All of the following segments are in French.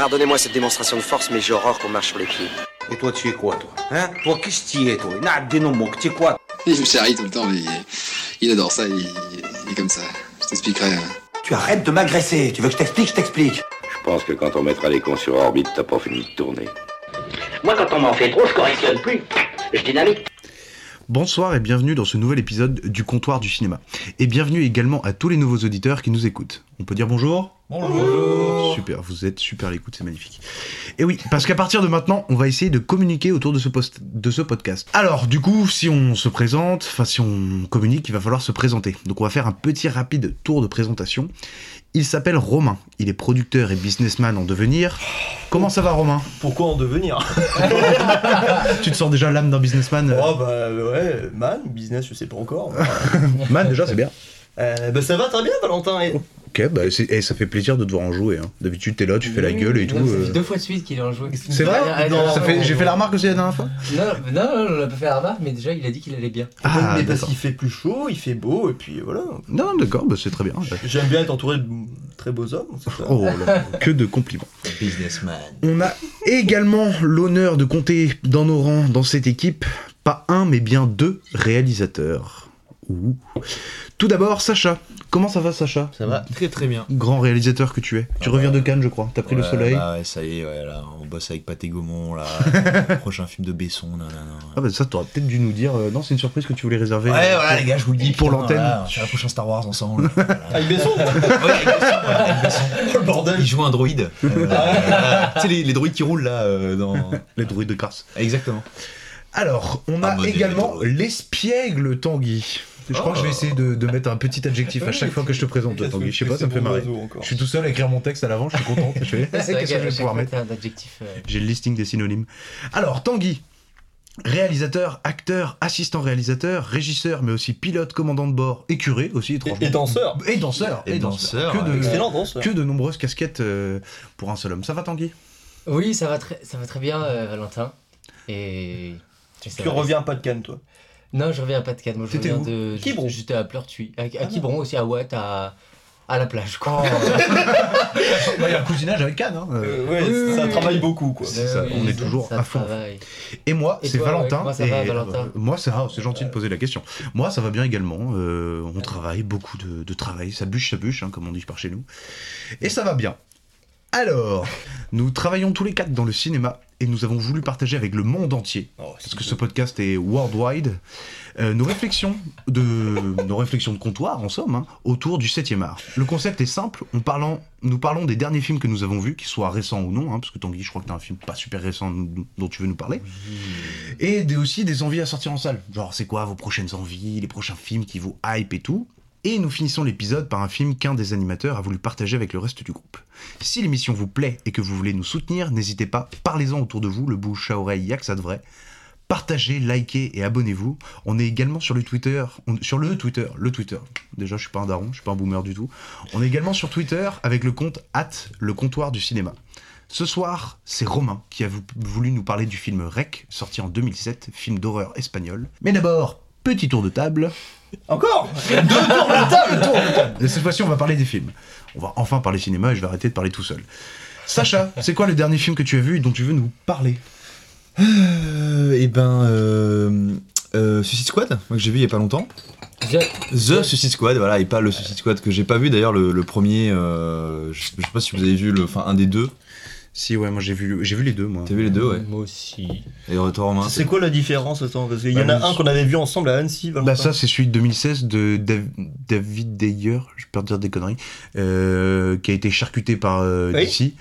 Pardonnez-moi cette démonstration de force, mais j'ai horreur qu'on marche sur les pieds. Et toi, tu es quoi, toi Hein Toi, qu'est-ce que tu es, toi N'a des noms, tu es quoi Il me charrie tout le temps, mais il adore ça, il, il est comme ça. Je t'expliquerai. hein. Tu arrêtes de m'agresser. Tu veux que je t'explique Je t'explique. Je pense que quand on mettra les cons sur orbite, t'as pas fini de tourner. Moi, quand on m'en fait trop, je correctionne plus. Je dynamite. Bonsoir et bienvenue dans ce nouvel épisode du comptoir du cinéma. Et bienvenue également à tous les nouveaux auditeurs qui nous écoutent. On peut dire bonjour Bonjour Super, vous êtes super à l'écoute, c'est magnifique. Et oui, parce qu'à partir de maintenant, on va essayer de communiquer autour de ce, post- de ce podcast. Alors, du coup, si on se présente, enfin si on communique, il va falloir se présenter. Donc on va faire un petit rapide tour de présentation. Il s'appelle Romain, il est producteur et businessman en devenir. Comment ça va Romain? Pourquoi en devenir? Tu te sens déjà l'âme d'un businessman euh, Oh bah ouais, man, business, je sais pas encore. Man déjà, c'est bien. Euh, bah ça va très bien, Valentin. Et... Ok, bah c'est- eh, ça fait plaisir de te voir en jouer. hein. D'habitude, t'es là, tu fais la gueule et tout. Non, ça euh. deux fois de suite qu'il est en joué. C'est vrai Ah, non, Ça fait- non, J'ai fait la remarque aussi la dernière fois Non, non, non, on l'a pas fait la remarque, mais déjà il a dit qu'il allait bien. Ah, mais parce qu'il fait plus chaud, il fait beau, et puis voilà. Non, d'accord, bah c'est très bien. J'aime bien être entouré de très beaux hommes. c'est ça. Oh là, que de compliments. Businessman. On a également l'honneur de compter dans nos rangs, dans cette équipe, pas un, mais bien deux réalisateurs. Ouh. Tout d'abord, Sacha. Comment ça va, Sacha Ça va très très bien. Grand réalisateur que tu es. Tu Ah reviens bah, de Cannes, je crois. T'as pris le soleil. bah ouais, ça y est, ouais, là, on bosse avec Pathé Gaumont, là. prochain film de Besson, nanana. Ah bah ça, t'aurais peut-être dû nous dire. euh, non, c'est une surprise que tu voulais réserver. Ouais, euh, voilà, les gars, je vous le dis. Pour l'antenne. voilà, on fait un prochain Star Wars ensemble. Voilà. Avec Besson Ouais, avec Besson, ouais, avec Besson. Oh le bordel Il joue un droïde. Euh, tu sais, les, les droïdes qui roulent là euh, dans. Les druides de Cars. Exactement. Alors, on a également l'espiègle Tanguy. Je crois que je vais essayer de, de mettre un petit adjectif à chaque fois que je te présente, toi, Tanguy. Je sais pas, ça me fait marrer. Je suis tout seul à écrire mon texte à l'avant, je suis content. Je fais, Qu'est-ce que je vais pouvoir mettre un adjectif. euh, J'ai le listing des synonymes. Alors, Tanguy, réalisateur, acteur, assistant réalisateur, régisseur, mais aussi pilote, commandant de bord, et curé aussi, étrangement. Et danseur. Et danseur. Et danseur, Que de, Excellent danseur. que de nombreuses casquettes euh, pour un seul homme. Ça va, Tanguy? Oui, ça va très, ça va très bien, euh, Valentin. Et. Tu reviens pas de Cannes, toi. Non, je reviens pas de Cannes. Moi, je T'étais reviens où de. Quiberon. J'étais à Pleurtuis. À, à Quiberon aussi, à Watt, à, à la plage, quoi. Bah, Il y a un cousinage avec Cannes. hein, euh. Euh, ouais, oui, ça oui, travaille oui. beaucoup, quoi. C'est ça, Oui, on est ça- toujours ça à fond. travaille. Et moi, Et c'est toi, ouais, Valentin. comment ça va, et, Valentin euh, moi, ça va, c'est gentil de poser la question. Moi, ça va bien également. euh, on travaille, beaucoup de, de travail. Ça bûche, ça bûche, hein, comme on dit par chez nous. Et ça va bien. Alors, nous travaillons tous les quatre dans le cinéma et nous avons voulu partager avec le monde entier, Oh, parce que ce podcast est worldwide, euh, nos réflexions de nos réflexions de comptoir en somme hein, autour du 7e art. Le concept est simple, on parlant, nous parlons des derniers films que nous avons vus, qu'ils soient récents ou non, hein, parce que Tanguy, je crois que t'as un film pas super récent dont tu veux nous parler, et des- aussi des envies à sortir en salle. Genre, c'est quoi vos prochaines envies, les prochains films qui vous hype et tout. Et nous finissons l'épisode par un film qu'un des animateurs a voulu partager avec le reste du groupe. Si l'émission vous plaît et que vous voulez nous soutenir, n'hésitez pas, parlez-en autour de vous, le bouche à oreille, y'a que ça de vrai. Partagez, likez et abonnez-vous. On est également sur le Twitter, sur le Twitter, le Twitter. Déjà, je suis pas un daron, je suis pas un boomer du tout. On est également sur Twitter avec le compte at le comptoir du cinéma. Ce soir, c'est Romain qui a vou- voulu nous parler du film Rec, sorti en 2007, film d'horreur espagnol. Mais d'abord, petit tour de table. Encore Deux tours de table, tour de table Et cette fois-ci, on va parler des films. On va enfin parler cinéma et je vais arrêter de parler tout seul. Sacha, c'est quoi le dernier film que tu as vu et dont tu veux nous parler? Euh, et ben. Euh, euh, Suicide Squad, moi que j'ai vu il y a pas longtemps. The Suicide Squad, voilà, et pas le Suicide Squad que j'ai pas vu d'ailleurs, le, le premier. euh, je, je sais pas si vous avez vu le, enfin un des deux. Si, ouais, moi j'ai vu, j'ai vu les deux, moi. T'as vu les deux, ouais. Moi aussi. Et toi Romain C'est quoi la différence attends Parce qu'il y en Bah, a un qu'on avait vu ensemble à Annecy, Valentin. Bah ça c'est celui de 2016 de Dav- David Dayer, je peux dire des conneries, euh, qui a été charcuté par euh, Oui. DC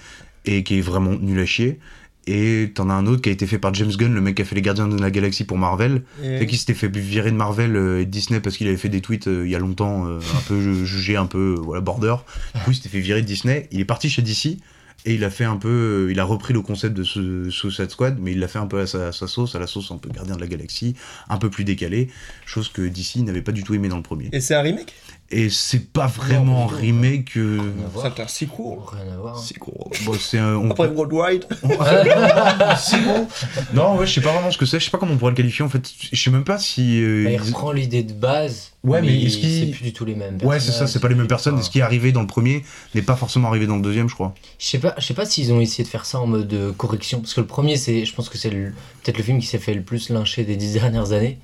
et qui est vraiment nul à chier. Et t'en as un autre qui a été fait par James Gunn, le mec qui a fait les Gardiens de la Galaxie pour Marvel, Et- et qui s'était fait virer de Marvel euh, et de Disney parce qu'il avait fait des tweets euh, il y a longtemps, euh, un peu ju- jugé un peu voilà border. Du coup il s'était fait virer de Disney. Il est parti chez DC et il a fait un peu, euh, il a repris le concept de ce Suicide Squad, mais il l'a fait un peu à sa, à sa sauce, à la sauce un peu Gardien de la Galaxie, un peu plus décalé, chose que DC n'avait pas du tout aimé dans le premier. Et c'est un remake? Et c'est pas vraiment Non, à voir. C'est un si court. Rien à voir. C'est gros. bon, c'est un- on- Après Worldwide. C'est bon. Non, ouais, je sais pas vraiment ce que c'est. Je sais pas comment on pourrait le qualifier en fait. Je sais même pas si. euh, Bah, il reprend l'idée de base. Ouais, mais est-ce qu'il- c'est plus du tout les mêmes. Ouais, c'est ça, c'est pas les mêmes personnes. Et ce qui est arrivé dans le premier n'est pas forcément arrivé dans le deuxième, je crois. Je sais pas, je sais pas s'ils ont essayé de faire ça en mode euh, correction, parce que le premier, c'est, je pense que c'est le- peut-être le film qui s'est fait le plus lyncher des dix dernières années.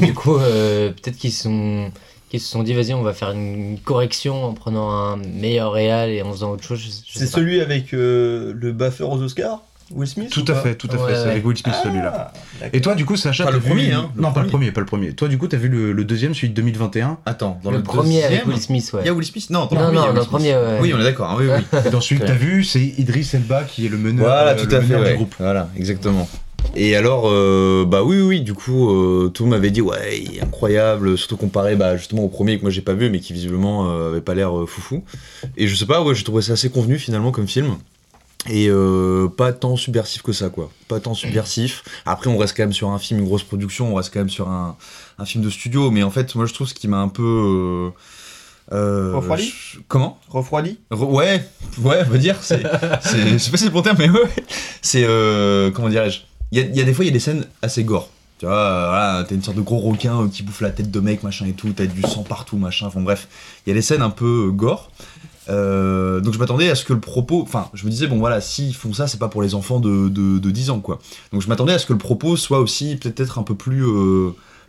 du coup, euh, peut-être qu'ils sont, qu'ils se sont dit, vas-y, on va faire une correction en prenant un meilleur réal et en faisant autre chose. C'est celui avec euh, le buffer aux Oscars Will Smith Tout ou à fait, tout à Ouais, fait. C'est ouais. avec Will Smith celui-là. Ah, d'accord. Et toi, du coup, Sacha, Pas t'as le vu- premier, hein, le Non, pas le premier. pas le premier. Toi, du coup, t'as vu le, le deuxième, celui de 2021. Attends, dans le, le, premier avec Will Smith, ouais. Il y a Will Smith Non, dans Non, le premier, non, ouais. Oui, on est d'accord, hein, oui, oui. Et dans celui que t'as vu, c'est Idris Elba qui est le meneur, Voilà, euh, tout le à fait, du ouais. groupe. Voilà, exactement. Et alors, euh, bah oui, oui, du coup, euh, tout m'avait dit, ouais, incroyable, surtout comparé bah, justement au premier que moi j'ai pas vu, mais qui visiblement euh, avait pas l'air foufou. Et je sais pas, ouais, j'ai trouvé ça assez convenu finalement comme film. Et euh, pas tant subversif que ça, quoi. Pas tant subversif. Après, on reste quand même sur un film, une grosse production, on reste quand même sur un, un film de studio, mais en fait, moi je trouve ce qui m'a un peu. Euh, Refroidi? je- Comment? Refroidi? Re- Ouais, ouais, on va dire, c'est, c'est, je sais pas si c'est le bon terme, mais ouais, ouais. c'est, euh, comment dirais-je, il y a, des fois, il y a des scènes assez gore, tu vois, euh, t'as une sorte de gros requin euh, qui bouffe la tête de mec, machin et tout, t'as du sang partout, machin, enfin bref, il y a des scènes un peu euh, gore, Euh, donc je m'attendais à ce que le propos, enfin, je me disais, bon voilà, s'ils font ça, c'est pas pour les enfants de, de, de 10 ans, quoi. Donc je m'attendais à ce que le propos soit aussi peut-être un peu plus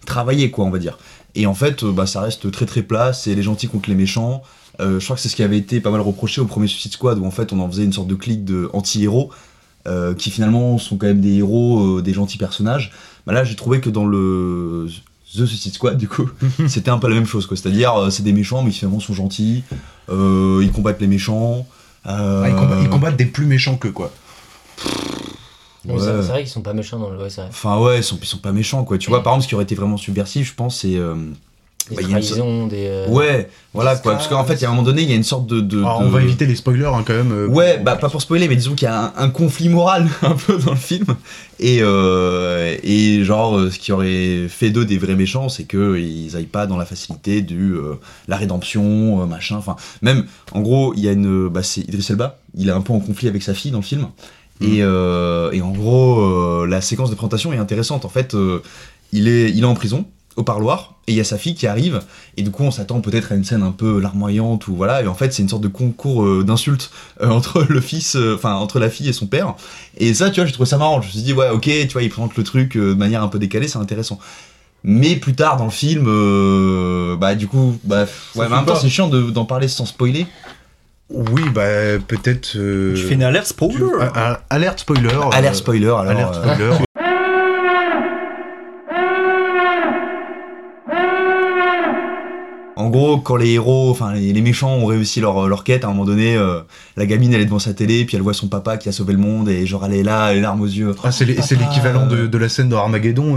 travaillé, quoi, on va dire. Et en fait, bah, ça reste très très plat, c'est les gentils contre les méchants, je crois que c'est ce qui avait été pas mal reproché au premier Suicide Squad où en fait on en faisait une sorte de clique de anti-héros euh, qui finalement sont quand même des héros, euh, des gentils personnages. Bah là j'ai trouvé que dans le The Suicide Squad du coup c'était un peu la même chose quoi. C'est-à-dire euh, c'est des méchants mais finalement sont gentils, euh, ils combattent les méchants. euh, Ah, ils, combattent, ils combattent des plus méchants que quoi. C'est- Ouais. C'est vrai qu'ils sont pas méchants dans le. Ouais, c'est vrai. Enfin ouais ils sont, ils sont pas méchants quoi. Tu vois par exemple ce qui aurait été vraiment subversif je pense c'est... Des bah, il y a une trahisons, des. euh, Ouais voilà quoi. Parce qu'en fait il y a un moment donné il y a une sorte de... de- Alors, de- on va éviter les spoilers hein, quand même. euh, Ouais, bah pas pour spoiler, mais disons qu'il y a un, un conflit moral un peu dans le film. Et, euh, et genre, ce qui aurait fait d'eux des vrais méchants, c'est qu'ils aillent pas dans la facilité du euh, la rédemption, euh, machin. Enfin, même, en gros, il y a une. Bah, c'est Idris Elba, il est un peu en conflit avec sa fille dans le film. Et, euh, et en gros, euh, la séquence de présentation est intéressante. En fait, euh, il, est, il est en prison, au parloir, et il y a sa fille qui arrive. Et du coup, on s'attend peut-être à une scène un peu larmoyante ou voilà. Et en fait, c'est une sorte de concours euh, d'insultes euh, entre le fils, euh, enfin entre la fille et son père. Et ça, tu vois, j'ai trouvé ça marrant. Je me suis dit ouais, ok, tu vois, il présente le truc euh, de manière un peu décalée, c'est intéressant. Mais plus tard dans le film, euh, bah du coup, bah ouais, fait mais en même temps, c'est chiant de- d'en parler sans spoiler. Oui, bah peut-être. euh, Je fais une alerte spoiler. tu- Alerte spoiler. Alerte spoiler, alors. Alerte euh, spoiler. gros, quand les héros, enfin les, les méchants ont réussi leur, leur quête, à un moment donné, euh, la gamine elle est devant sa télé, puis elle voit son papa qui a sauvé le monde, et genre elle est là, les larmes aux yeux. Ah, c'est l'équivalent de, de la scène dans Armageddon.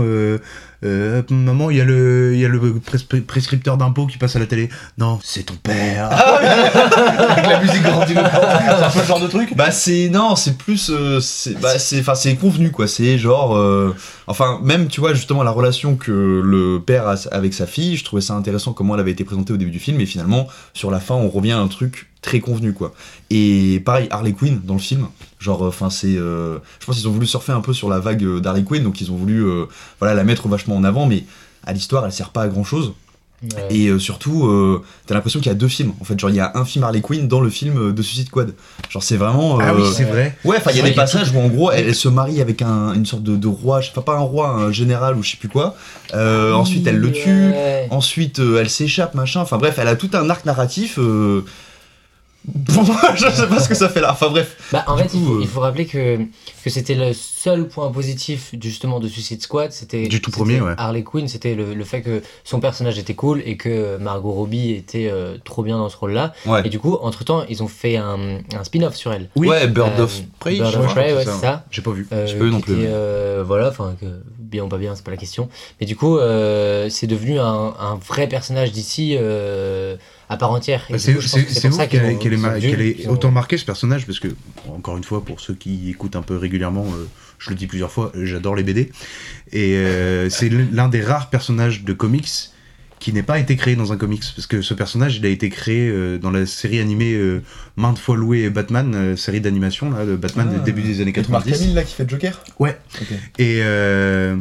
Euh, maman, il y a le, il y a le pres- prescripteur d'impôts qui passe à la télé. Non, c'est ton père. Avec la musique grandiloquente. C'est un peu le genre de truc. Bah c'est non, c'est plus euh, c'est bah c'est enfin c'est convenu quoi, c'est genre euh, enfin même tu vois justement la relation que le père a avec sa fille, je trouvais ça intéressant comment elle avait été présentée au début du film et finalement sur la fin on revient à un truc très convenu quoi. Et pareil Harley Quinn dans le film, genre enfin c'est euh, je pense qu'ils ont voulu surfer un peu sur la vague euh, d'Harley Quinn donc ils ont voulu euh, voilà la mettre vachement en avant mais à l'histoire elle sert pas à grand chose ouais. et euh, surtout, euh, t'as l'impression qu'il y a deux films. En fait, genre il y a un film Harley Quinn dans le film euh, de Suicide Squad. Genre c'est vraiment. Ah oui, euh, c'est vrai. Ouais, enfin il y a des passages où en gros elle, elle se marie avec un, une sorte de, de roi, je sais pas, pas un roi, un général ou je sais plus quoi. Euh, ensuite elle le tue. Ouais. Ensuite euh, elle s'échappe, machin. Enfin bref, elle a tout un arc narratif. Euh, Bon, je sais pas ce que ça fait là. Enfin bref. Bah, en Du fait, coup, il, euh, il faut rappeler que, que c'était le seul point positif justement de Suicide Squad. C'était Du tout premier, ouais. Harley Quinn, c'était le, le fait que son personnage était cool et que Margot Robbie était euh, trop bien dans ce rôle-là. Ouais. Et du coup, entre temps, ils ont fait un, un spin-off sur elle. Oui. Ouais, Bird Euh, of Prey. Bird of. Prey, ouais, c'est ça. ça. J'ai pas vu. Euh, J'ai pas vu non plus. était, euh, voilà, enfin, que bien ou pas bien, c'est pas la question. Mais du coup, euh, c'est devenu un, un vrai personnage d'ici euh, à part entière. Bah, C'est pour ça qu'elle ont- autant marqué ce personnage parce que, encore une fois, pour ceux qui écoutent un peu régulièrement, euh, je le dis plusieurs fois, j'adore les BD. Et euh, c'est l'un des rares personnages de comics qui n'ait pas été créé dans un comics parce que ce personnage il a été créé euh, dans la série animée euh, maintes fois louée Batman euh, série d'animation là de Batman Ah. du début des années Avec Mark 90 Hamill là qui fait Joker ouais et euh,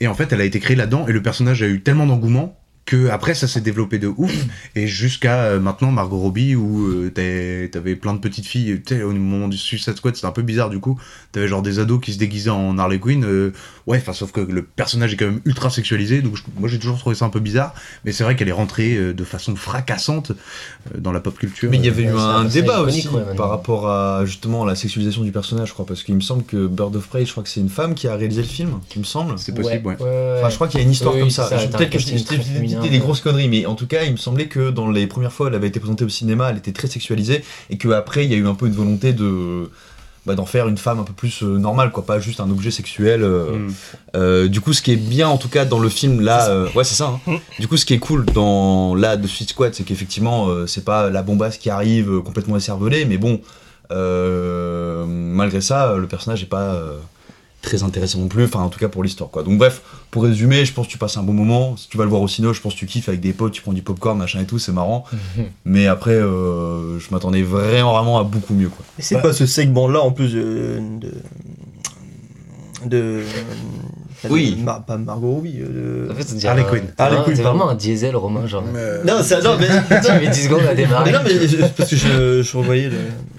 et en fait elle a été créée là-dedans et le personnage a eu tellement d'engouement que après ça s'est développé de ouf. Et jusqu'à euh, maintenant Margot Robbie où euh, t'avais- plein de petites filles tu sais au moment du Suicide Squad c'était un peu bizarre du coup. T'avais genre des ados qui se déguisaient en Harley Quinn euh, ouais enfin sauf que le personnage est quand même ultra sexualisé donc je- moi j'ai toujours trouvé ça un peu bizarre. Mais c'est vrai qu'elle est rentrée euh, de façon fracassante euh, dans la pop culture Mais il y avait eu un un débat aussi maintenant. par rapport à justement la sexualisation du personnage, je crois, parce qu'il me semble que Bird of Prey, je crois que c'est une femme qui a réalisé le film, il me semble. c'est possible ouais, Enfin, je crois qu'il y a une histoire Oui, comme ça. Peut-être que je des grosses conneries, mais en tout cas, il me semblait que dans les premières fois, elle avait été présentée au cinéma, elle était très sexualisée, et qu'après, il y a eu un peu une volonté de bah, d'en faire une femme un peu plus euh, normale, quoi, pas juste un objet sexuel. euh, Mm. euh, du coup, ce qui est bien, en tout cas, dans le film là, euh, ouais, c'est ça. hein. Du coup, ce qui est cool dans là de Suicide Squad, c'est qu'effectivement, euh, c'est pas la bombasse qui arrive complètement écervelée, mais bon, euh, malgré ça, le personnage est pas euh, très intéressant non plus. Enfin, en tout cas pour l'histoire, quoi. Donc bref, pour résumer, je pense que tu passes un bon moment. Si tu vas le voir au cinéma, je pense que tu kiffes avec des potes, tu prends du popcorn, machin et tout, c'est marrant. mais après, euh, je m'attendais vraiment, vraiment à beaucoup mieux, quoi. Et c'est pas ce segment-là en plus de. de. de- Oui. Mar- pas Margot Robbie. euh, En fait, ça dirait Harley Quinn. c'est Harley vraiment- Quinn, vraiment un diesel romain, genre. Non, c'est non, mais. Tu mets 10 secondes à démarrer. Mais non, mais je- parce que je, je revoyais le-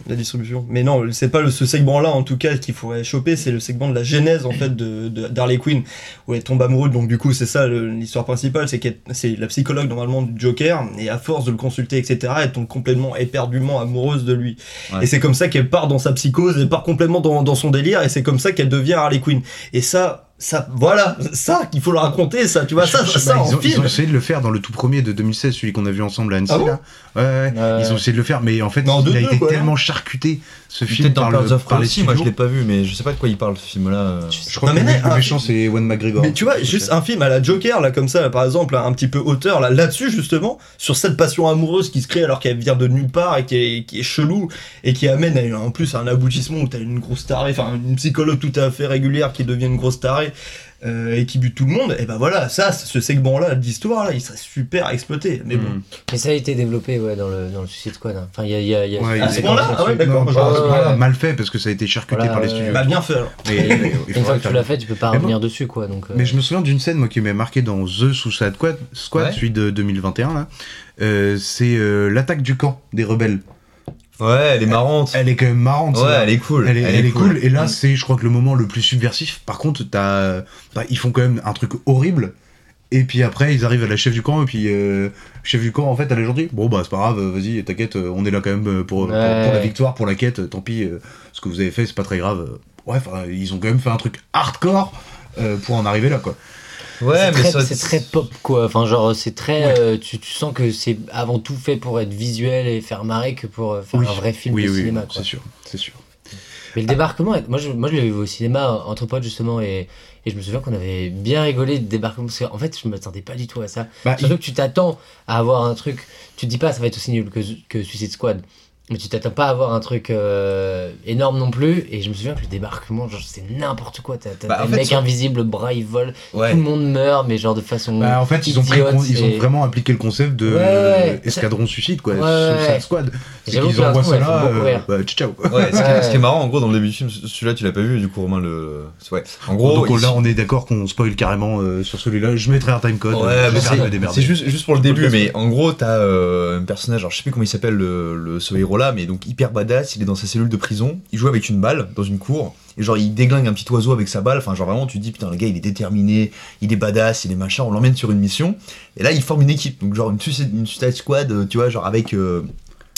la distribution. Mais non, c'est pas le- ce segment-là en tout cas qu'il faudrait choper, c'est le segment de la genèse en fait de, de- d'Harley Quinn où elle tombe amoureuse. Donc du coup, c'est ça l'histoire principale, c'est qu'elle c'est la psychologue normalement du Joker et à force de le consulter, etc., elle tombe complètement éperdument amoureuse de lui. Ouais. Et c'est comme ça qu'elle part dans sa psychose, elle part complètement dans, dans son délire et c'est comme ça qu'elle devient Harley Quinn. Et ça. Ça, voilà, ça qu'il faut le raconter, ça, tu vois, ça, Je- ça bah, en ils, ont, ils ont essayé de le faire dans le tout premier de 2016, celui qu'on a vu ensemble à Annecy. Ah bon là. Ouais, ouais. Ils ont essayé de le faire, mais en fait, il deux, a deux, été quoi, tellement charcuté ce film Peut-être dans par, Birds le, of par Prey les aussi, moi je l'ai pas vu, mais je sais pas de quoi il parle ce film-là. euh. Je crois Non, que mais le, mais, le méchant, c'est Ewan McGregor. Mais tu vois, juste un film à la Joker, là, comme ça, là, par exemple, un petit peu auteur, là, là-dessus, justement, sur cette passion amoureuse qui se crée alors qu'elle vient de nulle part et qui est, qui est chelou et qui amène à, en plus à un aboutissement où t'as une grosse tarée, enfin, une psychologue tout à fait régulière qui devient une grosse tarée euh, et qui bute tout le monde, et ben voilà, ça, ce segment-là d'histoire, là, il serait super exploité. Mais bon. Mm. Mais ça a été développé ouais, dans, le, dans le Suicide Squad. hein. Enfin, il y a. il y a, il y a Ouais, À il ce point-là Ah ouais, d'accord. ouais. mal fait parce que ça a été charcuté Voilà, par les studios. Bah, bien fait, alors. Mais, Une fois que tu l'as fait, tu peux pas revenir bon. dessus, quoi. Donc, euh, Mais je me souviens d'une scène moi qui m'a marqué dans The Suicide Squad, Squad Ouais. celui de 2021 là. Euh, c'est euh, l'attaque du camp des rebelles. Ouais, elle est marrante. Elle est quand même marrante. Ouais, elle est cool. Elle est, elle est cool. Et là, c'est, je crois que le moment le plus subversif. Par contre, t'as, bah, ils font quand même un truc horrible. Et puis après, ils arrivent à la chef du camp. Et puis, euh, chef du camp, en fait, elle est gentille. Bon, bah, c'est pas grave, vas-y, t'inquiète, euh, on est là quand même euh, pour, pour, pour la victoire, pour la quête. Tant pis, euh, ce que vous avez fait, c'est pas très grave. Ouais, enfin, ils ont quand même fait un truc hardcore euh, pour en arriver là, quoi. Ouais, mais c'est très pop quoi. Enfin genre c'est très, Ouais. euh, tu, tu sens que c'est avant tout fait pour être visuel et faire marrer que pour euh, faire Oui. un vrai film oui, de oui, cinéma. c'est sûr, c'est sûr. Mais le débarquement, moi je, moi je l'avais vu au cinéma entre potes justement et, et je me souviens qu'on avait bien rigolé de débarquement parce qu'en fait je m'attendais pas du tout à ça. Bah, Surtout que tu t'attends à avoir un truc, tu te dis pas ça va être aussi nul que, que Suicide Squad. Mais tu t'attends pas à avoir un truc euh, énorme non plus. Et je me souviens que le débarquement, genre, c'est n'importe quoi. T'as t'as Bah, mecs sur- invisibles, le bras ils volent, Ouais. tout le monde meurt, mais genre de façon. Bah, en fait, ils ont, pris ils ont vraiment appliqué le concept de Ouais, ouais. escadron suicide, quoi, Ouais, ouais. Suicide Squad. Que envoient ça là, euh, bah, ciao. Quoi. Ce, qui est, Ouais. ce qui est marrant, en gros, dans le début du film, celui-là, tu l'as pas vu, du coup, Romain le. Ouais. En gros, Donc il- là, on est d'accord qu'on spoil carrément euh, sur celui-là. Je mettrai un timecode. Euh, c'est juste, juste pour le début, mais en gros, t'as euh, un personnage, alors je sais plus comment il s'appelle le, le, ce héros-là, mais donc hyper badass, il est dans sa cellule de prison, il joue avec une balle dans une cour, et genre il déglingue un petit oiseau avec sa balle, enfin genre vraiment tu te dis putain le gars il est déterminé, il est badass, il est machin, on l'emmène sur une mission, et là il forme une équipe, donc genre une une Suicide Squad, euh, tu vois, genre avec... euh,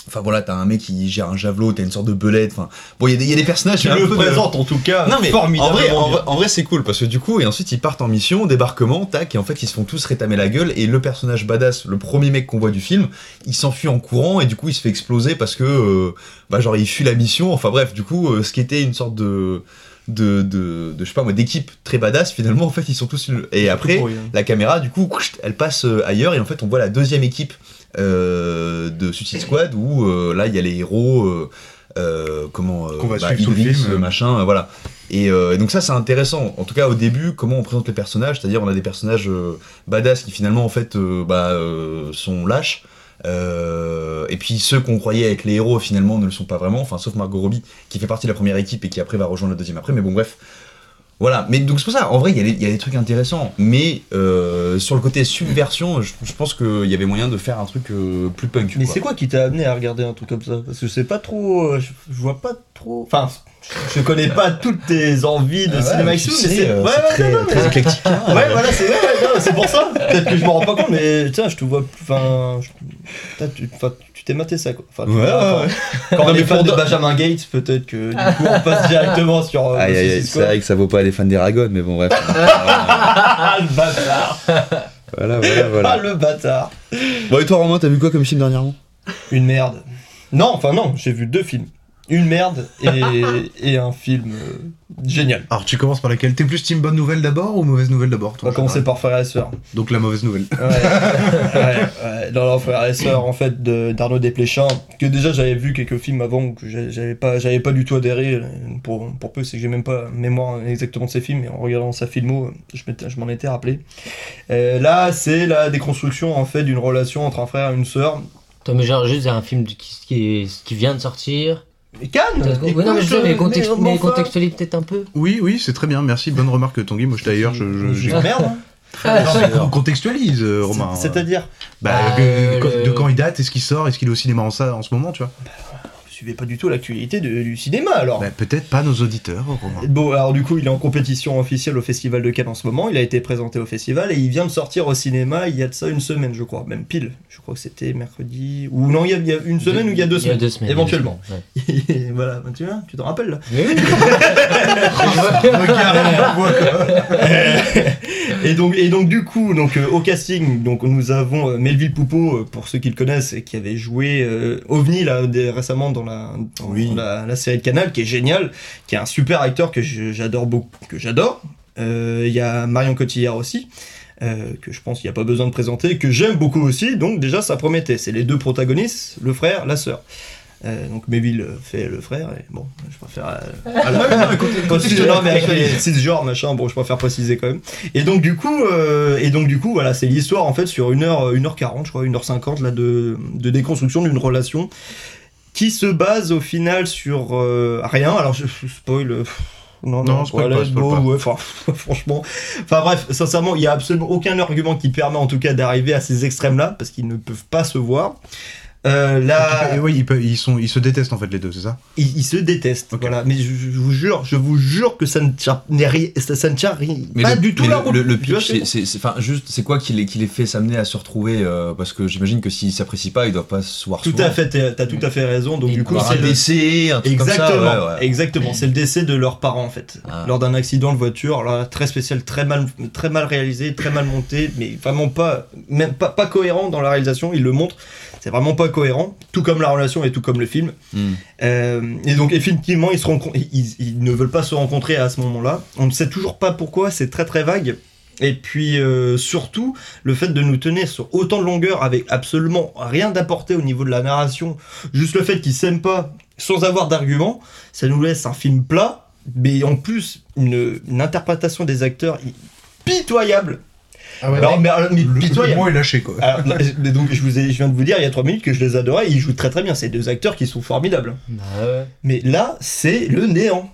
Enfin voilà, t'as un mec qui gère un javelot, t'as une sorte de belette, enfin... Bon, il y, a des- il y a des personnages... Un le peu de- présentes en tout cas non mais en vrai, en, vrai, en vrai, c'est cool parce que du coup et ensuite ils partent en mission, débarquement, tac et en fait ils se font tous rétamer la gueule et le personnage badass, le premier mec qu'on voit du film, il s'enfuit en courant et du coup il se fait exploser parce que euh, bah genre il fuit la mission. Enfin bref, du coup euh, ce qui était une sorte de de, de, de je sais pas moi d'équipe très badass finalement en fait ils sont tous nuls. et après hein. la caméra du coup elle passe euh, ailleurs et en fait on voit la deuxième équipe euh, de Suicide Squad où euh, là il y a les héros euh, euh, comment euh, le Idris, film. euh, machin, euh, voilà. Et, euh, et donc ça c'est intéressant. En tout cas au début, comment on présente les personnages, c'est-à-dire on a des personnages euh, badass qui finalement en fait euh, bah, euh, sont lâches. Euh, et puis ceux qu'on croyait être les héros finalement ne le sont pas vraiment, enfin sauf Margot Robbie qui fait partie de la première équipe et qui après va rejoindre la deuxième après, mais bon bref. Voilà, mais donc c'est pour ça, en vrai il y, a des- il y a des trucs intéressants, mais euh, sur le côté subversion, je, je pense qu'il y avait moyen de faire un truc euh, plus punk. Mais c'est quoi qui t'a amené à regarder un truc comme ça? Parce que c'est pas trop. euh, Je, je vois pas trop. Enfin, je connais pas toutes tes envies de Ah ouais, cinéma sais, mais c'est. ouais, ouais, très- non, non, mais- très éclectique. Ouais, voilà, c'est ouais, pour ça. Peut-être que je m'en rends pas compte, mais tiens, je te vois. Enfin, je- t'es maté ça quoi. Enfin, tu Ouais, vois, ouais, quand, on est fan pour de Benjamin Gates, peut-être que du coup on passe directement sur. euh, c'est vrai que ça vaut pas les fans d'Aragon, mais bon, bref. Ah le bâtard voilà, voilà, Ah voilà. le bâtard Bon, et toi, Romain, t'as vu quoi comme film dernièrement? Une merde. Non, enfin non, j'ai vu deux films. Une merde et, et un film euh, génial. Alors tu commences par laquelle? T'es plus team bonne nouvelle d'abord ou mauvaise nouvelle d'abord On toi, va commencer par frère et sœur. Donc la mauvaise nouvelle. Ouais, ouais, ouais. Non, et sœur, en fait, de- d'Arnaud Desplechin, que déjà j'avais vu quelques films avant, que j'avais pas, j'avais pas du tout adhéré, pour, pour peu, c'est que j'ai même pas mémoire exactement de ces films, mais en regardant sa filmo, je m'étais- je m'en étais rappelé. Euh, là, c'est la déconstruction, en fait, d'une relation entre un frère et une sœur. Toi, mais genre, juste, c'est un film qui, qui vient de sortir. Mais Cannes Ouais, non, mais je sais, mais, contexte, mais mais enfin- contextualise peut-être un peu. Oui, oui, c'est très bien, merci. Bonne remarque Tanguy. Moi je d'ailleurs, je, je- merde. hein. Non, mais con- contextualise, euh, Romain. C'est- C'est-à-dire Bah, Bah, euh, le- de quand il date, est-ce qu'il sort, est-ce qu'il est au cinéma en, ça, en ce moment, tu vois Vous suivez pas du tout l'actualité du cinéma, alors bah, Peut-être pas nos auditeurs, Romain. Bon, alors du coup, il est en compétition officielle au Festival de Cannes en ce moment. Il a été présenté au festival et il vient de sortir au cinéma il y a de ça une semaine, je crois, même pile. Je crois que c'était mercredi. Ou non, il y, a, il y a une semaine ou il y a deux Il y a semaines. deux semaines. Éventuellement. deux semaines, ouais. voilà, bah, tu vois, tu t'en rappelles là. Mais oui. et donc, et donc du coup, donc euh, au casting, donc nous avons euh, Melville Poupeau, euh, pour ceux qui le connaissent, et qui avait joué euh, OVNI là des- récemment dans la dans Oui. la, la série de Canal, qui est génial, qui est un super acteur que j'adore beaucoup, que j'adore. Euh, Il y a Marion Cotillard aussi. euh, que je pense qu'il n'y a pas besoin de présenter, que j'aime beaucoup aussi, donc déjà ça promettait. C'est les deux protagonistes, le frère, la sœur. Euh, donc Melville fait le frère, et bon, je préfère. euh, Préciser- non, mais avec les cisgenres, machin, bon, je préfère préciser quand même. Et donc, du coup, euh, et donc, du coup, voilà, c'est l'histoire, en fait, sur 1h, 1h40, je crois, 1h50, là, de, de déconstruction d'une relation qui se base au final sur euh, rien. Alors, je, je spoil. euh, non, Non, non, voilà, pas, pas. ouais, franchement. Enfin, bref, sincèrement, il y a absolument aucun argument qui permet, en tout cas, d'arriver à ces extrêmes-là, parce qu'ils ne peuvent pas se voir. Euh, là, oui, ils, peuvent- ils, sont, ils se détestent en fait les deux, c'est ça? Ils, ils se détestent. Voilà. Mais je, je vous jure, je vous jure que ça ne tient, ça, ça ne tient ri- Mais pas le, du tout mais la le, route. le- le pitch, c'est, enfin, juste, c'est quoi qui les, qui les fait s'amener à se retrouver euh, Parce que j'imagine que s'ils s'apprécient pas, ils doivent pas se voir Tout souvent. à fait, t'as tout à fait raison. Donc Et du coup, c'est le décès, un truc Exactement, comme ça. ouais, ouais. exactement. C'est le décès de leurs parents en fait, Ah. lors d'un accident de voiture. Là, très spécial, très mal, très mal réalisé, très mal monté, mais vraiment pas, même pas, pas cohérent dans la réalisation. Il le montre, c'est vraiment pas cohérent. Tout comme la relation et tout comme le film. Hmm. Euh, et donc effectivement, ils, se rencon- ils, ils ne veulent pas se rencontrer à ce moment-là. On ne sait toujours pas pourquoi. C'est très très vague. Et puis euh, surtout, le fait de nous tenir sur autant de longueur avec absolument rien d'apporté au niveau de la narration, juste le fait qu'ils s'aiment pas sans avoir d'argument, ça nous laisse un film plat, mais en plus une, une interprétation des acteurs pitoyable. Ah ouais, Alors, mais, alors, mais le, pitoyable. le mot est lâché quoi. Alors, mais donc je vous ai, je viens de vous dire il y a trois minutes que je les adorais, ils jouent très très bien, c'est deux acteurs qui sont formidables. Ouais. Mais là, c'est le néant.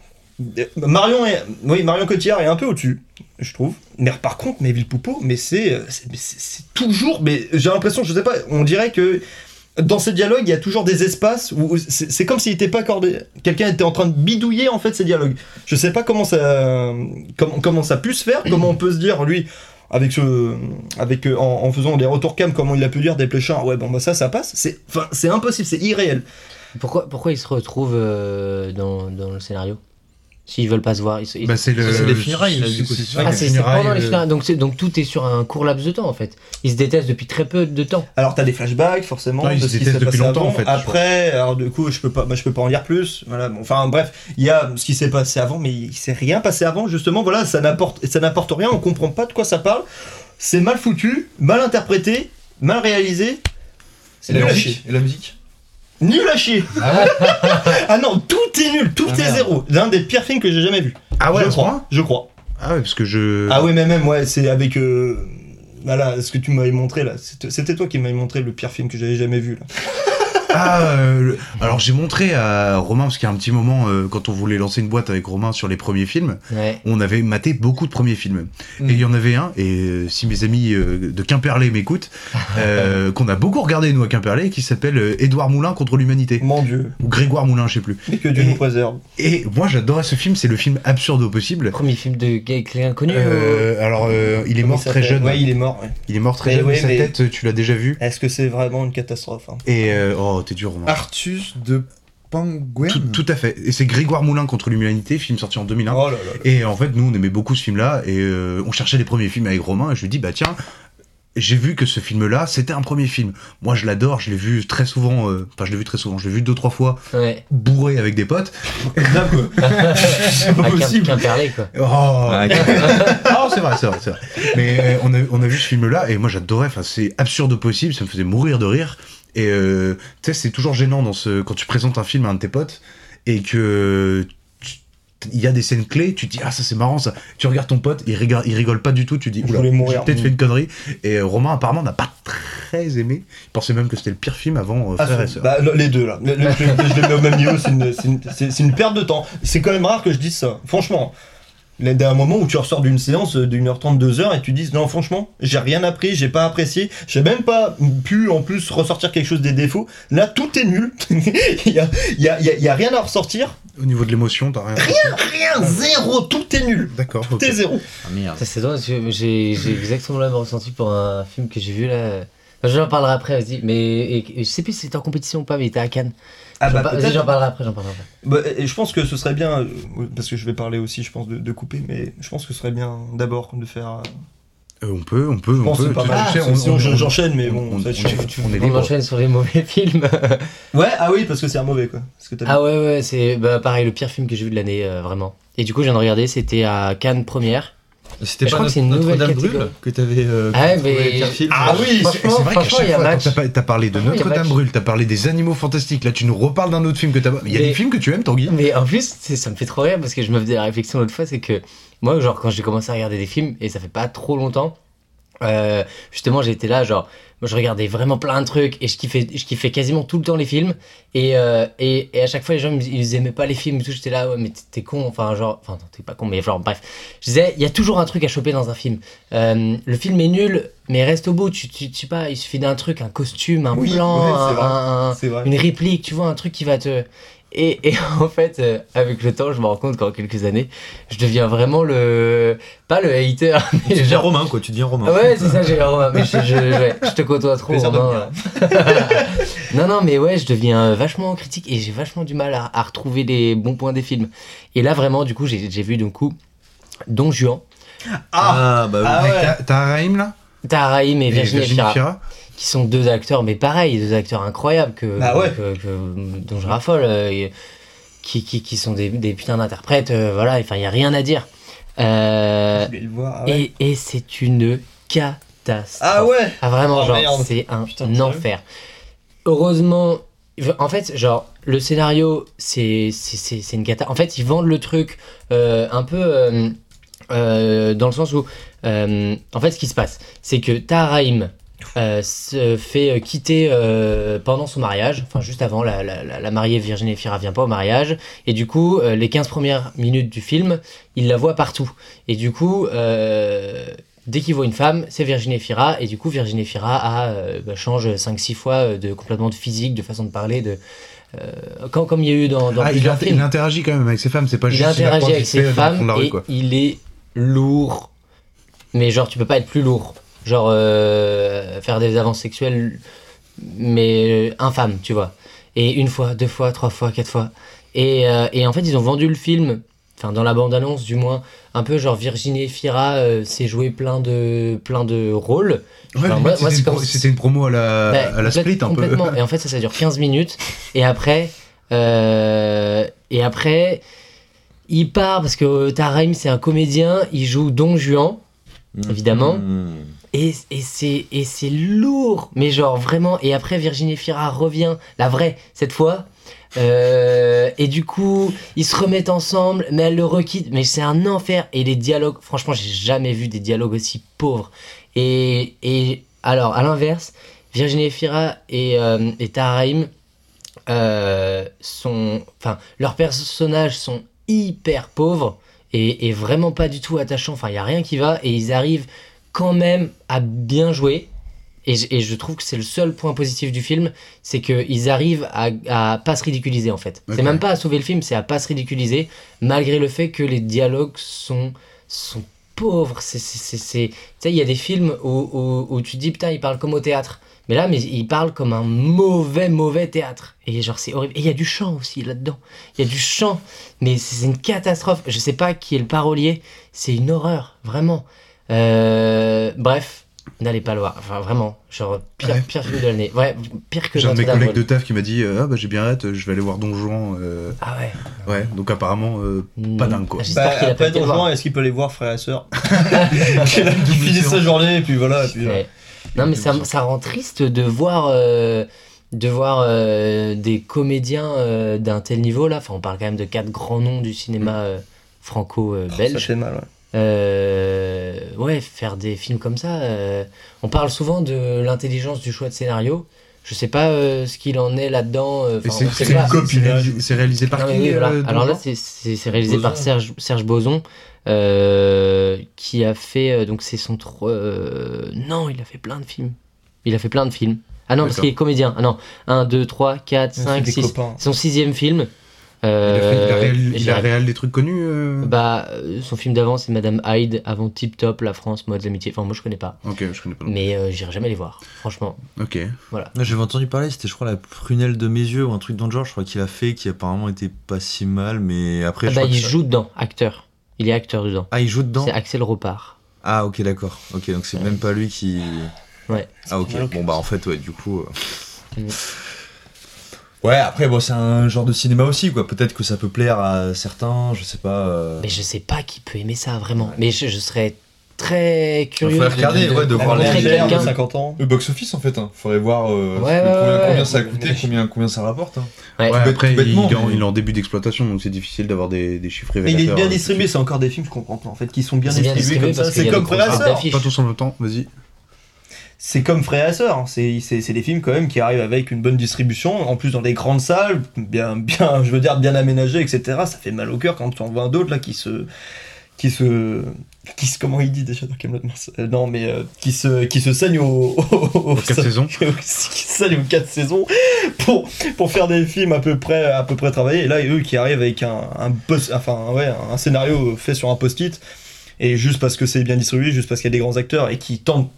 Marion est, oui, Marion Cotillard est un peu au-dessus, je trouve. Mais par contre, Melville Poupeau, mais c'est, c'est, mais c'est- c'est toujours, mais j'ai l'impression, je sais pas, on dirait que dans ces dialogues, il y a toujours des espaces où c'est, c'est comme s'il n'était pas accordé. Quelqu'un était en train de bidouiller en fait ces dialogues. Je sais pas comment ça, comment, comment ça pu se faire, comment on peut se dire lui. Avec ce, avec euh, en, faisant des retours cam, comment il a pu dire des pléchins, ouais bon bah ça ça passe, c'est, enfin c'est impossible, c'est irréel. Pourquoi, pourquoi ils se retrouvent euh, dans, dans le scénario? S'ils veulent pas se voir, ils Bah, c'est le. les funérailles, Ah, c'est pendant les euh, funérailles. Donc, c'est- donc tout est sur un court laps de temps en fait. Ils se détestent depuis très peu de temps. Alors t'as des flashbacks forcément Non, ils de se ce qui détestent s'est depuis passé longtemps, avant. en fait, je Après, alors du coup je peux pas, je peux pas en lire plus. Voilà, bon, enfin bref, il y a ce qui s'est passé avant, mais il s'est rien passé avant justement. Voilà, ça n'apporte, ça n'apporte rien. On comprend pas de quoi ça parle. C'est mal foutu, mal interprété, mal réalisé. C'est la musique. Et la musique Nul à chier. Ah, non, tout est nul, tout Ah, est merde. zéro. L'un des pires films que j'ai jamais vu. Ah ouais, je ce crois. point Je crois. Ah ouais, parce que je. Ah ouais, mais même, ouais, c'est avec. euh, Voilà, ce que tu m'avais montré là. C'était c'était toi qui m'avais montré le pire film que j'avais jamais vu là. Ah, euh, alors j'ai montré à Romain, parce qu'il y a un petit moment, euh, quand on voulait lancer une boîte avec Romain sur les premiers films, Ouais. on avait maté beaucoup de premiers films. Mm. Et il y en avait un, et euh, si mes amis de Quimperlé m'écoutent, qu'on a beaucoup regardé nous à Quimperlé, qui s'appelle Édouard Moulin contre l'humanité. Mon dieu. Ou Grégoire Moulin, je sais plus. Mais que Dieu Et- nous préserve. Et moi j'adorais ce film, c'est le film absurde au possible. Premier film de gay clé inconnu. Alors il est mort très jeune. Ouais, il est mort. ouais. Il est mort très Mais jeune, mais sa mais- tête, tu l'as déjà vu. Est-ce que c'est vraiment une catastrophe hein? Et euh, oh, t'es dur, Romain. Artus de Panguen. Tout, tout à fait. Et c'est Grégoire Moulin contre l'humanité, film sorti en 2001. Oh là là. là. Et en fait, nous, on aimait beaucoup ce film-là, et euh, on cherchait les premiers films avec Romain, et je lui dis, bah tiens, j'ai vu que ce film-là, c'était un premier film. Moi, je l'adore, je l'ai vu très souvent, euh, enfin, je l'ai vu très souvent, je l'ai vu deux, trois fois, Ouais. bourré avec des potes. C'est pas possible. Quoi. Oh, Ah, Oh, c'est vrai, c'est vrai, c'est vrai. Mais euh, on, a, on a vu ce film-là, et moi, j'adorais, enfin, c'est absurde possible, ça me faisait mourir de rire. Et euh, tu sais, c'est toujours gênant dans ce, quand tu présentes un film à un de tes potes, et que il y a des scènes clés, tu te dis ah ça c'est marrant ça. Tu regardes ton pote, il rigole, il rigole pas du tout, tu te dis Je oula, j'ai peut-être fait une connerie. Et euh, Romain apparemment n'a pas très aimé. Il pensait même que c'était le pire film avant euh, Ah, Frères et Sœurs. bah, le- les deux là. Le- le- je, je les mets au même niveau, c'est une, une perte de temps. C'est quand même rare que je dise ça. Franchement. Il y a un moment où tu ressors d'une séance d'une heure trente, deux heures et tu dis non franchement j'ai rien appris, j'ai pas apprécié, j'ai même pas pu en plus ressortir quelque chose des défauts. Là tout est nul, il y a, il y, a, il y a- il y a rien à ressortir, Au niveau de l'émotion, t'as rien. rien, zéro, tout est nul, D'accord. tout est zéro. Ah, merde. Ça, c'est drôle, j'ai exactement le même ressenti pour un film que j'ai vu là. Enfin, j'en parlerai après, vas-y. Mais et- et je sais plus si c'était en compétition ou pas, mais il était à Cannes. Ah J'en bah, peut-être. j'en parlerai après, j'en parlerai après. Bah, et je pense que ce serait bien, euh, parce que je vais parler aussi je pense de, de couper, mais je pense que ce serait bien d'abord de faire... euh, on peut, on peut, Je on pense peut. pas Tu- mal. tu Ah, sinon, je- on- j'enchaîne, mais on- bon, on, ça, on, est- on est On libre. enchaîne sur les mauvais films. Ouais, ah oui, parce que c'est un mauvais quoi. Parce que t'as ah ouais, ouais, c'est bah, pareil, le pire film que j'ai vu de l'année, euh, vraiment. Et du coup, je viens de regarder, c'était à Cannes première. C'était Je pas crois que c'est une Notre- nouvelle Notre-Dame catégorie. brûle que t'avais euh, Ah mais- Ah oui, c'est vrai qu'à chaque il y a fois, t'as, parlé de Franchement, il y a Notre-Dame match. brûle, t'as parlé des animaux fantastiques, là tu nous reparles d'un autre film que t'as. Il y a des films que tu aimes, Tanguy Mais en plus, ça me fait trop rire parce que je me faisais la réflexion l'autre fois, c'est que moi, genre, quand j'ai commencé à regarder des films, et ça fait pas trop longtemps, euh, justement, j'étais là, genre, moi, je regardais vraiment plein de trucs et je kiffais, je kiffais quasiment tout le temps les films. Et, euh, et, et à chaque fois, les gens, ils, aimaient pas les films et tout. J'étais là, ouais, mais t'es- con, enfin, genre, enfin, t'es pas con, mais genre, bref. Je disais, il y a toujours un truc à choper dans un film. Euh, le film est nul, mais reste au bout. Tu, tu, tu sais pas, il suffit d'un truc, un costume, un Oui, plan, ouais, c'est un- vrai. un- C'est vrai. une réplique, tu vois, un truc qui va te. Et, et en fait, euh, avec le temps, je me rends compte qu'en quelques années, je deviens vraiment le. Pas le hater, Tu mais deviens genre. romain quoi, tu deviens romain. Ah ouais, c'est ça, j'ai Romain. Mais je, je, ouais, je te côtoie trop, Romain. non, non, mais ouais, je deviens vachement critique et j'ai vachement du mal à, à retrouver les bons points des films. Et là, vraiment, du coup, j'ai j'ai vu, du coup, Don Juan, Ah, bah oui. Ah ouais. Ta- Taharaim là? Taharaim et Et Virginie Virginie Fira, Fira qui sont deux acteurs, mais pareil, deux acteurs incroyables que, Bah ouais. que- que- dont je raffole, euh, qui, qui, qui sont des, des putains d'interprètes, euh, voilà, enfin, il n'y a rien à dire. Euh, Je voulais le voir. ah ouais. et et c'est une catastrophe. Ah ouais Ah vraiment, Oh, genre, c'est un Putain, enfer. Heureusement, en fait, genre, le scénario, c'est c'est- c'est- c'est une cata. En fait, ils vendent le truc un peu dans le sens où, en fait, ce qui se passe, c'est que Taharaim euh, se fait quitter euh, pendant son mariage, enfin juste avant, la, la, mariée Virginie Fira vient pas au mariage, et du coup, euh, les 15 premières minutes du film, il la voit partout. Et du coup, euh, dès qu'il voit une femme, c'est Virginie Fira, et du coup, Virginie Fira a, euh, bah, change 5-6 fois euh, de, complètement de physique, de façon de parler, de, euh, comme, il y a eu dans, dans Ah, il, plusieurs inter- films. il interagit quand même avec ses femmes, c'est pas Il juste. une interagit avec ses femmes rue, et quoi. il est lourd. Mais genre, tu peux pas être plus lourd. Genre, euh, faire des avances sexuelles, mais euh, infâme, tu vois. Et une fois, deux fois, trois fois, quatre fois. Et, euh, et en fait, ils ont vendu le film, enfin, dans la bande-annonce du moins, un peu genre Virginie Fira euh, s'est joué plein de, plein de rôles. Ouais, Enfin, moi- moi, c'était c'est une comme- pro- C'était une promo à la, Ouais, à la complète- split un peu. Et en fait, ça, ça dure 15 minutes. Et après, euh, et après, il part parce que Taraim, c'est un comédien. Il joue Don Juan, évidemment. Mmh. Et, et c'est lourd, mais genre vraiment. Et après, Virginie Fira revient, la vraie, cette fois. Euh, et du coup, ils se remettent ensemble, mais elle le requitte. Mais c'est un enfer. Et les dialogues, franchement, j'ai jamais vu des dialogues aussi pauvres. Et, et alors, à l'inverse, Virginie Fira et, euh, et Tahar Rahim, euh, sont, enfin, leurs personnages sont hyper pauvres et, et vraiment pas du tout attachants. Enfin, il y a rien qui va et ils arrivent quand même à bien jouer. Et, je- et je trouve que c'est le seul point positif du film, c'est qu'ils arrivent à, à pas se ridiculiser en fait. C'est même pas à sauver le film, c'est à pas se ridiculiser, malgré le fait que les dialogues sont, sont pauvres. C'est, c'est, c'est, c'est- Tu sais, il y a des films où, où, où tu te dis putain, ils parlent comme au théâtre. Mais là, mais il parle comme un mauvais, mauvais théâtre. Et genre, c'est horrible. Et il y a du chant aussi là-dedans. Il y a du chant. Mais c'est une catastrophe. Je sais pas qui est le parolier. C'est une horreur, vraiment. Euh, bref, n'allez pas le voir. Enfin, vraiment. Genre, pire, Ouais. pire film de l'année. Ouais, pire que J'ai un de mes collègues de taf qui m'a dit euh, Ah bah j'ai bien hâte, je vais aller voir Don Juan. euh, Ah ouais. Ouais, donc apparemment, euh, pas dingue quoi. J'espère Bah, qu'il après Don. Juan, est-ce qu'il peut les voir, frère et sœur Qu'il a fini sa journée, et puis voilà. Et puis, Ouais. Non, mais ça, ça rend triste de voir, euh, de voir euh, des comédiens euh, d'un tel niveau là. Enfin, on parle quand même de quatre grands noms du cinéma euh, Ça franco-belge. fait mal, ouais. Euh, ouais, faire des films comme ça. euh, on parle souvent de l'intelligence du choix de scénario. Je sais pas euh, ce qu'il en est là-dedans. euh, c'est c'est c'est réalisé, c'est réalisé par Non, qui oui, voilà. euh, Alors là, c'est- c'est c'est réalisé Boson. par Serge, Serge Boson, euh, qui a fait. euh, donc, c'est son. tro- euh, non, il a fait plein de films. Il a fait plein de films. Ah non, parce qu'il est comédien. Ah non, 1, 2, 3, 4, C'est 5, des 6. copains. Son sixième film. Il a, fait, il a, Euh, il a réal des trucs connus euh Bah, son film d'avant, c'est Madame Hyde, avant Tip Top, La France, Mode l'amitié. Enfin, moi, je connais pas. Ok, je connais pas. Mais euh, j'irai jamais les voir, franchement. Ok. Voilà. Là, J'avais entendu parler, c'était je crois la prunelle de mes yeux ou un truc dans le genre, je crois qu'il a fait, qui apparemment était pas si mal, mais après Ah je bah, crois il que ça- joue dedans, acteur. Il est acteur dedans. Ah, il joue dedans C'est Axel Repart. Ah, ok, d'accord. Ok, donc c'est même pas lui qui. Ouais. Ah, ok. Bon, bah en fait, ouais, du coup. Ouais, après, bon, c'est un genre de cinéma aussi, quoi. Peut-être que ça peut plaire à certains, je sais pas. euh, Mais je sais pas qui peut aimer ça vraiment. Mais je, je serais très curieux. faudrait regarder, ouais, de voir l'air de quelqu'un. 50 ans. Le box-office en fait, hein. faudrait voir euh, Ouais, combien, ouais, ouais, combien ouais. ça a coûté, combien, combien ça rapporte. hein. Ouais. Ouais, Tout après, tout il, est en, mais- il est en début d'exploitation, donc c'est difficile d'avoir des, des chiffres Mais il révélateurs. est bien euh, distribué, c'est encore des films, je comprends pas en fait, qui sont bien distribués distribué comme ça. C'est comme d'affiches. Pas tous en même temps, vas-y. C'est comme Frère et Sœur. hein. C'est c'est- c'est des films quand même qui arrivent avec une bonne distribution, en plus dans des grandes salles, bien, bien, je veux dire, bien aménagées, etc. Ça fait mal au cœur quand tu en vois d'autres là qui se. Qui se. Qui se. Comment il dit déjà dans Camelot Euh, Non, mais euh, qui se, qui se saignent au. Aux, quatre saisons. qui se saignent aux 4 saisons pour, pour faire des films à peu près, à peu près travaillés. Et là, eux qui arrivent avec un, un, post- enfin, ouais, un scénario fait sur un post-it, et juste parce que c'est bien distribué, juste parce qu'il y a des grands acteurs et qui tentent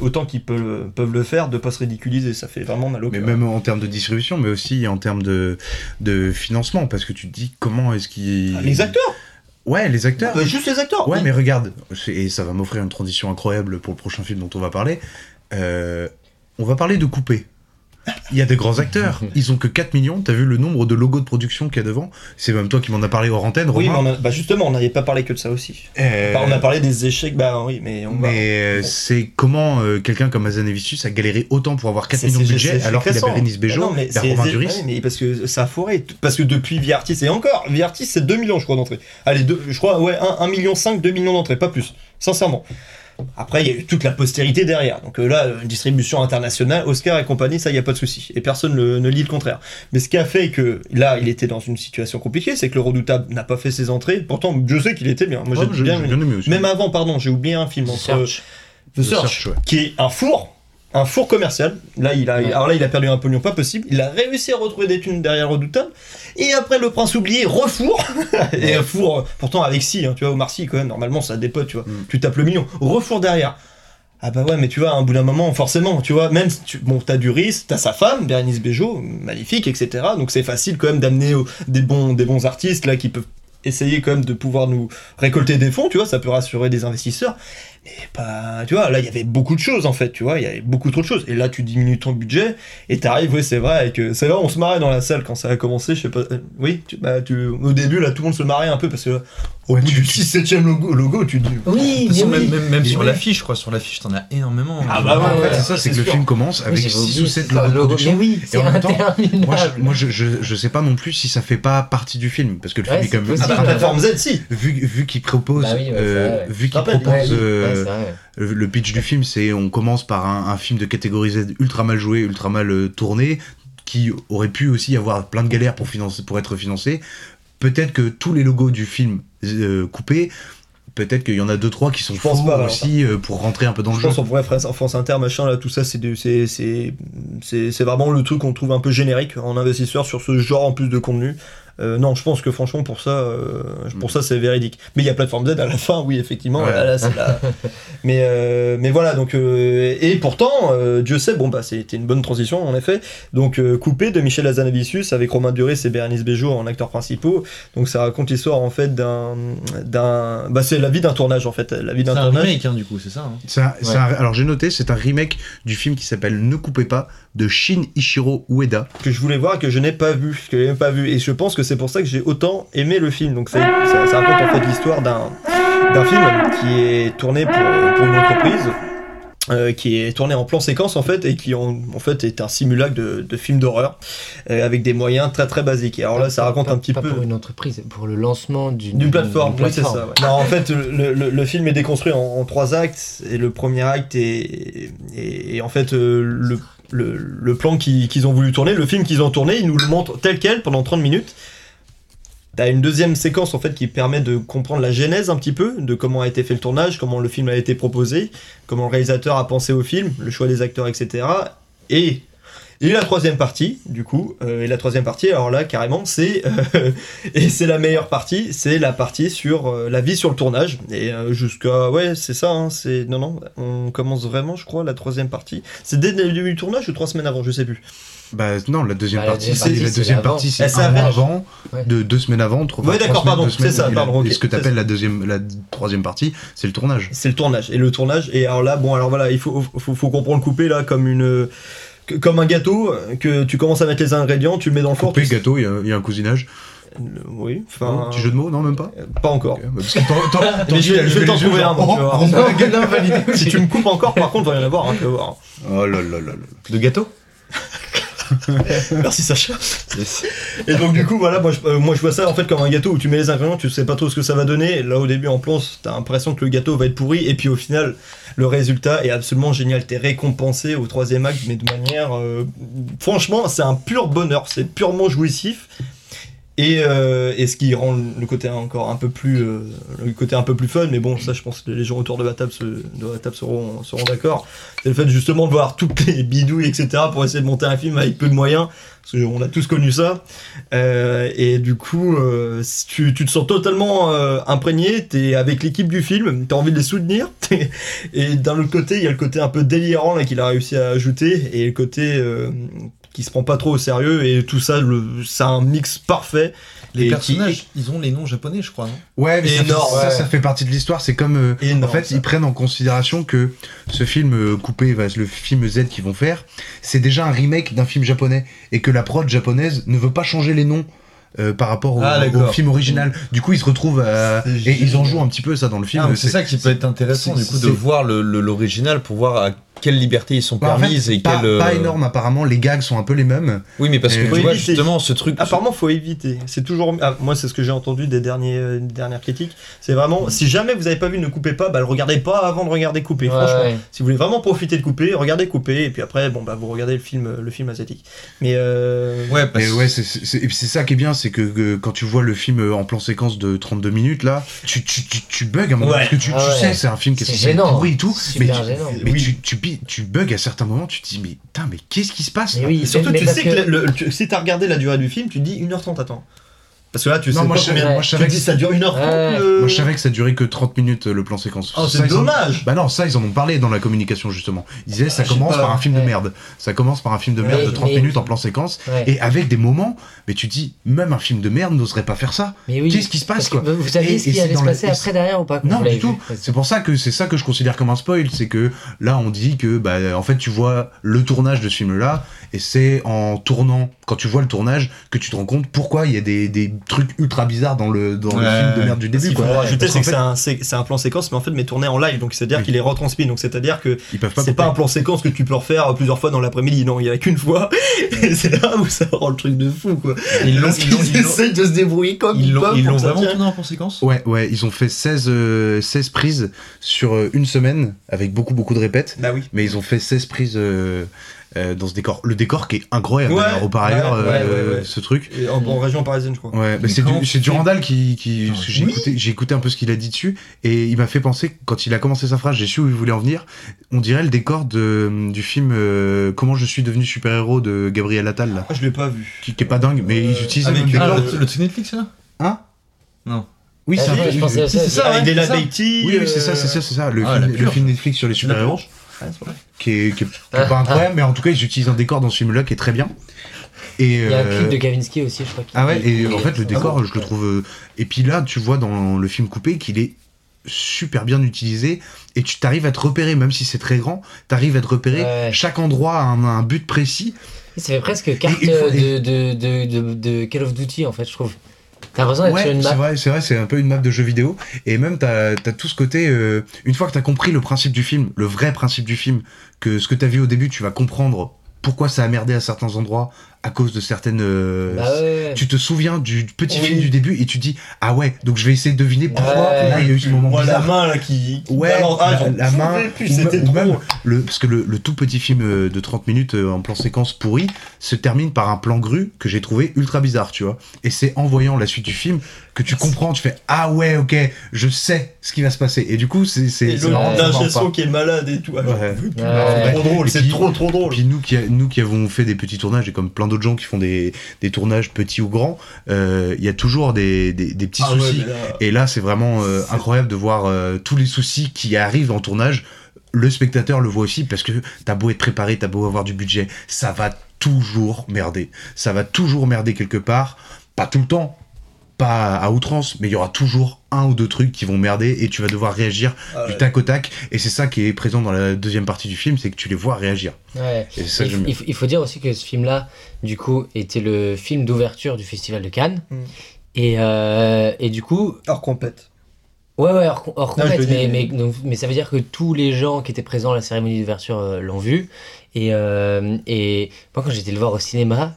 autant qu'ils peuvent, peuvent le faire, de pas se ridiculiser. Ça fait vraiment mal au Mais cœur. même en termes de distribution, mais aussi en termes de, de financement, parce que tu te dis comment est-ce qu'ils. Ah, Les acteurs Ouais, les acteurs. Euh, Juste les acteurs Ouais, Oui. mais regarde, et ça va m'offrir une transition incroyable pour le prochain film dont on va parler. Euh, on va parler de Coupé. Il y a des grands acteurs, ils ont que 4 millions. T'as vu le nombre de logos de production qu'il y a devant? C'est même toi qui m'en as parlé hors antenne, Oui, mais Romain. on a- bah justement, on n'avait pas parlé que de ça aussi. Euh, Enfin, on a parlé des échecs, bah oui, mais on mais euh, c'est comment euh, quelqu'un comme Azanavicius a galéré autant pour avoir 4 C'est- millions de budget alors qu'il a. Bérénice Bejo, mais c'est- Romain Duris. ouais, mais parce que ça a foiré. Parce que depuis Viartis, et encore, Viartis, c'est 2 millions, je crois, d'entrées. Allez, deux- je crois, ouais, 1, million 5, 2 millions d'entrées, pas plus. Sincèrement. Après, il y a eu toute la postérité derrière. Donc euh, là, une distribution internationale, Oscar et compagnie, ça, il n'y a pas de souci. Et personne ne, ne lit le contraire. Mais ce qui a fait que là, il était dans une situation compliquée, c'est que le Redoutable n'a pas fait ses entrées. Pourtant, je sais qu'il était bien. Moi, Ouais, j'ai j'ai- bien, j'ai bien aimé aussi. Même avant, pardon, j'ai oublié un film The entre Search. The The Search, Search, ouais. qui est un four, un four commercial. Là, il a, alors là, il a perdu un pognon pas possible. Il a réussi à retrouver des thunes derrière Redoutable. Et après, le prince oublié refour. et un four, pourtant avec si, hein, tu vois, Omar Sy, quand même, normalement, ça dépote, tu vois. Mm. Tu tapes le million. Refour derrière. Ah bah ouais, mais tu vois, à un bout d'un moment, forcément, tu vois, même si tu, bon, t'as Duris, t'as sa femme, Bérénice Bejo, magnifique, etc. Donc c'est facile quand même d'amener au- des bons, des bons artistes là qui peuvent essayer quand même de pouvoir nous récolter des fonds, tu vois, ça peut rassurer des investisseurs. Mais pas, tu vois, là il y avait beaucoup de choses en fait, tu vois, il y avait beaucoup trop de choses. Et là tu diminues ton budget et t'arrives, oui c'est vrai, euh, c'est vrai, on se marrait dans la salle quand ça a commencé, je sais pas, euh, oui, tu, bah, tu, au début là tout le monde se marrait un peu parce que Au Ouais, bout tu- du tu- 6-7ème logo, logo, tu dis. Oui, façon, oui. même, même, même sur oui. l'affiche, je crois, sur l'affiche, t'en as énormément. Ah bah ouais, c'est ça, c'est que le film commence avec Oui, 6 j'avais ou 7 oublié, logos. Mais oui, Et c'est en même temps, interminable. Moi, je, moi je, je, je sais pas non plus si ça fait pas partie du film, parce que le Ouais, film est quand même. Ah bah, plateforme Z, si. Vu, vu qu'il propose, Bah oui, ouais, euh, vrai, ouais. vu qu'il propose Ouais, euh, ouais, vrai. le le pitch du film, c'est on commence par un, un film de catégorie Z ultra mal joué, ultra mal euh, tourné, qui aurait pu aussi avoir plein de galères pour financer, pour être financé. Peut-être que tous les logos du film euh, coupés, peut-être qu'il y en a deux trois qui sont alors. aussi euh, pour rentrer un peu dans Je le jeu. pense qu'on pourrait faire en France Inter, machin, là, tout ça, c'est c'est c'est vraiment le truc qu'on trouve un peu générique en investisseur sur ce genre en plus de contenu. Euh, non, je pense que franchement pour ça, euh, pour ça c'est véridique. Mais il y a plateforme Z à la fin, oui effectivement. Ouais. là, là, c'est la- mais euh, mais voilà donc euh, et pourtant euh, Dieu sait bon bah c'était une bonne transition en effet. Donc euh, coupé de Michel Azanavicius avec Romain Duris et Bérénice Bejo en acteurs principaux. Donc ça raconte l'histoire en fait d'un d'un bah c'est la vie d'un tournage en fait, la vie C'est d'un un remake, hein, du coup, c'est ça. hein. C'est un- c'est un- alors j'ai noté, c'est un remake du film qui s'appelle Ne coupez pas de Shin Ichiro Ueda. que je voulais voir et que je n'ai pas vu, que je n'ai pas vu. Et je pense que c'est pour ça que j'ai autant aimé le film. Donc c'est- ça, ça raconte en fait l'histoire d'un d'un film qui est tourné pour, pour une entreprise. euh, qui est tourné en plan séquence en fait et qui en, en fait est un simulacre de, de film d'horreur euh, avec des moyens très très basiques. Et alors là ça raconte Pas- un petit pas peu pour une entreprise, pour le lancement d'une d'une plateforme, oui, c'est ça. ouais. Non, en fait, le, le- le film est déconstruit en, en trois actes, et le premier acte est, est- est en fait euh, le, le, plan qu'ils qu'ils ont voulu tourner, le film qu'ils ont tourné, ils nous le montrent tel quel pendant 30 minutes. T'as une deuxième séquence en fait qui permet de comprendre la genèse un petit peu de comment a été fait le tournage, comment le film a été proposé, comment le réalisateur a pensé au film, le choix des acteurs, etc. Et et la troisième partie, du coup, euh, et la troisième partie, alors là, carrément, c'est euh, et c'est la meilleure partie, c'est la partie sur euh, la vie sur le tournage. Et euh, jusqu'à ouais, c'est ça. Hein, c'est non non, on commence vraiment, je crois, la troisième partie. C'est dès le début du tournage ou trois semaines avant, je sais plus. Bah non, la deuxième Bah, partie, c'est la deuxième partie, c'est un mois avant, Ouais. de deux semaines avant, trois, Ouais, d'accord, semaines, pardon, deux semaines, c'est ça, pardon, ok, Et ce que t'appelles la deuxième, la troisième partie, c'est le tournage. C'est le tournage. Et le tournage. Et alors là, bon, alors voilà, il faut faut, faut comprendre le couper là comme une que- comme un gâteau que tu commences à mettre les ingrédients, tu le mets dans le four. Coupé, tu- gâteau, il y, a- il y a un cousinage. Euh, Oui, enfin. Petit jeu de mots, non, même pas euh, Pas encore. Ok, bah, parce que t'en- t'en- t'en Mais dis, je vais- je t'en trouver un, bon, tu vas voir. Si tu me coupes encore, par contre, il va y en avoir, hein, tu vas voir. Oh là là là là. De gâteau Merci Sacha. Et donc du coup voilà moi je, euh, moi je vois ça en fait comme un gâteau où tu mets les ingrédients, tu sais pas trop ce que ça va donner. Là au début en plan t'as l'impression que le gâteau va être pourri et puis au final le résultat est absolument génial. T'es récompensé au troisième acte mais de manière euh, franchement c'est un pur bonheur, c'est purement jouissif. Et, euh, et ce qui rend le côté encore un peu plus euh, le côté un peu plus fun mais bon ça je pense que les gens autour de la table, se, de la table seront, seront d'accord c'est le fait justement de voir toutes les bidouilles etc pour essayer de monter un film avec peu de moyens parce qu'on a tous connu ça. Euh, et du coup euh, tu, tu te sens totalement euh, imprégné t'es avec l'équipe du film t'as envie de les soutenir et d'un autre côté il y a le côté un peu délirant là qu'il a réussi à ajouter et le côté euh, qui se prend pas trop au sérieux et tout ça le, c'est un mix parfait Les Et qui- personnages, ils ont les noms japonais, je crois, non? Ouais, mais ça, fait- Énorme, ça, ouais. ça fait partie de l'histoire. C'est comme. euh, Énorme, en fait, ça. ils prennent en considération que ce film euh, coupé, va- le film Z qu'ils vont faire, c'est déjà un remake d'un film japonais. Et que la prod japonaise ne veut pas changer les noms. Euh, par rapport au, Ah, au film original. Du coup, ils se retrouvent C'est et ils en jouent un petit peu ça dans le film. Ah, mais C'est ça qui peut être intéressant, du coup, de voir le- le- l'original pour voir à quelle liberté ils sont Bah, en fait, permises et pas, quelle. euh, pas énorme apparemment. Les gags sont un peu les mêmes. Oui, mais parce que Et- tu Faut vois, éviter. justement, ce truc. Apparemment, faut éviter. C'est toujours. ah, moi, c'est ce que j'ai entendu des derniers, euh, dernières critiques. C'est vraiment. Si jamais vous avez pas vu, ne coupez pas. Bah, le regardez pas avant de regarder couper. Ouais, franchement, ouais. si vous voulez vraiment profiter de couper, regardez couper. Et puis après, bon, bah, vous regardez le film, le film asiatique. Mais euh, Ouais, parce Et ouais, c'est ça qui est bien, c'est que, que quand tu vois le film en plan séquence de 32 minutes là, tu, tu, tu, tu bugs à un moment Ouais. parce que tu, Ah ouais. sais c'est un film qui est censé pourri et tout, mais, tu, gênant. mais Oui. tu, tu, bugs à certains moments, tu te dis mais putain mais qu'est-ce qui se passe? Oui, et surtout, mais tu sais que, le, le- tu- si t'as regardé la durée du film, tu te dis 1h30 attends. Parce que là, tu Non, sais moi, pas je combien. savais- moi, je tu savais te que- ça dure 1h30. Ouais. le- Moi je savais que ça durait que 30 minutes euh, le plan séquence. Oh, Ça, c'est ils en- dommage. Bah non, ça ils en ont parlé dans la communication justement. Ils disaient ça Ah, je sais commence pas. par un film de Ouais. merde. Ça commence par un film de merde Mais- de 30 mais- minutes en plan séquence Ouais. et avec des moments, mais tu dis même un film de merde n'oserait pas faire ça. Mais oui. Qu'est-ce qui se passe, Parce que quoi Vous savez Et- ce et qui c'est allait dans se la- passer et après derrière ou pas quand Non, vous du tout. vu C'est pour ça que c'est ça que je considère comme un spoil, c'est que là on dit que bah en fait tu vois le tournage de ce film-là et c'est en tournant quand tu vois le tournage que tu te rends compte pourquoi il y a des, des, trucs ultra bizarres dans le, dans le film de merde du Ce début. qu'il faut Quoi. rajouter, Parce c'est que c'est un, c'est- c'est un plan séquence, mais en fait, mais tourné en live. Donc, c'est-à-dire Oui. qu'il est retransmis. Donc, c'est-à-dire que Ils peuvent pas c'est pas un plan séquence que tu peux refaire plusieurs fois dans l'après-midi. Non, il y a qu'une fois. Et c'est là où ça rend le truc de fou, quoi. Ils l'ont ils essayent de se débrouiller comme ils ils l'ont- peuvent ils l'ont vraiment tourné en plan séquence? Ouais, ouais, ils ont fait 16, euh, 16 prises sur euh, une semaine avec beaucoup, beaucoup de répètes. Bah oui. Mais ils ont fait 16 prises euh, euh, dans ce décor. Le décor qui est incroyable, Ouais, au par ailleurs, ouais, ouais, euh, ouais, ouais. ce truc. Et en, en région parisienne, je crois. Ouais, bah Mais c'est du, tu c'est du fais Randall qui. qui j'ai Oui. écouté, j'ai écouté un peu ce qu'il a dit dessus et il m'a fait penser, quand il a commencé sa phrase, j'ai su où il voulait en venir. On dirait le décor de, du film euh, Comment je suis devenu super-héros de Gabriel Attal, là, Ah, je l'ai pas vu. qui, qui est pas dingue, mais Euh, ils utilisent avec Ah, le, le truc Netflix là? Hein? Non. Oui, Ah, c'est ça. C'est ça, avec des c'est ça. Beatty. Oui, c'est ça, c'est ça, c'est ça. Le, Ah, le film Netflix sur les super-héros, qui est, qui est- qui est pas incroyable, mais en tout cas, ils utilisent un décor dans ce film-là qui est très bien. Et, Il y a un euh, clip de Kavinsky aussi, je crois. Ah ouais, et en fait, le décor, je le trouve. euh, Et puis là, tu vois dans le film coupé qu'il est super bien utilisé et tu t'arrives à te repérer, même si c'est très grand, t'arrives à te repérer. Ouais. Chaque endroit a un, un but précis. Ça fait presque carte Et de, de, de, de Call of Duty en fait, je trouve. T'as l'impression d'être sur Ouais, une c'est vrai, c'est vrai, c'est un peu une map de jeu vidéo. Et même, t'as as tout ce côté. euh, une fois que t'as compris le principe du film, le vrai principe du film, que ce que t'as vu au début, tu vas comprendre pourquoi ça a merdé à certains endroits à cause de certaines. euh, Bah ouais. Tu te souviens du petit Oui. film du début et tu dis ah ouais donc je vais essayer de deviner pourquoi Ouais. là il y a eu ce moment Moi, la main là qui. qui Ouais, balance- Ah, la, main, plus, ou, c'était ou même le, parce que le, le tout petit film euh, de 30 minutes euh, en plan séquence pourri se termine par un plan grue que j'ai trouvé ultra bizarre, tu vois. Et c'est en voyant la suite du film que tu comprends, tu fais ah ouais, ok, je sais ce qui va se passer. Et du coup, c'est c'est l'ingestion qui est malade et tout. Ah, Ouais. C'est trop drôle, Et c'est puis- trop trop drôle. Puis nous qui, nous qui avons fait des petits tournages, et comme plein d'autres gens qui font des, des tournages petits ou grands, euh, il y a toujours des, des, des petits Ah soucis. là- Et là, c'est vraiment euh, incroyable de voir euh, tous les soucis qui arrivent en tournage. Le spectateur le voit aussi parce que t'as beau être préparé, t'as beau avoir du budget, ça va toujours merder. Ça va toujours merder quelque part. Pas tout le temps, pas à outrance, mais il y aura toujours un ou deux trucs qui vont merder et tu vas devoir réagir Ah du ouais. tac au tac. Et c'est ça qui est présent dans la deuxième partie du film, c'est que tu les vois réagir. Ouais. Et ça Il, j'aime bien. il faut- il faut dire aussi que ce film-là, du coup, était le film d'ouverture du Festival de Cannes. Mm. Et, euh, et du coup, Hors compète. ouais, ouais, hors, hors Non, je compète, mais, mais- mais, donc- mais ça veut dire que tous les gens qui étaient présents à la cérémonie d'ouverture euh, l'ont vu. Et, euh, et moi, quand j'étais le voir au cinéma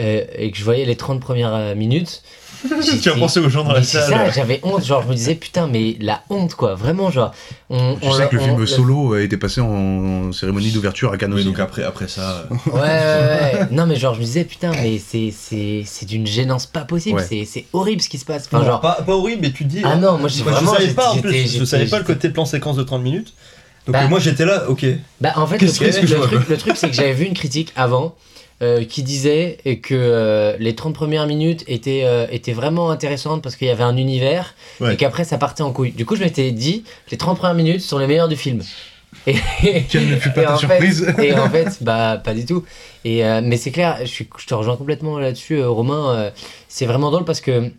euh, et que je voyais les 30 premières euh, minutes, Tu as pensé aux gens dans la salle. ça, j'avais honte, genre je me disais putain mais la honte quoi, vraiment genre on, Tu on sais que le film Solo a été passé en cérémonie d'ouverture à Cannes Oui, aussi. donc après, après ça. euh, Ouais, ouais, ouais. non mais genre je me disais putain mais c'est c'est c'est d'une gênance pas possible, Ouais. c'est c'est horrible ce qui se passe. Enfin Non, genre pas, pas horrible, mais tu te dis. ah non, moi j'ai je vraiment savais pas en plus, je savais pas le côté plan séquence de 30 minutes. Donc Bah. moi j'étais là, ok. Bah en fait je truc, le truc, c'est que j'avais vu une critique avant euh, qui disait que euh, les 30 premières minutes étaient, euh, étaient vraiment intéressantes parce qu'il y avait un univers Ouais. et qu'après ça partait en couille. Du coup je m'étais dit les 30 premières minutes sont les meilleures du film. Et, Quelle ne fut pas et ta en surprise fait, Et en fait, bah pas du tout. Et mais c'est clair, je, suis, je te rejoins complètement là-dessus, Romain. c'est vraiment drôle parce que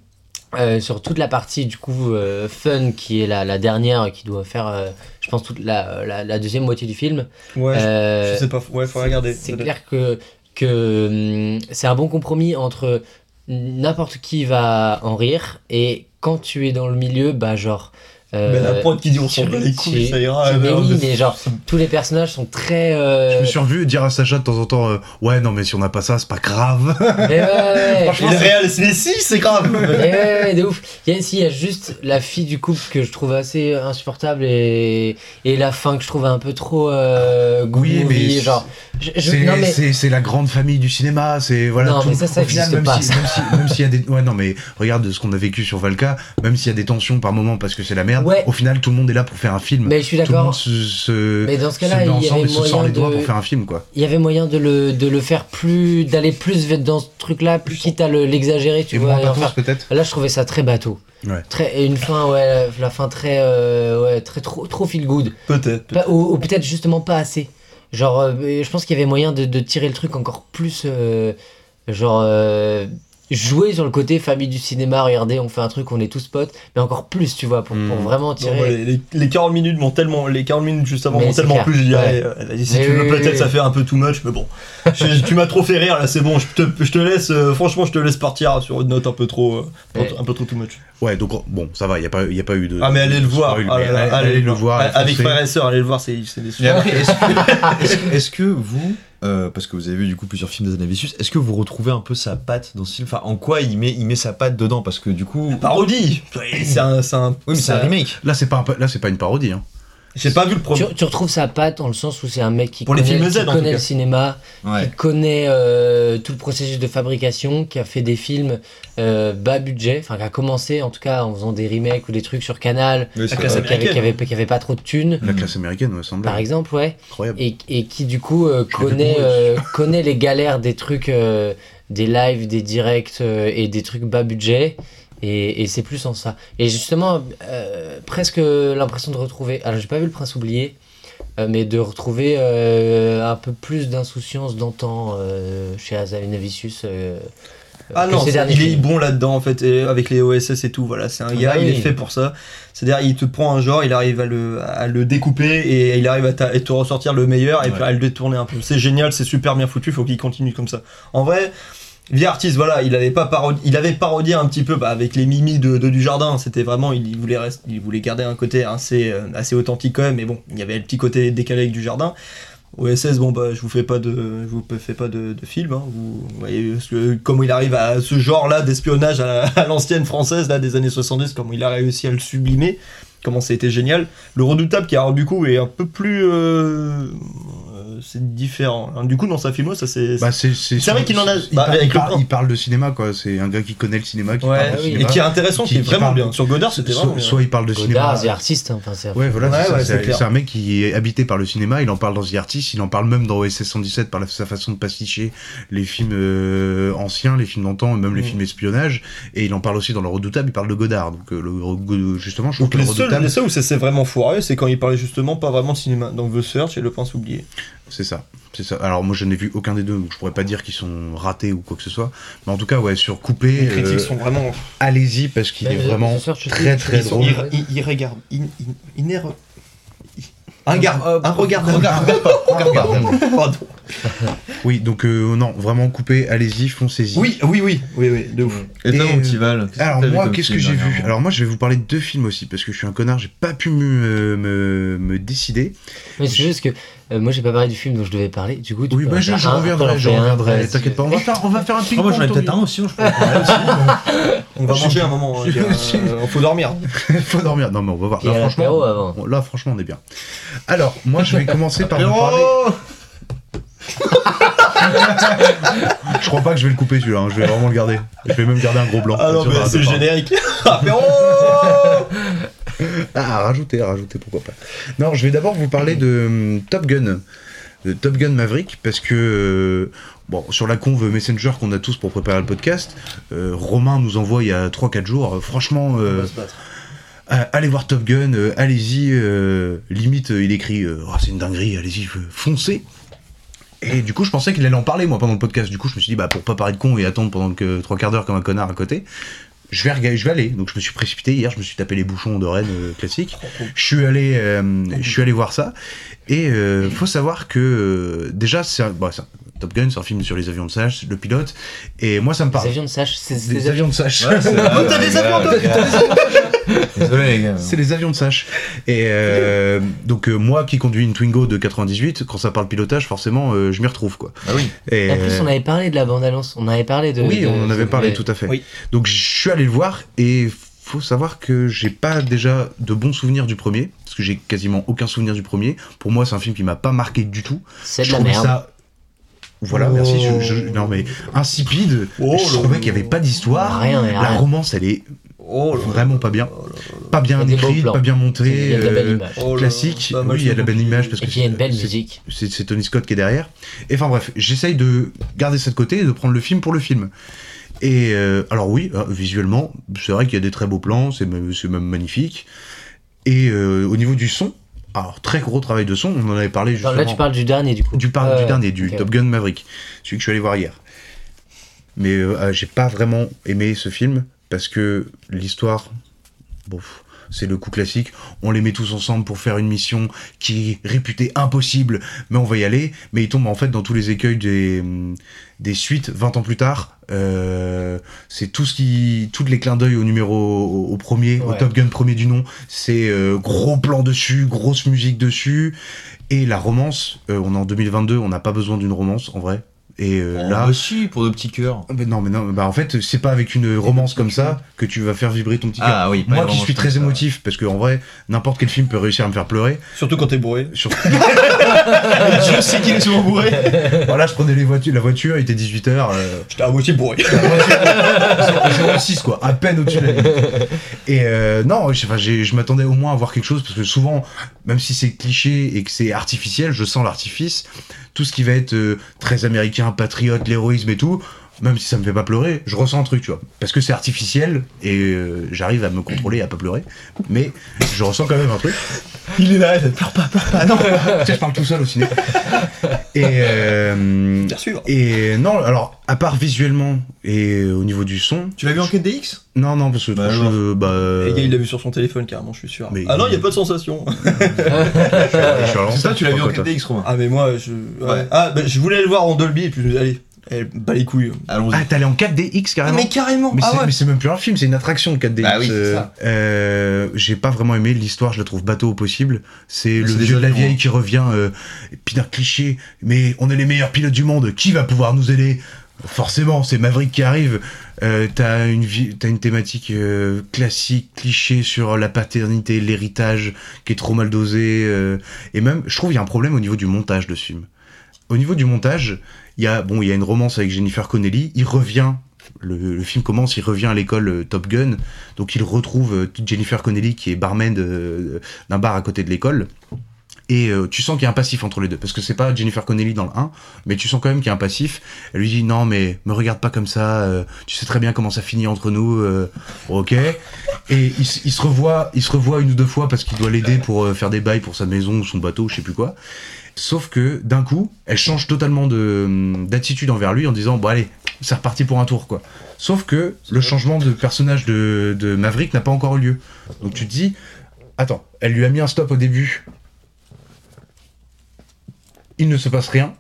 euh, sur toute la partie du coup euh, fun qui est la, la dernière qui doit faire, euh, je pense toute la, la, la deuxième moitié du film. Ouais, je- je sais pas, ouais, faut regarder. c'est clair que, que hum, c'est un bon compromis entre n'importe qui va en rire et quand tu es dans le milieu, bah genre. Euh, Mais la prod qui dit on s'en bat les couilles, ça ira. mais euh, oui, mais genre tous les personnages sont très. euh, Je me suis revu dire à Sacha de temps en temps euh, Ouais, non, mais si on n'a pas ça, c'est pas grave. mais ouais, ouais, ouais. Et le réel, mais si, c'est grave. Mais ouais, ouais, de ouf. Il y a, si, il y a juste la fille du couple que je trouve assez insupportable et, et la fin que je trouve un peu trop euh, Oui, mais c'est- genre. je- je- C'est non, mais, c'est- c'est la grande famille du cinéma, c'est voilà. Non, tout- mais ça, ça au final, existe même pas, si- si- s'il y a des, ouais, non, mais regarde ce qu'on a vécu sur Valka, même s'il y a des tensions par moment parce que c'est la merde. Ouais. Au final, tout le monde est là pour faire un film. mais je suis tout le d'accord. monde se, se, Mais dans ce cas-là, il y avait moyen les doigts de- pour faire un film, quoi. Il y avait moyen de le, de le faire plus. d'aller plus vite dans ce truc-là, plus quitte à le- l'exagérer, tu Et vois. moins peut-être. Là, je trouvais ça très bateau. Ouais. Très, et une fin, ouais, la fin très. euh, ouais, très trop, trop feel good. Peut-être. Ou ou peut-être justement pas assez. Genre, euh, je pense qu'il y avait moyen de, de tirer le truc encore plus. euh, genre. Jouer sur le côté famille du cinéma, regardez, on fait un truc, on est tous potes, mais encore plus, tu vois, pour, pour Mm. vraiment Non, tirer. les, les 40 minutes m'ont tellement, les 40 minutes juste avant m'ont tellement clair. plus, je dirais, Ouais. si Mais tu veux, oui, peut-être oui, ça fait un peu too much, mais bon. Je- tu m'as trop fait rire, là, c'est bon, je te, je te laisse, euh, franchement, je te laisse partir sur une note un peu trop, euh, un peu trop too much. Ouais, donc bon, ça va, il n'y a, pas- y a pas eu de. Ah, mais allez le voir, spoil, ah allez, allez le voir. Avec frères et sœurs, allez le voir, c'est c'est des est-ce que vous, euh, parce que vous avez vu du coup plusieurs films d'Azanavicius, est-ce que vous retrouvez un peu sa patte dans ce film Enfin, en quoi il met, il met sa patte dedans Parce que du coup. Parodie C'est un, c'est un. Oui, mais c'est un remake. Là, c'est pas, un- là, c'est pas une parodie. Hein. J'ai pas vu le premier. Tu, tu retrouves sa patte dans le sens où c'est un mec qui Pour les connaît, films qui Z, connaît cas. le cinéma, Ouais. qui connaît euh, tout le processus de fabrication, qui a fait des films euh, bas budget, enfin qui a commencé en tout cas en faisant des remakes ou des trucs sur Canal, euh, qui, avait, qui, américaine. avait, qui avait pas trop de thunes, La classe américaine, me semble. par exemple, ouais, Incroyable. et, et qui du coup euh, connaît, euh, connaît les galères des trucs, euh, des lives, des directs euh, et des trucs bas budget. Et, et c'est plus en ça. Et justement, euh, presque l'impression de retrouver. Alors, j'ai pas vu le prince oublié, euh, mais de retrouver euh, un peu plus d'insouciance d'antan euh, chez Azavinavicius. Euh, Ah que non, ces derniers il est bon là-dedans en fait, et avec les OSS et tout. Voilà, c'est un Ah gars, il est fait pour ça. C'est-à-dire, il te prend un genre, il arrive à le, à le découper et il arrive à, ta- à te ressortir le meilleur et puis à le détourner un peu. C'est génial, c'est super bien foutu. Faut qu'il continue comme ça. En vrai. Via Artist, voilà, il avait pas parodi- il avait parodié un petit peu bah, avec les mimi de, de du jardin. C'était vraiment, il voulait garder un côté assez, euh, assez authentique quand même. Mais bon, il y avait le petit côté décalé avec du jardin. OSS, bon bah je vous fais pas de, je vous fais pas de, film. hein. Vous voyez que, comment il arrive à ce genre-là d'espionnage à, l'ancienne française là des années 70, comment il a réussi à le sublimer, comment ça a génial. Le redoutable qui a du coup est un peu plus, euh, c'est différent. hein. Du coup dans sa filmo ça c'est Bah, c'est c'est C'est vrai qu'il en a- Il, bah, parle, avec il le parle- prince. il parle de cinéma, quoi. C'est un gars qui connaît le cinéma, qui ouais, parle de oui. et cinéma. qui est intéressant, qui, Qui- est vraiment parle- bien. Sur Godard c'était soit, vraiment bien. soit il parle de Godard, The cinéma. Artist, hein, enfin, c'est Ouais, voilà, Ouais, c'est ouais, c'est c'est c'est un mec qui est habité par le cinéma, il en parle dans The Artist, il en parle même dans OSS 117 par la- sa façon de pasticher les films euh, anciens, les films d'antan, même les Mm. films espionnage, et il en parle aussi dans Le Redoutable, il parle de Godard, donc euh, le, justement, je trouve que Le Redoutable, les seuls où ça s'est vraiment foiré, c'est quand il parlait justement pas vraiment de cinéma. Donc The Search et Le Prince oublié. C'est ça, c'est ça. Alors moi je n'ai vu aucun des deux, donc je pourrais pas dire qu'ils sont ratés ou quoi que ce soit, mais en tout cas, ouais, sur Coupé, Les critiques euh, sont vraiment. allez-y, parce qu'il Même est vraiment très très ils sont drôle. Il, il regarde. Il, il, il est re- Un. Euh, Un regard. regarde, regarde pas. Pardon. Oui, donc euh, non, vraiment Coupé, allez-y, foncez-y. Oui, oui, oui, oui, oui, de ouf. Et toi, mon petit Val Alors moi, qu'est-ce que j'ai vu Alors moi, je vais vous parler de deux films aussi parce que je suis un connard, j'ai pas pu me, me, me décider. Mais c'est juste que euh, moi j'ai pas parlé du film dont je devais parler, du coup tu Oui, bah en je, un, reviendrai, je reviendrai. T'inquiète pas, on va faire, on va faire un ping Ah, moi j'en ai peut-être un aussi, hein, je parler. On va manger un moment. je- Euh, faut dormir. Faut dormir. Non mais on va voir. Là, franchement, avant. là franchement, on est bien. Alors moi, je vais commencer par vous parler. Apéro Je crois pas que je vais le couper celui-là. hein, Je vais vraiment le garder. Je vais même garder un gros blanc. Ah non, mais c'est le deux générique. Ah, à rajouter, à rajouter, pourquoi pas. Non, je vais d'abord vous parler de hum, Top Gun. De Top Gun Maverick, parce que, euh, bon, sur la conve Messenger qu'on a tous pour préparer le podcast, euh, Romain nous envoie il y a 3-4 jours. euh, franchement, euh, euh, allez voir Top Gun, euh, allez-y. euh, limite, euh, il écrit euh, Oh, c'est une dinguerie, allez-y, euh, foncez. Et du coup, je pensais qu'il allait en parler, moi, pendant le podcast. Du coup, je me suis dit, bah, pour pas parler de con et attendre pendant que trois quarts d'heure comme un connard à côté, je vais, je vais aller. Donc, je me suis précipité hier, je me suis tapé les bouchons de Rennes euh, classiques. Je suis allé, euh, je suis allé voir ça. Et euh, faut savoir que, euh, déjà, c'est un, bah, un- Top Gun, c'est un film sur les avions de sage, le pilote. Et moi, ça me parle. avions de Sach, c'est Des avions de sage. Ouais, t'as des avions, Désolé, les gars. C'est les avions de Sache. Et euh, donc euh, moi qui conduis une Twingo de 98, quand ça parle pilotage, forcément, euh, je m'y retrouve quoi. Ah oui. Et, En plus, on avait parlé de la bande-annonce, on avait parlé de. oui, de- on en avait parlé de- tout à fait. Oui. Donc je suis allé le voir et faut savoir que j'ai pas déjà de bons souvenirs du premier, parce que j'ai quasiment aucun souvenir du premier. Pour moi, c'est un film qui m'a pas marqué du tout. C'est de la merde. ça. Voilà, Oh. merci. je- je- non mais insipide. Oh je trouvais qu'il y avait pas d'histoire. Rien, rien. La romance, elle est Oh vraiment pas bien. là. Pas bien plans. pas bien Il montée. y a de la belle euh. Oh classique. Bah, oui, il y a de la belle image parce Et que y a une belle c'est- musique. c'est c'est Tony Scott qui est derrière. Et enfin bref, j'essaye de garder ça de côté et de prendre le film pour le film. Et euh, alors oui, euh, visuellement, c'est vrai qu'il y a des très beaux plans, c'est même, c'est même magnifique. Et euh, au niveau du son, alors très gros travail de son, on en avait parlé justement. là, tu parles du dernier, du coup. du, par- du dernier, du. Top Gun Maverick, celui que je suis allé voir hier. mais euh, ah, j'ai pas vraiment aimé ce film parce que l'histoire, bon, c'est le coup classique. On les met tous ensemble pour faire une mission qui est réputée impossible, mais on va y aller. Mais ils tombent en fait dans tous les écueils des, hum, des suites 20 ans plus tard. Euh, c'est tout ce qui, toutes les clins d'œil au numéro au, au premier, au. Top Gun premier du nom. C'est euh, gros plan dessus, grosse musique dessus. Et la romance, euh, on est en 2022, on n'a pas besoin d'une romance en vrai. Et euh, Oh, là, bah si, pour nos petits cœurs. mais non, mais non, bah en fait, c'est pas avec une romance comme ça que tu vas faire vibrer ton petit cœur. Ah oui, Moi qui suis très ça, ouais. émotif, parce que en vrai, n'importe quel film peut réussir à me faire pleurer. Surtout quand t'es bourré. Sur... Dieu sait qu'il est souvent bourré. voilà, je prenais les voitures, la voiture, il était 18h. J'étais à moitié bourré. 06 quoi, à peine au-dessus de la limite. Et euh, non, je, enfin, j'ai- je m'attendais au moins à voir quelque chose, parce que souvent, même si c'est cliché et que c'est artificiel, je sens l'artifice. Tout ce qui va être euh, très américain, patriote, l'héroïsme et tout, même si ça me fait pas pleurer, je ressens un truc, tu vois. Parce que c'est artificiel et euh, j'arrive à me contrôler et à pas pleurer. Mais je ressens quand même un truc. Il est là, il pleure pas, pleure pas, non. tu sais, je parle tout seul au ciné. Et, euh, Bien sûr. et non, alors, à part visuellement et au niveau du son. Tu l'as vu en quête DX Non, non, parce que Bah, je, bah, gars, il l'a vu sur son téléphone carrément, je suis sûr. Mais ah non, il- il y a pas de sensation. C'est ça, tu l'as vu en pourquoi, toi 4DX, Romain Ah mais moi, je. ouais. Ah bah je voulais le voir en Dolby et puis allez, elle bat les couilles. Allons-y. Ah, t'es allé en 4DX carrément mais carrément. Mais ah c'est ouais. mais c'est même plus un film, c'est une attraction le 4DX. Bah oui, c'est euh, ça. euh, J'ai pas vraiment aimé l'histoire, je la trouve bateau au possible. C'est le c'est vieux de la vieille moi. qui revient, euh, puis d'un cliché, mais on est les meilleurs pilotes du monde, qui va pouvoir nous aider? Forcément, c'est Maverick qui arrive. Euh, t'as une, vie- t'as une thématique euh, classique, cliché sur la paternité, l'héritage, qui est trop mal dosé. euh, et même, je trouve qu'il y a un problème au niveau du montage de ce film. Au niveau du montage, il y a bon, il y a une romance avec Jennifer Connelly. Il revient. Le, film commence, il revient à l'école euh, Top Gun, donc il retrouve euh, Jennifer Connelly qui est barman de- d'un bar à côté de l'école. Et euh, tu sens qu'il y a un passif entre les deux, parce que c'est pas Jennifer Connelly dans le 1, mais tu sens quand même qu'il y a un passif. Elle lui dit non mais me regarde pas comme ça, euh, tu sais très bien comment ça finit entre nous, euh, ok. Et il, se revoit, il se revoit une ou deux fois parce qu'il doit l'aider pour euh, faire des bails pour sa maison ou son bateau, je sais plus quoi. Sauf que d'un coup, elle change totalement de d'attitude envers lui en disant bon allez, c'est reparti pour un tour quoi. Sauf que le changement de personnage de, de Maverick n'a pas encore eu lieu. Donc tu te dis attends, elle lui a mis un stop au début. Il ne se passe rien.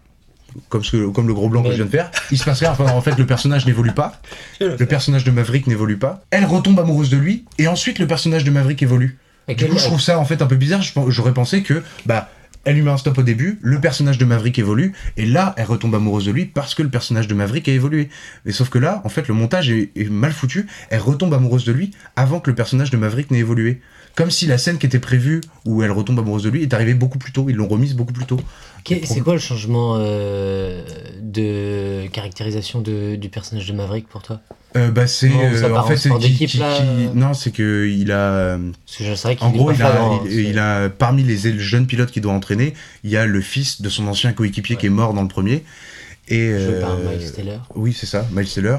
Comme, ce que- comme le gros blanc que je viens de faire, il se passe rien. Enfin, en fait, le personnage n'évolue pas. Le personnage de Maverick n'évolue pas. Elle retombe amoureuse de lui, et ensuite le personnage de Maverick évolue. Du coup, je trouve ça en fait un peu bizarre. J'aurais pensé que, bah, elle lui met un stop au début, le personnage de Maverick évolue, et là, elle retombe amoureuse de lui parce que le personnage de Maverick a évolué. Mais sauf que là, en fait, le montage est, est mal foutu. Elle retombe amoureuse de lui avant que le personnage de Maverick n'ait évolué. Comme si la scène qui était prévue où elle retombe amoureuse de lui est arrivée beaucoup plus tôt. Ils l'ont remise beaucoup plus tôt. Qu'est- C'est quoi le changement euh, de caractérisation de- du personnage de Maverick pour toi? Euh, bah, c'est euh, en fait c'est qui- d'équipe, qui- là, qui- euh. non c'est que il a En gros, pas il a, flagrant, il, c'est- il a parmi les jeunes pilotes qu'il doit entraîner, il y a le fils de son ancien coéquipier qui est mort dans le premier. Et euh, Miles Teller. oui, c'est ça, Miles Teller.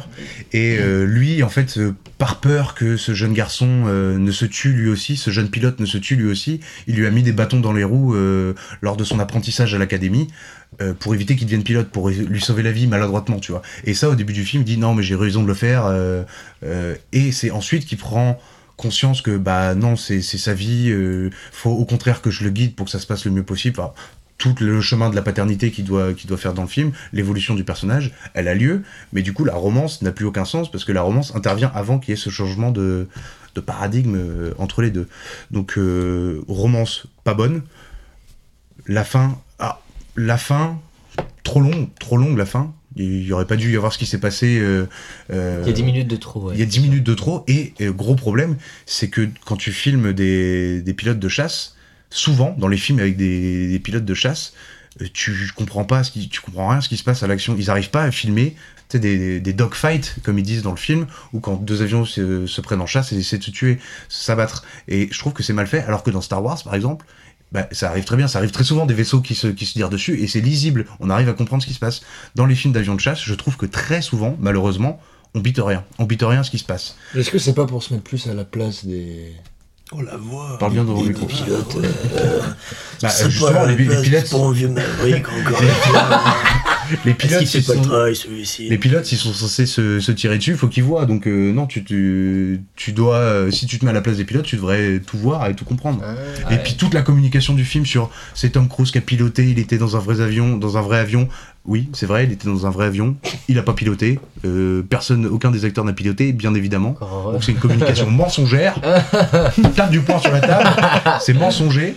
Et euh, lui, en fait, euh, par peur que ce jeune garçon ne se tue lui aussi, ce jeune pilote ne se tue lui aussi, il lui a mis des bâtons dans les roues euh, lors de son apprentissage à l'académie euh, pour éviter qu'il devienne pilote, pour lui sauver la vie maladroitement, tu vois. Et ça, au début du film, il dit non, mais j'ai raison de le faire. euh, euh, et c'est ensuite qu'il prend conscience que bah non c'est sa vie faut au contraire que je le guide pour que ça se passe le mieux possible Enfin, tout le chemin de la paternité qu'il doit, doit faire dans le film, l'évolution du personnage, elle a lieu, mais du coup la romance n'a plus aucun sens parce que la romance intervient avant qu'il y ait ce changement de, paradigme entre les deux. Donc romance pas bonne, la fin, ah, la fin, trop long, trop longue la fin. Il y aurait pas dû y avoir ce qui s'est passé. euh, euh, Il y a 10 minutes de trop. ouais. il y a 10 minutes de trop et euh, gros problème, c'est que quand tu filmes des, des pilotes de chasse, souvent dans les films avec des, des pilotes de chasse, tu comprends pas ce qui, tu comprends rien à ce qui se passe à l'action. Ils arrivent pas à filmer sais, des, des dogfights comme ils disent dans le film où quand deux avions se, se prennent en chasse et essaient de se tuer, s'abattre. Et je trouve que c'est mal fait alors que dans Star Wars par exemple, bah, ça arrive très bien, ça arrive très souvent des vaisseaux qui se, qui se tirent dessus et c'est lisible, on arrive à comprendre ce qui se passe. Dans les films d'avions de chasse, je trouve que très souvent, malheureusement, on bite rien, on bite rien à ce qui se passe. Est-ce que c'est pas pour se mettre plus à la place des. Oh la voix. Parle bien micro. pilotes Bah, C'est euh, justement, pas les, les pilotes, pour un vieux Maverick encore une fois. Les pilotes, ils sont- travail celui-ci les pilotes, s'ils sont censés se, se tirer dessus, faut qu'ils voient. Donc euh, non, tu, tu, tu dois, euh, si tu te mets à la place des pilotes, tu devrais tout voir et tout comprendre. Ah, Et puis toute la communication du film sur c'est Tom Cruise qui a piloté, il était dans un vrai avion, dans un vrai avion. Oui, c'est vrai, il était dans un vrai avion. Il a pas piloté. Euh, personne, aucun des acteurs n'a piloté, bien évidemment. Heureux. Donc c'est une communication mensongère. Tape du poing sur la table. C'est mensonger.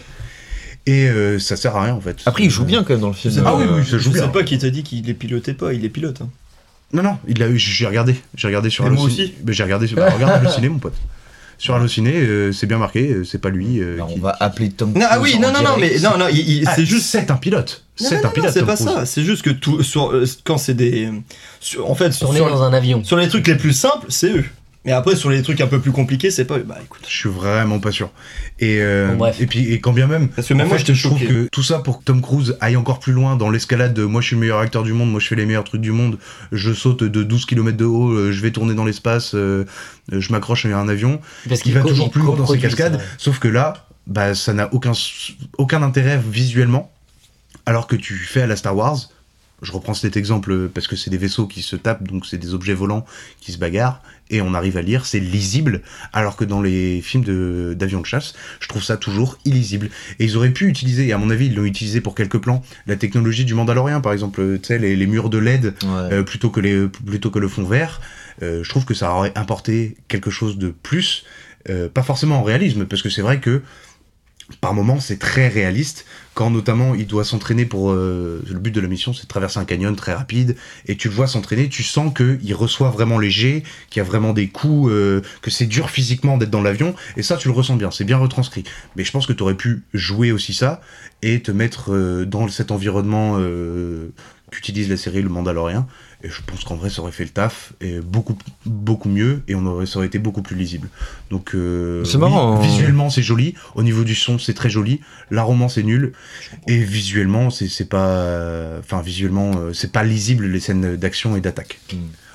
Et euh, ça sert à rien en fait. Après, il joue bien quand même dans le film. Ah oui, oui, ça Je joue sais bien. pas qui t'a dit qu'il les pilotait pas, il les pilote. hein. Non, non, il l'a eu, j'ai regardé. J'ai regardé sur Et moi Allociné. aussi. Mais j'ai regardé sur. Bah, regarde Allociné, mon pote. Sur Allociné, euh, c'est bien marqué, euh, c'est pas lui. euh, Alors, qui- on va appeler Tom Non, ah Cruise oui, en non, non, non, mais non, non, il- il- Ah, c'est juste. C'est un pilote. Non, C'est non, un non, pilote. c'est Tom pas Cruise. ça. C'est juste que tout, sur, euh, quand c'est des. sur- en fait, sur- dans un avion. sur les trucs les plus simples, c'est eux. Mais après, sur les trucs un peu plus compliqués, c'est pas. Bah écoute. Je suis vraiment pas sûr. Et, euh, Bon, bref. et puis, et quand bien même. Parce que même en moi, fait, je trouve que tout ça pour que Tom Cruise aille encore plus loin dans l'escalade de moi je suis le meilleur acteur du monde, moi je fais les meilleurs trucs du monde, je saute de 12 km de haut, euh, je vais tourner dans l'espace, euh, je m'accroche à un avion. Parce Il qu'il va toujours plus loin dans ses cascades, sauf que là, bah, ça n'a aucun, aucun intérêt visuellement, alors que tu fais à la Star Wars. Je reprends cet exemple parce que c'est des vaisseaux qui se tapent, donc c'est des objets volants qui se bagarrent, et on arrive à lire, c'est lisible, alors que dans les films de- d'avions de, chasse, je trouve ça toujours illisible. Et ils auraient pu utiliser, et à mon avis ils l'ont utilisé pour quelques plans, la technologie du Mandalorian par exemple, euh, tu sais, les, les murs de LED Ouais. euh, plutôt, que les, plutôt que le fond vert, euh, je trouve que ça aurait apporté quelque chose de plus, euh, pas forcément en réalisme, parce que c'est vrai que par moments c'est très réaliste, quand notamment il doit s'entraîner pour... euh, le but de la mission c'est de traverser un canyon très rapide, et tu le vois s'entraîner, tu sens qu'il reçoit vraiment jets, qu'il y a vraiment des coups, euh, que c'est dur physiquement d'être dans l'avion, et ça tu le ressens bien, c'est bien retranscrit. Mais je pense que tu aurais pu jouer aussi ça, et te mettre euh, dans cet environnement qu'utilise la série Le Mandalorian, et je pense qu'en vrai ça aurait fait le taf, et beaucoup, beaucoup mieux, et on aurait, ça aurait été beaucoup plus lisible. Donc euh, C'est marrant, hein. visuellement c'est joli, au niveau du son c'est très joli, la romance est nulle, et visuellement c'est c'est pas... euh, Enfin visuellement euh, c'est pas lisible les scènes d'action et d'attaque.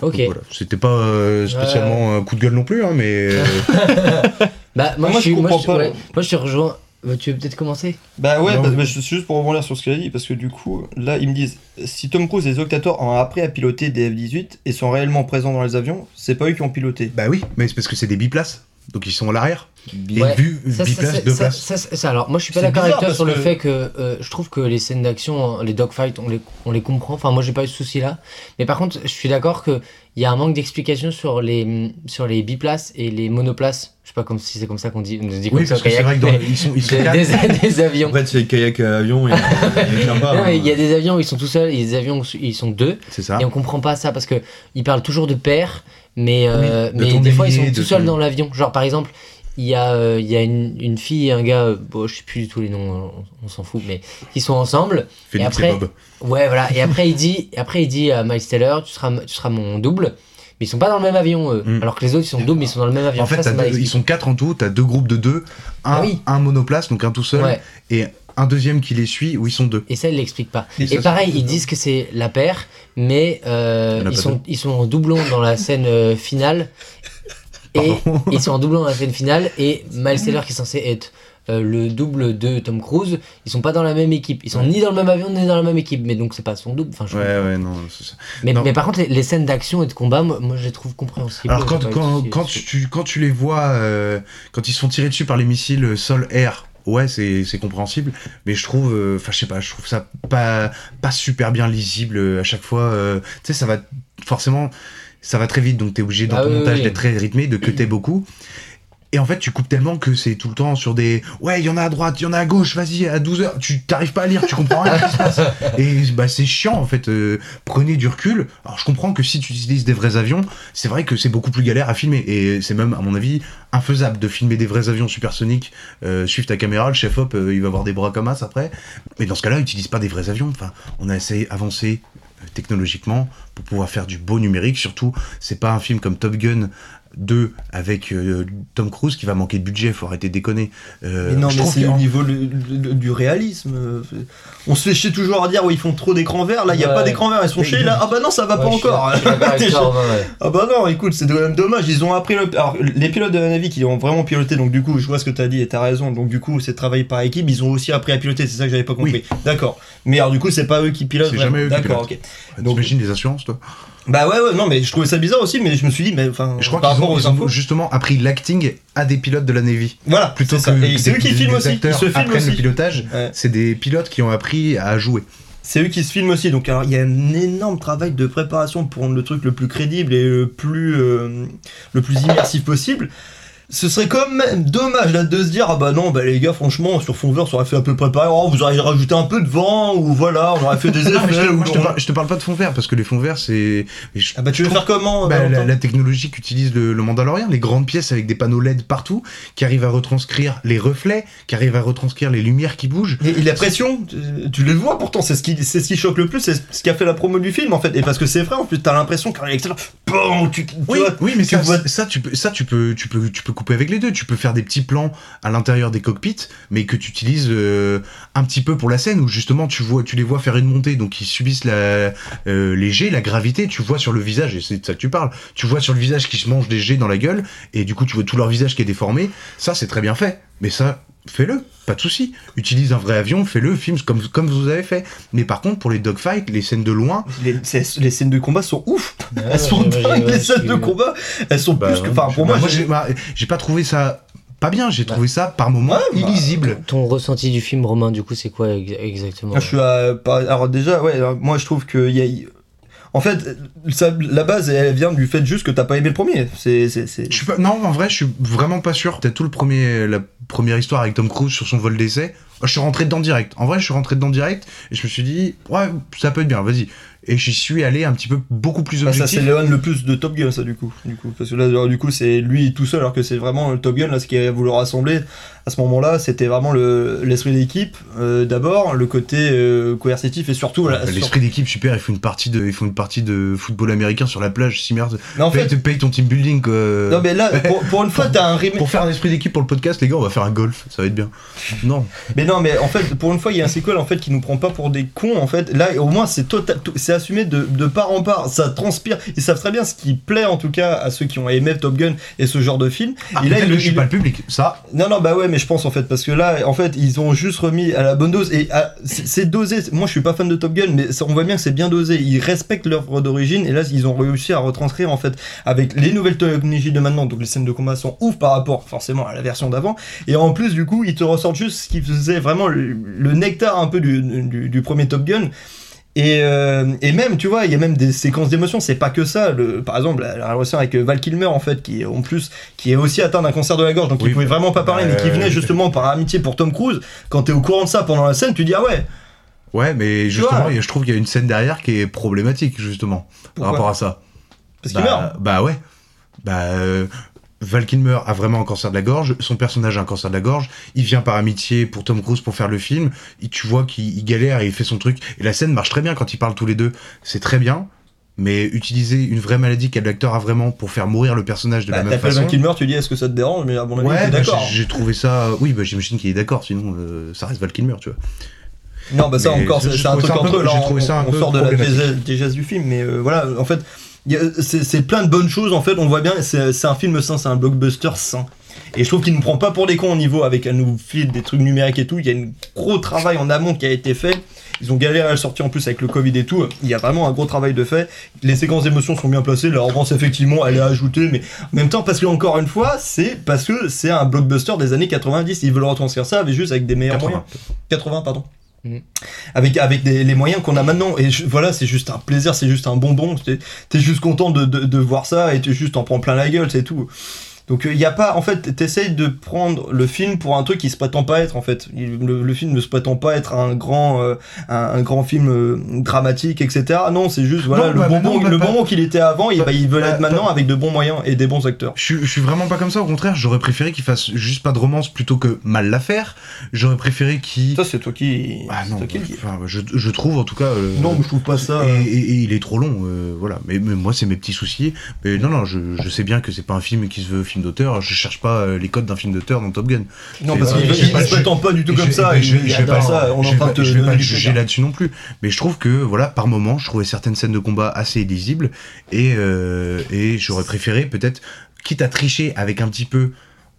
Ok. Donc voilà, c'était pas euh, spécialement un coup de gueule non plus, hein, mais... euh, Bah, moi, Moi, je je suis, moi, comprends je, pas. ouais, moi, je te rejoins. Euh, Tu veux peut-être commencer? Bah ouais, Non, bah, je suis juste pour rebondir sur ce qu'il a dit, parce que du coup, là, ils me disent si Tom Cruise et les octateurs ont appris à piloter des F-18 et sont réellement présents dans les avions, c'est pas eux qui ont piloté. Bah oui, mais c'est parce que c'est des biplaces, donc ils sont à l'arrière. Et Ouais. vu Ça, ça, biplace, c'est- deux places. ça, ça, ça, alors, moi, je suis pas d'accord avec toi sur le que- fait que euh, je trouve que les scènes d'action, hein, les dogfights, on les, on les comprend. Enfin, moi, j'ai pas eu ce souci-là. Mais par contre, je suis d'accord qu'il y a un manque d'explication sur les, sur les biplaces et les monoplaces. Je sais pas comme si c'est comme ça qu'on dit. On dit Oui, parce que c'est vrai que dans- ils sont, ils sont des, quatre. des- des avions. En fait, c'est kayak à avion et il y a des avions où ils sont tout seuls, et des avions où ils sont deux. C'est ça. Et on comprend pas ça parce que ils parlent toujours de père, mais, euh, Oui, mais des fois ils sont tout seuls dans l'avion. Genre par exemple, il y a, euh, il y a une, une fille et un gars, euh, bon, je sais plus du tout les noms, on, on s'en fout, mais qui sont ensemble. Félix et et, après, Bob. Ouais, voilà. Et après il dit, après il dit à Miles Taylor, tu seras, tu seras mon double. Mais ils sont pas dans le même avion, eux. Mm. Alors que les autres ils sont doubles, mais ils sont dans le même avion. En fait, Ça, deux- ils sont quatre en tout, t'as deux groupes de deux, un, Ah oui. un monoplace, donc un tout seul, Ouais. et un deuxième qui les suit, où ils sont deux. Et ça, il l'explique pas. Et Et, ça, pareil, ils disent que c'est la paire, mais euh, ils, sont, ils sont en doublon dans la scène euh, finale. Et ils sont en doublon dans la scène finale. Et Miles Taylor, qui est censé être euh, le double de Tom Cruise, ils sont pas dans la même équipe. Ils sont ni dans le même avion, ni dans la même équipe. Mais donc, c'est pas son double. Enfin, je Ouais, ouais, non, c'est ça. mais, non. mais par contre, les, les scènes d'action et de combat, moi, moi, je les trouve compréhensibles. Alors quand, tu, quand tu les vois, euh, quand ils se font tirer dessus par les missiles euh, sol-air, ouais, c'est compréhensible, mais je trouve, euh, enfin je sais pas, je trouve ça pas, pas super bien lisible à chaque fois. euh, tu sais, ça va forcément, ça va très vite, donc t'es obligé dans Ah ton oui, montage oui. d'être très rythmé, de cutter beaucoup. Et en fait, tu coupes tellement que c'est tout le temps sur des. Ouais, il y en a à droite, il y en a à gauche, vas-y, à 12h. Tu t'arrives pas à lire, tu comprends rien. ce qui se passe. Et bah, c'est chiant, en fait. euh, prenez du recul. Alors, je comprends que si tu utilises des vrais avions, c'est vrai que c'est beaucoup plus galère à filmer. Et c'est même, à mon avis, infaisable de filmer des vrais avions supersoniques. Euh, suivre ta caméra, le chef-op, euh, il va avoir des bras comme as après. Mais dans ce cas-là, utilise pas des vrais avions. Enfin, on a essayé avancé technologiquement pour pouvoir faire du beau numérique. Surtout, c'est pas un film comme Top Gun 2 avec euh, Tom Cruise qui va manquer de budget, faut arrêter de déconner. Euh, Mais non, je mais c'est au niveau le- le- du réalisme. euh, On se fait chier toujours à dire, oui, ils font trop d'écran vert. Là, il n'y a Ouais. pas d'écran vert, ils sont chiés. Là, ah bah non, ça va Ouais, pas encore. ouais. Ah bah non, écoute, c'est quand même dommage. Ils ont appris le. Alors, les pilotes de la Navy qui ont vraiment piloté, donc du coup, je vois ce que t'as dit et t'as raison. Donc du coup, c'est travail par équipe. Ils ont aussi appris à piloter, c'est ça que j'avais pas compris. D'accord. Mais alors, du coup, c'est pas eux qui pilotent. C'est jamais eux qui D'accord, pilotent. ok. Donc- T'imagines les assurances, toi? Bah ouais, ouais, non, mais je trouvais ça bizarre aussi, mais je me suis dit, mais enfin. Je crois par qu'ils rapport ont, aux ils ont infos. justement appris l'acting à des pilotes de la Navy. Voilà, Plutôt c'est que ça. Et c'est eux qui filment aussi. Ils se filment apprennent aussi. le pilotage. Ouais. C'est des pilotes qui ont appris à jouer. C'est eux qui se filment aussi, donc alors il y a un énorme travail de préparation pour rendre le truc le plus crédible et le plus, euh, le plus immersif possible. Ce serait quand même dommage là de se dire ah bah non bah les gars franchement sur fond vert ça aurait fait un peu préparé oh vous auriez rajouté un peu de vent ou voilà on aurait fait des Non, je, effets te, ou je te parle, je te parle pas de fond vert parce que les fonds verts c'est. je- ah bah tu veux je faire comment Bah, la, la technologie qu'utilise le, le Mandalorian, les grandes pièces avec des panneaux LED partout, qui arrivent à retranscrire les reflets, qui arrivent à retranscrire les lumières qui bougent. Et, et la pression, tu- tu les vois pourtant, c'est ce qui, c'est ce qui choque le plus, c'est ce qui a fait la promo du film en fait. Et parce que c'est vrai, en plus, t'as l'impression qu'un électeur, bon, tu, tu Oui, vois, oui, mais tu ça, vois- ça, tu peux, ça, tu peux, tu peux, tu peux couper avec les deux. Tu peux faire des petits plans à l'intérieur des cockpits, mais que tu utilises euh, un petit peu pour la scène où justement tu vois, tu les vois faire une montée, donc ils subissent la, euh, les jets, la gravité. Tu vois sur le visage, et c'est de ça que tu parles. Tu vois sur le visage qu'ils se mangent des jets dans la gueule, et du coup tu vois tout leur visage qui est déformé. Ça, c'est très bien fait. Mais ça, fais-le, pas de souci. Utilise un vrai avion, fais-le, filme comme, comme vous avez fait. Mais par contre, pour les dogfights, les scènes de loin, les, scènes de combat sont ouf. Ouais, elles sont ouais, dingues, ouais, les ouais, scènes de suis- combat, elles sont plus que. Enfin, pour Bah, moi, j'ai bah, pas trouvé ça pas bien, j'ai trouvé ça par moments Ouais, bah, illisible. Ton ressenti du film, Romain, du coup, c'est quoi ex- exactement? Ah, je suis à- pas- alors déjà, ouais, alors, moi je trouve que y a. En fait, ça- la base, elle vient du fait juste que t'as pas aimé le premier. C'est, c'est, c'est- non, en vrai, je suis vraiment pas sûr. T'as tout le premier, la première histoire avec Tom Cruise sur son vol d'essai. Je suis rentré dedans direct. En vrai, je suis rentré dedans direct et je me suis dit, ouais, ça peut être bien, vas-y. Et j'y suis allé un petit peu beaucoup plus Bah, ça objectif. s'éloigne le plus de Top Gun ça du coup, du coup parce que là alors, du coup c'est lui tout seul alors que c'est vraiment le Top Gun là ce qui a voulu rassembler à ce moment-là c'était vraiment le l'esprit d'équipe euh, d'abord le côté euh, coercitif et surtout sur- L'esprit d'équipe, super. Ils font une partie de, ils font une partie de football américain sur la plage. Si merde. Mais en paye, fait- paye ton team building. Quoi. non mais là pour, pour une fois t'as un remake Pour faire un esprit d'équipe pour le podcast, les gars, on va faire un golf. Ça va être bien. Non. mais non mais en fait pour une fois il y a un sequel en fait qui nous prend pas pour des cons en fait là au moins c'est total c'est assumé de, de part en part ça transpire ils savent très bien ce qui plaît en tout cas à ceux qui ont aimé Top Gun et ce genre de film Ah, et là il je suis pas le public. Ça, Non, non, bah ouais, mais je pense en fait, parce que là, en fait, ils ont juste remis à la bonne dose et à- c'est dosé. Moi, je suis pas fan de Top Gun, mais ça- on voit bien que c'est bien dosé. Ils respectent l'œuvre d'origine et là, ils ont réussi à retranscrire en fait avec les nouvelles technologies de maintenant. Donc, les scènes de combat sont ouf par rapport forcément à la version d'avant. Et en plus, du coup, ils te ressortent juste ce qui faisait vraiment le, le nectar un peu du, du, du premier Top Gun. Et, euh, et même, tu vois, il y a même des séquences d'émotions, c'est pas que ça. Le, par exemple, la, la relation avec euh, Val Kilmer, en fait, qui est en plus, qui est aussi atteint d'un cancer de la gorge, donc Oui. il pouvait vraiment pas parler, mais qui Euh, venait justement par amitié pour Tom Cruise. Quand t'es au courant de ça pendant la scène, tu dis ah ouais. ouais, mais justement, vois. je trouve qu'il y a une scène derrière qui est problématique justement par rapport à ça. Parce qu'il bah, meurt. Bah ouais. Bah, euh, Val Kilmer a vraiment un cancer de la gorge, son personnage a un cancer de la gorge, il vient par amitié pour Tom Cruise pour faire le film, et tu vois qu'il il galère et il fait son truc, et la scène marche très bien quand ils parlent tous les deux, c'est très bien, mais utiliser une vraie maladie qu'un acteur a vraiment pour faire mourir le personnage de Bah, la même T'appelles façon... Val Kilmer, tu dis est-ce que ça te dérange, mais à mon avis, Ouais, bah, j'ai trouvé ça... Oui, bah, j'imagine qu'il est d'accord, sinon euh, ça reste Val Kilmer, tu vois. Non, bah ça Mais encore, c'est un truc entre eux. Là, j'ai on, trouvé ça un on peu sort de la diégèse, du film, mais euh, voilà, en fait, c'est plein de bonnes choses. En fait, on voit bien, c'est un film sain, c'est un blockbuster sain. Et je trouve qu'il nous prend pas pour des cons au niveau avec un nouveau fil, des trucs numériques et tout. Il y a un gros travail en amont qui a été fait. Ils ont galéré à le sortir en plus avec le Covid et tout. Il y a vraiment un gros travail de fait. Les séquences d'émotion sont bien placées. La romance, effectivement, elle est ajoutée, mais en même temps, parce que encore une fois, c'est parce que c'est un blockbuster des années 90. Ils veulent retranscrire ça, mais juste avec des meilleurs 80. moyens. 80, pardon. Mm. Avec, avec les moyens qu'on a maintenant. Et voilà, c'est juste un plaisir, c'est juste un bonbon. T'es juste content de, de, de voir ça et tu juste en prends plein la gueule, c'est tout. Donc il y a pas, en fait, t'essayes de prendre le film pour un truc qui se prétend pas être en fait. Il- Le, le film ne se prétend pas être un grand, euh, un, un grand film euh, dramatique, etc. Non, c'est juste voilà Non, le bah, bah, non, bah, le bonbon qu'il était avant, et pas- bah, ils veulent pas- être maintenant avec de bons moyens et des bons acteurs. Je, suis- je suis vraiment pas comme ça, au contraire, j'aurais préféré qu'il fasse juste pas de romance plutôt que mal la faire. J'aurais préféré qu'il. Ça c'est toi qui. Ah c'est non, toi qui enfin, je, je trouve en tout cas. euh, Non, mais je trouve pas ça. Et, euh, et- et il est trop long, euh, voilà. Mais, mais moi, c'est mes petits soucis. Mais non, non, je, je sais bien que c'est pas un film qui se veut film d'auteur. Je cherche pas euh, les codes d'un film d'auteur dans Top Gun. Non, parce qu'il pas- se prétend pas du tout comme ça. je, vais pas, du juger là-dessus non plus. Mais je trouve que, voilà, par moment, je trouvais certaines scènes de combat assez illisibles. Et, euh, et j'aurais préféré, peut-être, quitte à tricher avec un petit peu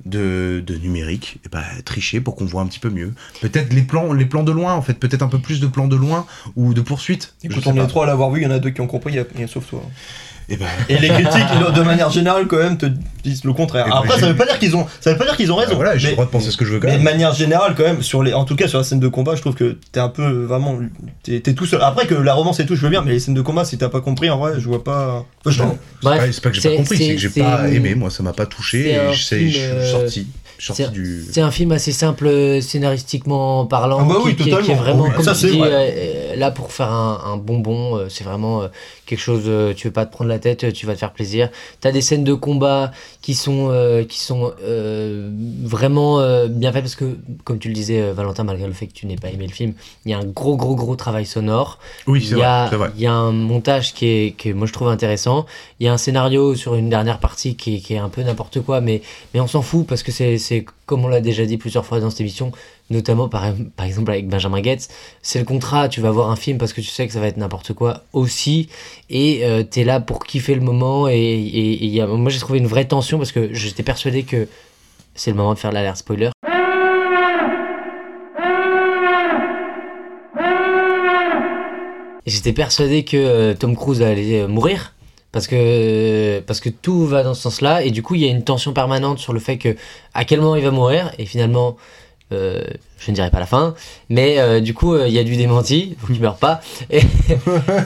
de, de numérique, et bah, tricher pour qu'on voit un petit peu mieux. Peut-être les plans, les plans de loin, en fait, peut-être un peu plus de plans de loin ou de poursuite. Écoute, on est trois à l'avoir vu, il y en a deux qui ont compris, il y a- y a sauf toi. Et ben, Et les critiques, de manière générale, quand même, te disent le contraire. Eh ben, Après, ça veut pas dire qu'ils ont, ça veut pas dire qu'ils ont raison. bah voilà, j'ai le droit de penser ce que je veux quand mais de manière générale, quand même, sur les, en tout cas sur la scène de combat, je trouve que t'es un peu vraiment, t'es t'es tout seul. Après que la romance et tout, je veux bien, mais les scènes de combat, si t'as pas compris, en vrai, je vois pas. Enfin, je Non, c'est pas, pas que j'ai pas compris, c'est que j'ai pas aimé, moi ça m'a pas touché, et je sais, film, je suis euh, sorti, sorti c'est- du... C'est un film assez simple euh, scénaristiquement parlant, Ah bah oui, qui, qui- qui est vraiment, Oh oui, comme ça, tu c'est dis, vrai. euh, là pour faire un, un bonbon, euh, c'est vraiment euh, quelque chose, euh, tu veux pas te prendre la tête, euh, tu vas te faire plaisir. T'as des scènes de combat qui sont, euh, qui sont euh, vraiment euh, bien faites parce que, comme tu le disais euh, Valentin, malgré le fait que tu n'aies pas aimé le film, il y a un gros gros gros travail sonore. Oui, Il c'est y, a, vrai, c'est vrai. il y a un montage qui est, que moi je trouve intéressant. Il y a un scénario sur une dernière partie qui est, qui est un peu n'importe quoi, mais, mais on s'en fout parce que c'est, c'est comme on l'a déjà dit plusieurs fois dans cette émission, notamment par, exemple avec Benjamin Gates, c'est le contrat. Tu vas voir un film parce que tu sais que ça va être n'importe quoi aussi, et euh, t'es là pour kiffer le moment. Et, moi j'ai trouvé une vraie tension parce que j'étais persuadé que c'est le moment de faire l'alerte spoiler. J'étais persuadé que euh, Tom Cruise allait euh, mourir parce que parce que tout va dans ce sens-là et du coup il y a une tension permanente sur le fait que à quel moment il va mourir et finalement euh, je ne dirai pas la fin mais euh, du coup euh, il y a du démenti donc il meurt pas. Et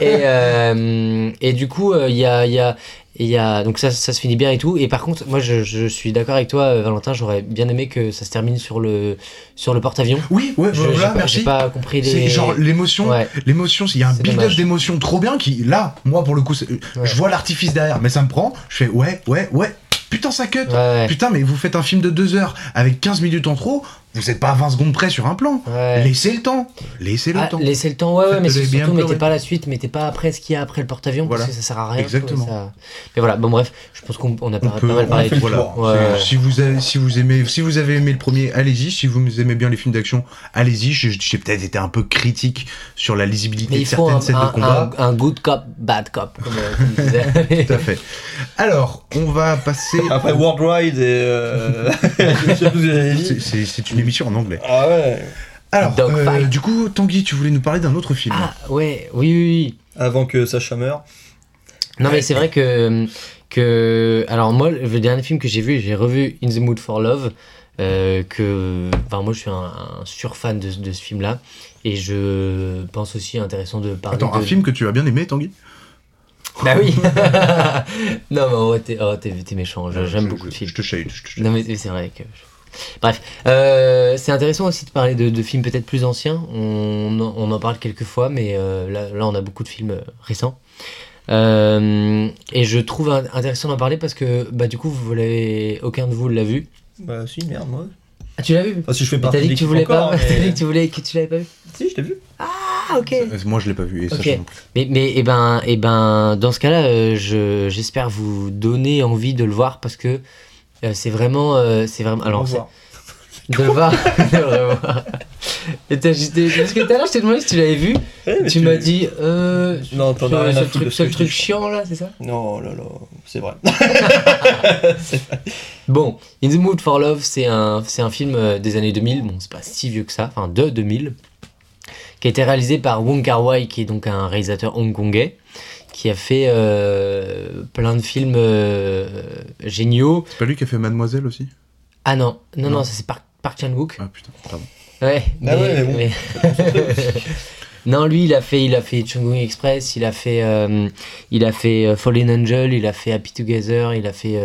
et, et du coup il y a il y a il y a donc ça ça se finit bien et tout. Et par contre moi je, je suis d'accord avec toi euh, Valentin j'aurais bien aimé que ça se termine sur le sur le porte-avions. Oui, ouais, Je- voilà, pas- merci. j'ai pas compris les C'est genre l'émotion, Ouais. l'émotion, il y a un build-up d'émotion trop bien qui, là, moi pour le coup, je vois l'artifice derrière, mais ça me prend, je fais ouais, ouais, ouais, putain ça cut, putain mais vous faites un film de 2 heures avec 15 minutes en trop, vous êtes pas à 20 secondes près sur un plan, Ouais. laissez le temps, laissez le Ah, temps. laissez le temps, ouais, ouais, mais Faites-le surtout bien mettez pleurer. pas la suite, mettez pas après ce qu'il y a après le porte-avions, Voilà. parce que ça sert à rien. Exactement. ça- Mais voilà, bon bref, je pense qu'on on a On pas, peut- pas mal parlé tour. Ouais. Si vous avez, si vous aimez, si vous avez aimé le premier, allez-y. Si vous aimez bien les films d'action, allez-y. J'ai peut-être été un peu critique sur la lisibilité Mais de certaines un, scènes un- de combat. un- un good cop, bad cop, comme, euh. Tout à fait. Alors, on va passer. Après Worldwide et. Euh... C'est- C'est c'est une émission en anglais. Ah ouais. Alors, euh, du coup, Tanguy, tu voulais nous parler d'un autre film. ah, ouais, oui, oui, oui. Avant que Sacha meure. Non, mais c'est vrai que, que. Alors, moi, le dernier film que j'ai vu, j'ai revu In the Mood for Love. euh, que. Enfin, moi, je suis un, un surfan de, de ce film-là. Et je pense aussi intéressant de parler. Attends, de... un film que tu as bien aimé, Tanguy? Bah oui Non, mais t'es oh, t'es- méchant. je- J'aime Je- beaucoup je- de films. Je te chahute. je te chahute. Non, mais c'est vrai que. Bref, Euh, c'est intéressant aussi de parler de, de films peut-être plus anciens. On, en- on en parle quelques fois, mais euh, là, là, on a beaucoup de films euh, récents. Euh, et je trouve in- intéressant d'en parler parce que, bah, du coup, vous l'avez, aucun de vous l'a vu. Bah si, merde, moi. Ah, tu l'as vu? Enfin, si je fais partie T'as dit de que tu l'équipe voulais encore, pas. mais- T'as dit que tu voulais que tu l'avais pas vu? Si, je t'ai vu. Ah, ok. Moi, je l'ai pas vu. Et ça. Mais, mais et ben, et ben, dans ce cas-là, euh, je, j'espère vous donner envie de le voir parce que euh, c'est vraiment, euh, c'est vraiment. Alors, de le voir, de le. Et t'as juste, parce que tout à l'heure, je t'ai demandé si tu l'avais vu. Tu m'as dit, euh, Non, t'en as rien à ce foutre truc, de ce truc chiant là, c'est ça? Non, là, là, c'est vrai. Bon, In the Mood for Love, c'est un, c'est un film euh, des années 2000. Bon, c'est pas si vieux que ça, enfin de 2000, qui a été réalisé par Wong Kar Wai, qui est donc un réalisateur hongkongais, qui a fait euh, plein de films euh, géniaux. C'est pas lui qui a fait Mademoiselle aussi? Ah non, non, non, Non. ça c'est Park, Park Chan-wook. Ah putain, pardon. Ouais, Ah ouais, mais bon. non, lui, il a fait, il a fait Chunggung Express, il a fait, euh, il a fait Fallen Angel, il a fait Happy Together, il a fait,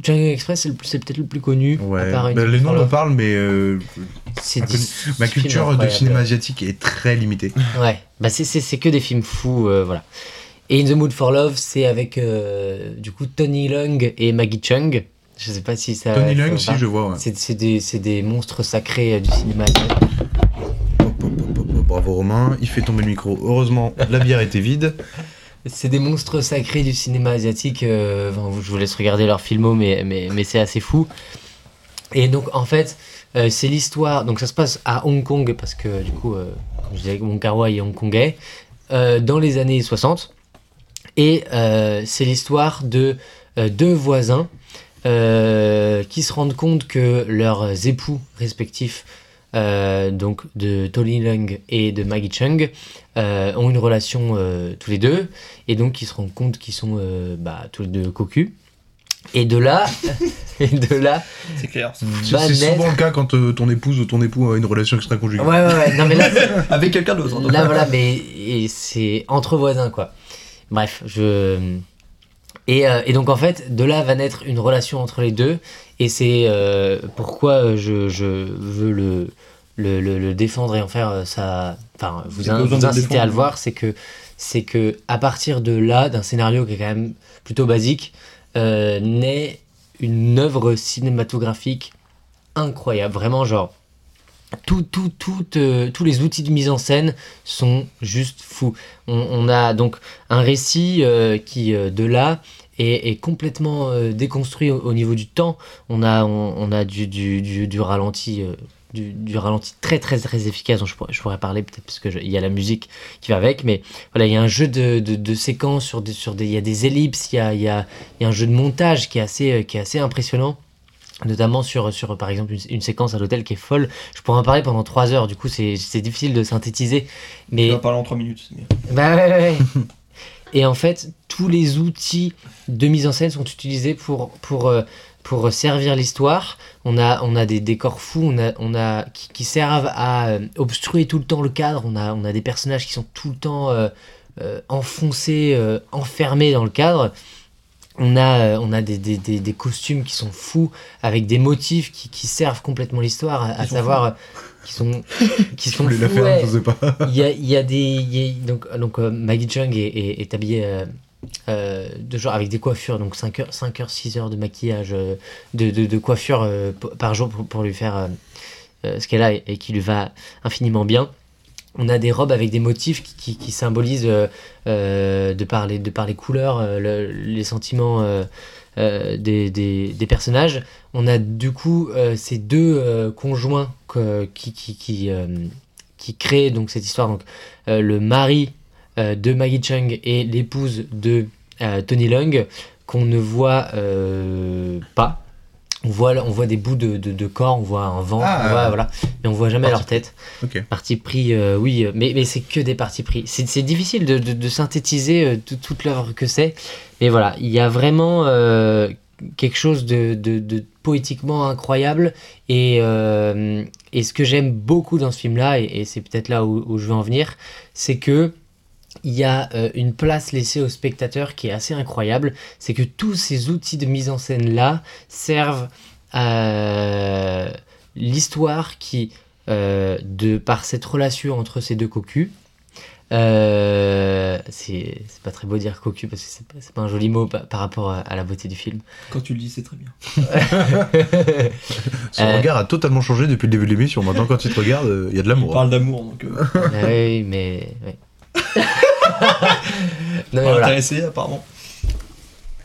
Django Express, c'est peut-être le plus connu. Ouais, Into les noms me parlent, mais euh, ma des culture de cinéma asiatique est très limitée. Ouais, bah c'est, que des films fous, euh, voilà. Et In the Mood for Love, c'est avec euh, du coup Tony Leung et Maggie Chung. Je sais pas si ça. Tony Leung, si, je vois, ouais. C'est, des, des monstres sacrés du cinéma. asiatique. Bravo Romain, il fait tomber le micro. Heureusement, la bière était vide. C'est des monstres sacrés du cinéma asiatique. euh, je vous laisse regarder leurs films, mais, mais, mais c'est assez fou. Et donc, en fait, euh, c'est l'histoire. Donc, ça se passe à Hong Kong, parce que du coup, euh, comme je disais, Wai est hongkongais, dans les années 60. Et c'est l'histoire de deux voisins qui se rendent compte que leurs époux respectifs, donc de Tony Leung et de Maggie Chung, euh, ont une relation euh, tous les deux, et donc ils se rendent compte qu'ils sont euh, bah, tous les deux cocus. Et de là, et de là, C'est clair. C'est souvent le cas quand euh, ton épouse ou ton époux a une relation extra-conjugale. Ouais, ouais, ouais. Non, mais là, Avec quelqu'un d'autre. Là, voilà, mais c'est entre voisins, quoi. Bref, je. Et, euh, et donc, en fait, de là va naître une relation entre les deux. Et c'est euh, pourquoi je, je veux le, le, le- le défendre et en faire euh, ça. Enfin, vous, in- vous inciter à le voir, c'est que, c'est que à partir de là, d'un scénario qui est quand même plutôt basique, euh, naît une œuvre cinématographique incroyable. Vraiment, genre tout, tout, tout, euh, tous les outils de mise en scène sont juste fous. On, a donc un récit euh, qui, euh, de là, est, complètement déconstruit au, au niveau du temps. On a, on, a du, du, du, ralenti. du, ralenti très très très efficace dont je pourrais, je pourrais parler peut-être parce qu'il y a la musique qui va avec mais voilà il y a un jeu de, de, séquences sur des, sur des il y a des ellipses il y a, y, a, y a un jeu de montage qui est assez, qui est assez impressionnant notamment sur, sur par exemple une, une séquence à l'hôtel qui est folle. Je pourrais en parler pendant 3 heures, du coup c'est difficile de synthétiser. Mais On va parler en 3 minutes, bah ouais, ouais, ouais. Et en fait, tous les outils de mise en scène sont utilisés pour, pour, euh, pour servir l'histoire. On a, on a des décors fous on a, on a, qui, qui servent à euh, obstruer tout le temps le cadre. On a, on a des personnages qui sont tout le temps euh, euh, enfoncés, euh, enfermés dans le cadre. On a, euh, on a des, des, des, des costumes qui sont fous, avec des motifs qui, qui servent complètement l'histoire, à, savoir euh, qui sont, qui sont fous, faire, ouais. je sais pas. Il y a, il y a des. il y a- donc, donc euh, Maggie Chung est, est, est habillée euh, euh, de genre avec des coiffures, donc 5 heures, 5 heures 6 heures de maquillage, de, de, de coiffure par jour pour, pour lui faire ce qu'elle a et, et qui lui va infiniment bien. On a des robes avec des motifs qui, symbolisent, euh, euh, de, par les, de par les couleurs, euh, le- les sentiments des, personnages. On a du coup ces deux conjoints qui, créent donc, cette histoire. Le mari de Maggie Chung et l'épouse de Tony Leung qu'on ne voit pas. On voit, on voit des bouts de, de, de corps, on voit un ventre, Ah. on voit, voilà, mais on voit jamais Parti leur tête. Ok. Parti pris, euh, oui, euh, mais, mais c'est que des partis pris. C'est c'est difficile de, de- de synthétiser euh, tout- toute l'œuvre que c'est, mais voilà, il y a vraiment euh, quelque chose de, de- de poétiquement incroyable. Et, euh, et ce que j'aime beaucoup dans ce film-là, et, et c'est peut-être là où, où je veux en venir, c'est que il y a euh, une place laissée au spectateur qui est assez incroyable. C'est que tous ces outils de mise en scène-là servent à l'histoire qui, euh, de par cette relation entre ces deux cocus, euh, c'est c'est pas très beau dire cocu parce que c'est pas, c'est pas un joli mot pa- par rapport à, à la beauté du film. Quand tu le dis, c'est très bien. Son Euh, regard a totalement changé depuis le début de l'émission. Maintenant, quand il te regarde, euh, il y a de On l'amour. parle d'amour, donc. Euh, Ah oui, mais. ouais. non, mais voilà. intéressé, apparemment.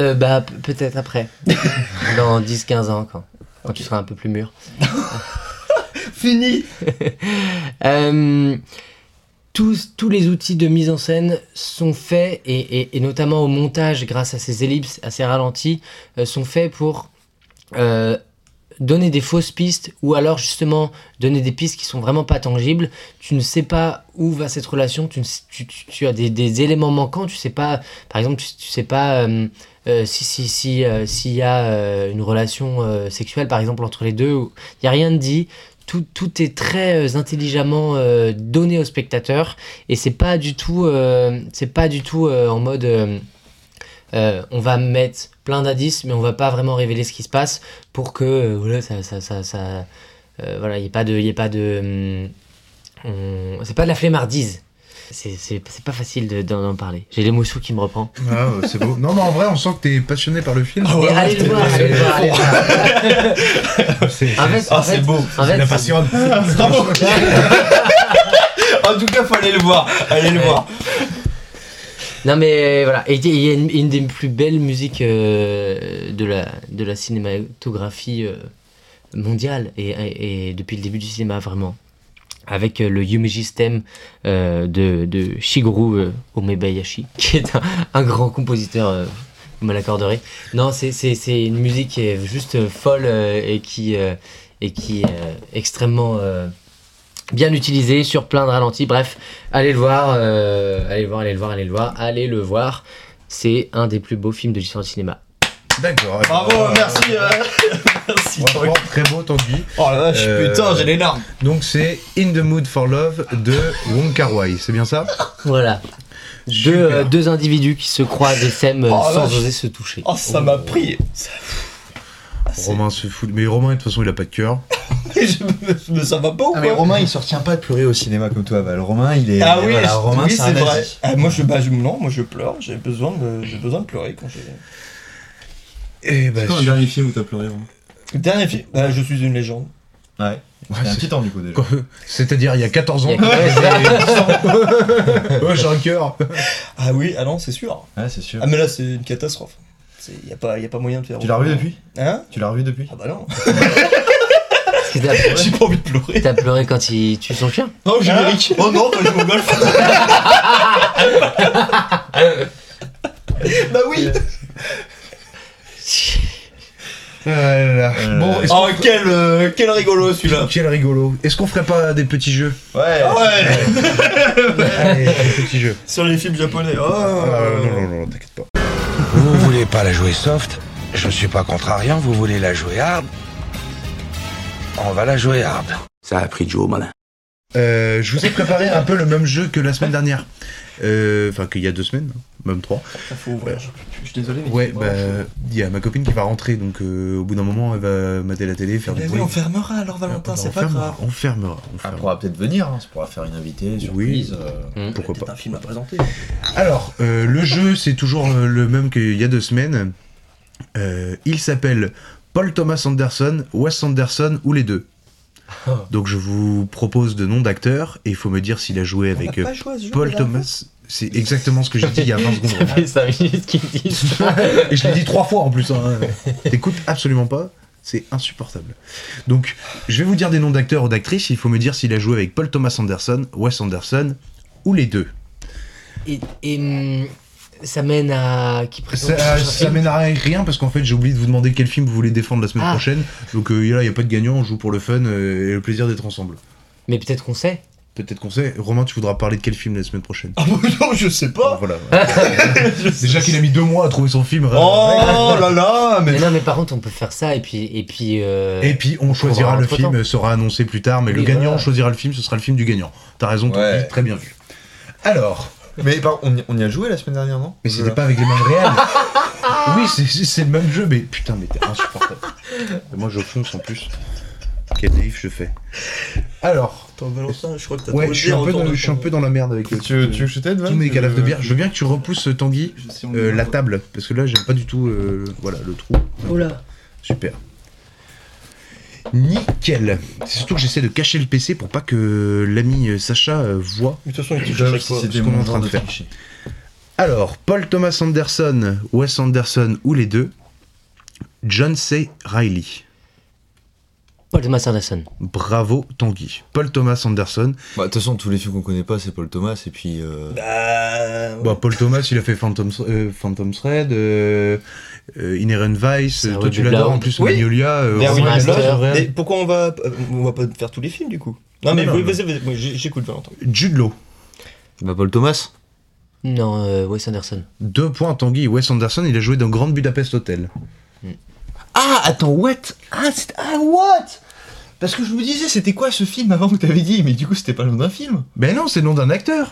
Euh, bah, peut-être après. Dans 10-15 ans, quand, quand tu seras un peu plus mûr. Fini Euh, tous, tous les outils de mise en scène sont faits, et, et- et notamment au montage, grâce à ces ellipses, à ces ralentis, euh, sont faits pour euh, donner des fausses pistes, ou alors justement donner des pistes qui sont vraiment pas tangibles. Tu ne sais pas où va cette relation, tu, ne as des, éléments manquants, tu sais pas, par exemple, tu, tu sais pas euh, euh, si euh, s'il y a une relation sexuelle par exemple entre les deux, il y a rien de dit. Tout, tout est très intelligemment donné au spectateur. Et c'est pas du tout c'est pas du tout en mode euh, on va mettre plein d'indices, mais on va pas vraiment révéler ce qui se passe pour que euh, voilà, ça, ça, ça, ça- euh, voilà, il y ait pas de, il y ait pas de, hum, on- c'est pas de la flemmardise. C'est, c'est, c'est pas facile de- d'en, parler. J'ai l'émotion qui me reprend. Ah, c'est beau. Non, mais en vrai, on sent que t'es passionné par le film. Et allez le voir, allez le voir, allez voir. C'est- En fait, c'est- en Ah, c'est fait- beau. en fait, la passion. En tout cas, faut aller le voir. Allez le Ouais. voir. Non mais euh, voilà, il y a une, des plus belles musiques euh, de, la, de la cinématographie euh, mondiale et, depuis le début du cinéma vraiment. Avec le Yumeji Stem de, de Shigeru Omebayashi, qui est un, grand compositeur, vous me l'accorderez. Non, c'est- une musique qui est juste folle et qui, est extrêmement bien utilisée sur plein de ralentis. Bref, allez le voir, euh, allez le voir, allez le voir, allez le voir, allez le voir. C'est un des plus beaux films de l'histoire du cinéma. D'accord. Bravo, merci. euh, merci. Franchement, très beau, Tanguy. Oh la vache, Euh, putain, j'ai les larmes. Donc, c'est In the Mood for Love de Wong Kar Wai, c'est bien ça? Voilà. Deux, euh, individus qui se croisent et s'aiment euh, Oh, sans oser se toucher. Oh, ça m'a pris. Ça- Romain se fout. Mais Romain, de toute façon, il a pas de cœur. Je- Mais ça va pas ou Ah mais quoi Romain il se retient pas de pleurer au cinéma comme toi Val. Romain il est Ah oui, voilà, je- Romain oui, c'est vrai. Ah, moi, je, bah, je- non, moi je pleure. J'ai besoin de, j'ai besoin de pleurer quand j'ai. Et bah, C'est quand le dernier film où t'as pleuré Romain Dernier film. Bah, je suis une légende. Ouais. Ouais, C'est un petit temps du coup déjà. quoi, C'est-à-dire, il y a 14 ans. Ouais, j'ai un cœur. Ah oui, ah non, c'est sûr. Ouais c'est sûr. Ah mais là, c'est une catastrophe. Il y a pas, y a pas moyen de faire. Tu l'as revu depuis Hein? Tu l'as revu depuis? Ah bah non. Parce que t'as pleuré, J'ai pas envie de pleurer. t'as pleuré quand il tue son chien? Oh générique. Oh non, quand je joue au golf. bah oui. Ah là là. Euh, Bon, Oh quel, euh, quel rigolo celui-là. Quel rigolo. Est-ce qu'on ferait pas des petits jeux? Ouais. Ah ouais. Allez, des petits jeux. Sur les films japonais. Oh. Euh, non, non, non, t'inquiète pas. Vous voulez pas la jouer soft Je suis pas contrariant, vous voulez la jouer hard On va la jouer hard. Ça a pris Joe, malin. Euh, je vous ai préparé un peu le même jeu que la semaine dernière. Euh, Enfin, qu'il y a deux semaines, hein, même trois. Ça faut ouvrir. Suis désolé. Mais Ouais, bah, il y a ma copine qui va rentrer, donc euh, au bout d'un moment, elle va mater la télé, faire Mais du oui, bruit. on fermera alors Valentin, Euh, c'est on pas fermera, grave. On fermera. on On fermera. pourra peut-être venir, hein, ça pourra faire une invitée, surprise. euh. Hmm. Pourquoi pas. un film à présenter. Alors, euh, le jeu, c'est toujours euh, le même qu'il y a deux semaines. Euh, il s'appelle Paul Thomas Anderson, Wes Anderson ou les deux. Donc je vous propose de noms d'acteurs et il faut me dire s'il a joué On avec Paul Thomas. C'est exactement ce que j'ai dit il y a 20 secondes. Ça fait 5 minutes qu'ils disent ça. Et je l'ai dit trois fois en plus. Hein. T'écoutes absolument pas. C'est insupportable. Donc, je vais vous dire des noms d'acteurs ou d'actrices. Il faut me dire s'il a joué avec Paul Thomas Anderson, Wes Anderson ou les deux. Et, et, hum, ça mène à. Qui présente le Ça, mène à rien parce qu'en fait, j'ai oublié de vous demander quel film vous voulez défendre la semaine Ah. prochaine. Donc euh, là, il n'y a pas de gagnant. On joue pour le fun euh, et le plaisir d'être ensemble. Mais peut-être qu'on sait. Peut-être qu'on sait. Romain, tu voudras parler de quel film la semaine prochaine Ah bah non, je sais pas. Voilà. Déjà qu'il a mis deux mois à trouver son film. Oh là là, mais Mais non, mais par contre, on peut faire ça et puis. Et puis, euh, Et puis on choisira le film, sera annoncé plus tard, mais le gagnant voilà. choisira le film, ce sera le film du gagnant. T'as raison, Ouais. très bien vu. Alors, Mais par- on, y, on y a joué la semaine dernière, non? mais c'était pas avec les mêmes réels. oui, c'est- le même jeu, mais putain, mais t'es insupportable. Moi je fonce en plus. Quel naïf je fais. Alors, Attends, Valentin, je crois que t'as ouais, trop je suis, un peu dans, je suis un peu dans la merde avec euh, Tu veux, tu veux que je t'aide Val tous mes calafes de bière. Je veux bien que tu repousses Tanguy on euh, y va. la table, parce que là j'aime pas du tout euh, voilà, le trou. Oula. Super. Nickel. C'est surtout que j'essaie de cacher le PC pour pas que l'ami euh, Sacha euh, voit. De toute façon, il touche à chaque fois. c'était ce qu'on est en train de de faire. tricher. Alors, Paul Thomas Anderson, Wes Anderson ou les deux, John C. Reilly. Paul Thomas Anderson. Bravo Tanguy. Paul Thomas Anderson. Bah, de toute façon, tous les films qu'on connaît pas, c'est Paul Thomas, et puis. euh, Bah. Bah, Paul Thomas, il a fait Phantom, euh, Phantom Thread, euh, euh, Inherent Vice. Toi, tu l'adores en plus, Oui. Magnolia. euh, Mais mais pourquoi on va euh, on va pas faire tous les films du coup? Non mais j'ai- j'écoute Valentin. Jude Law. Bah, Paul Thomas? Non, euh, Wes Anderson. Deux points Tanguy. Wes Anderson, il a joué dans Grand Budapest Hotel. Ah, attends, what? Ah, c'est- ah, what? Parce que je me disais, c'était quoi ce film avant que t'avais dit? Mais du coup, c'était pas le nom d'un film. Ben non, c'est le nom d'un acteur.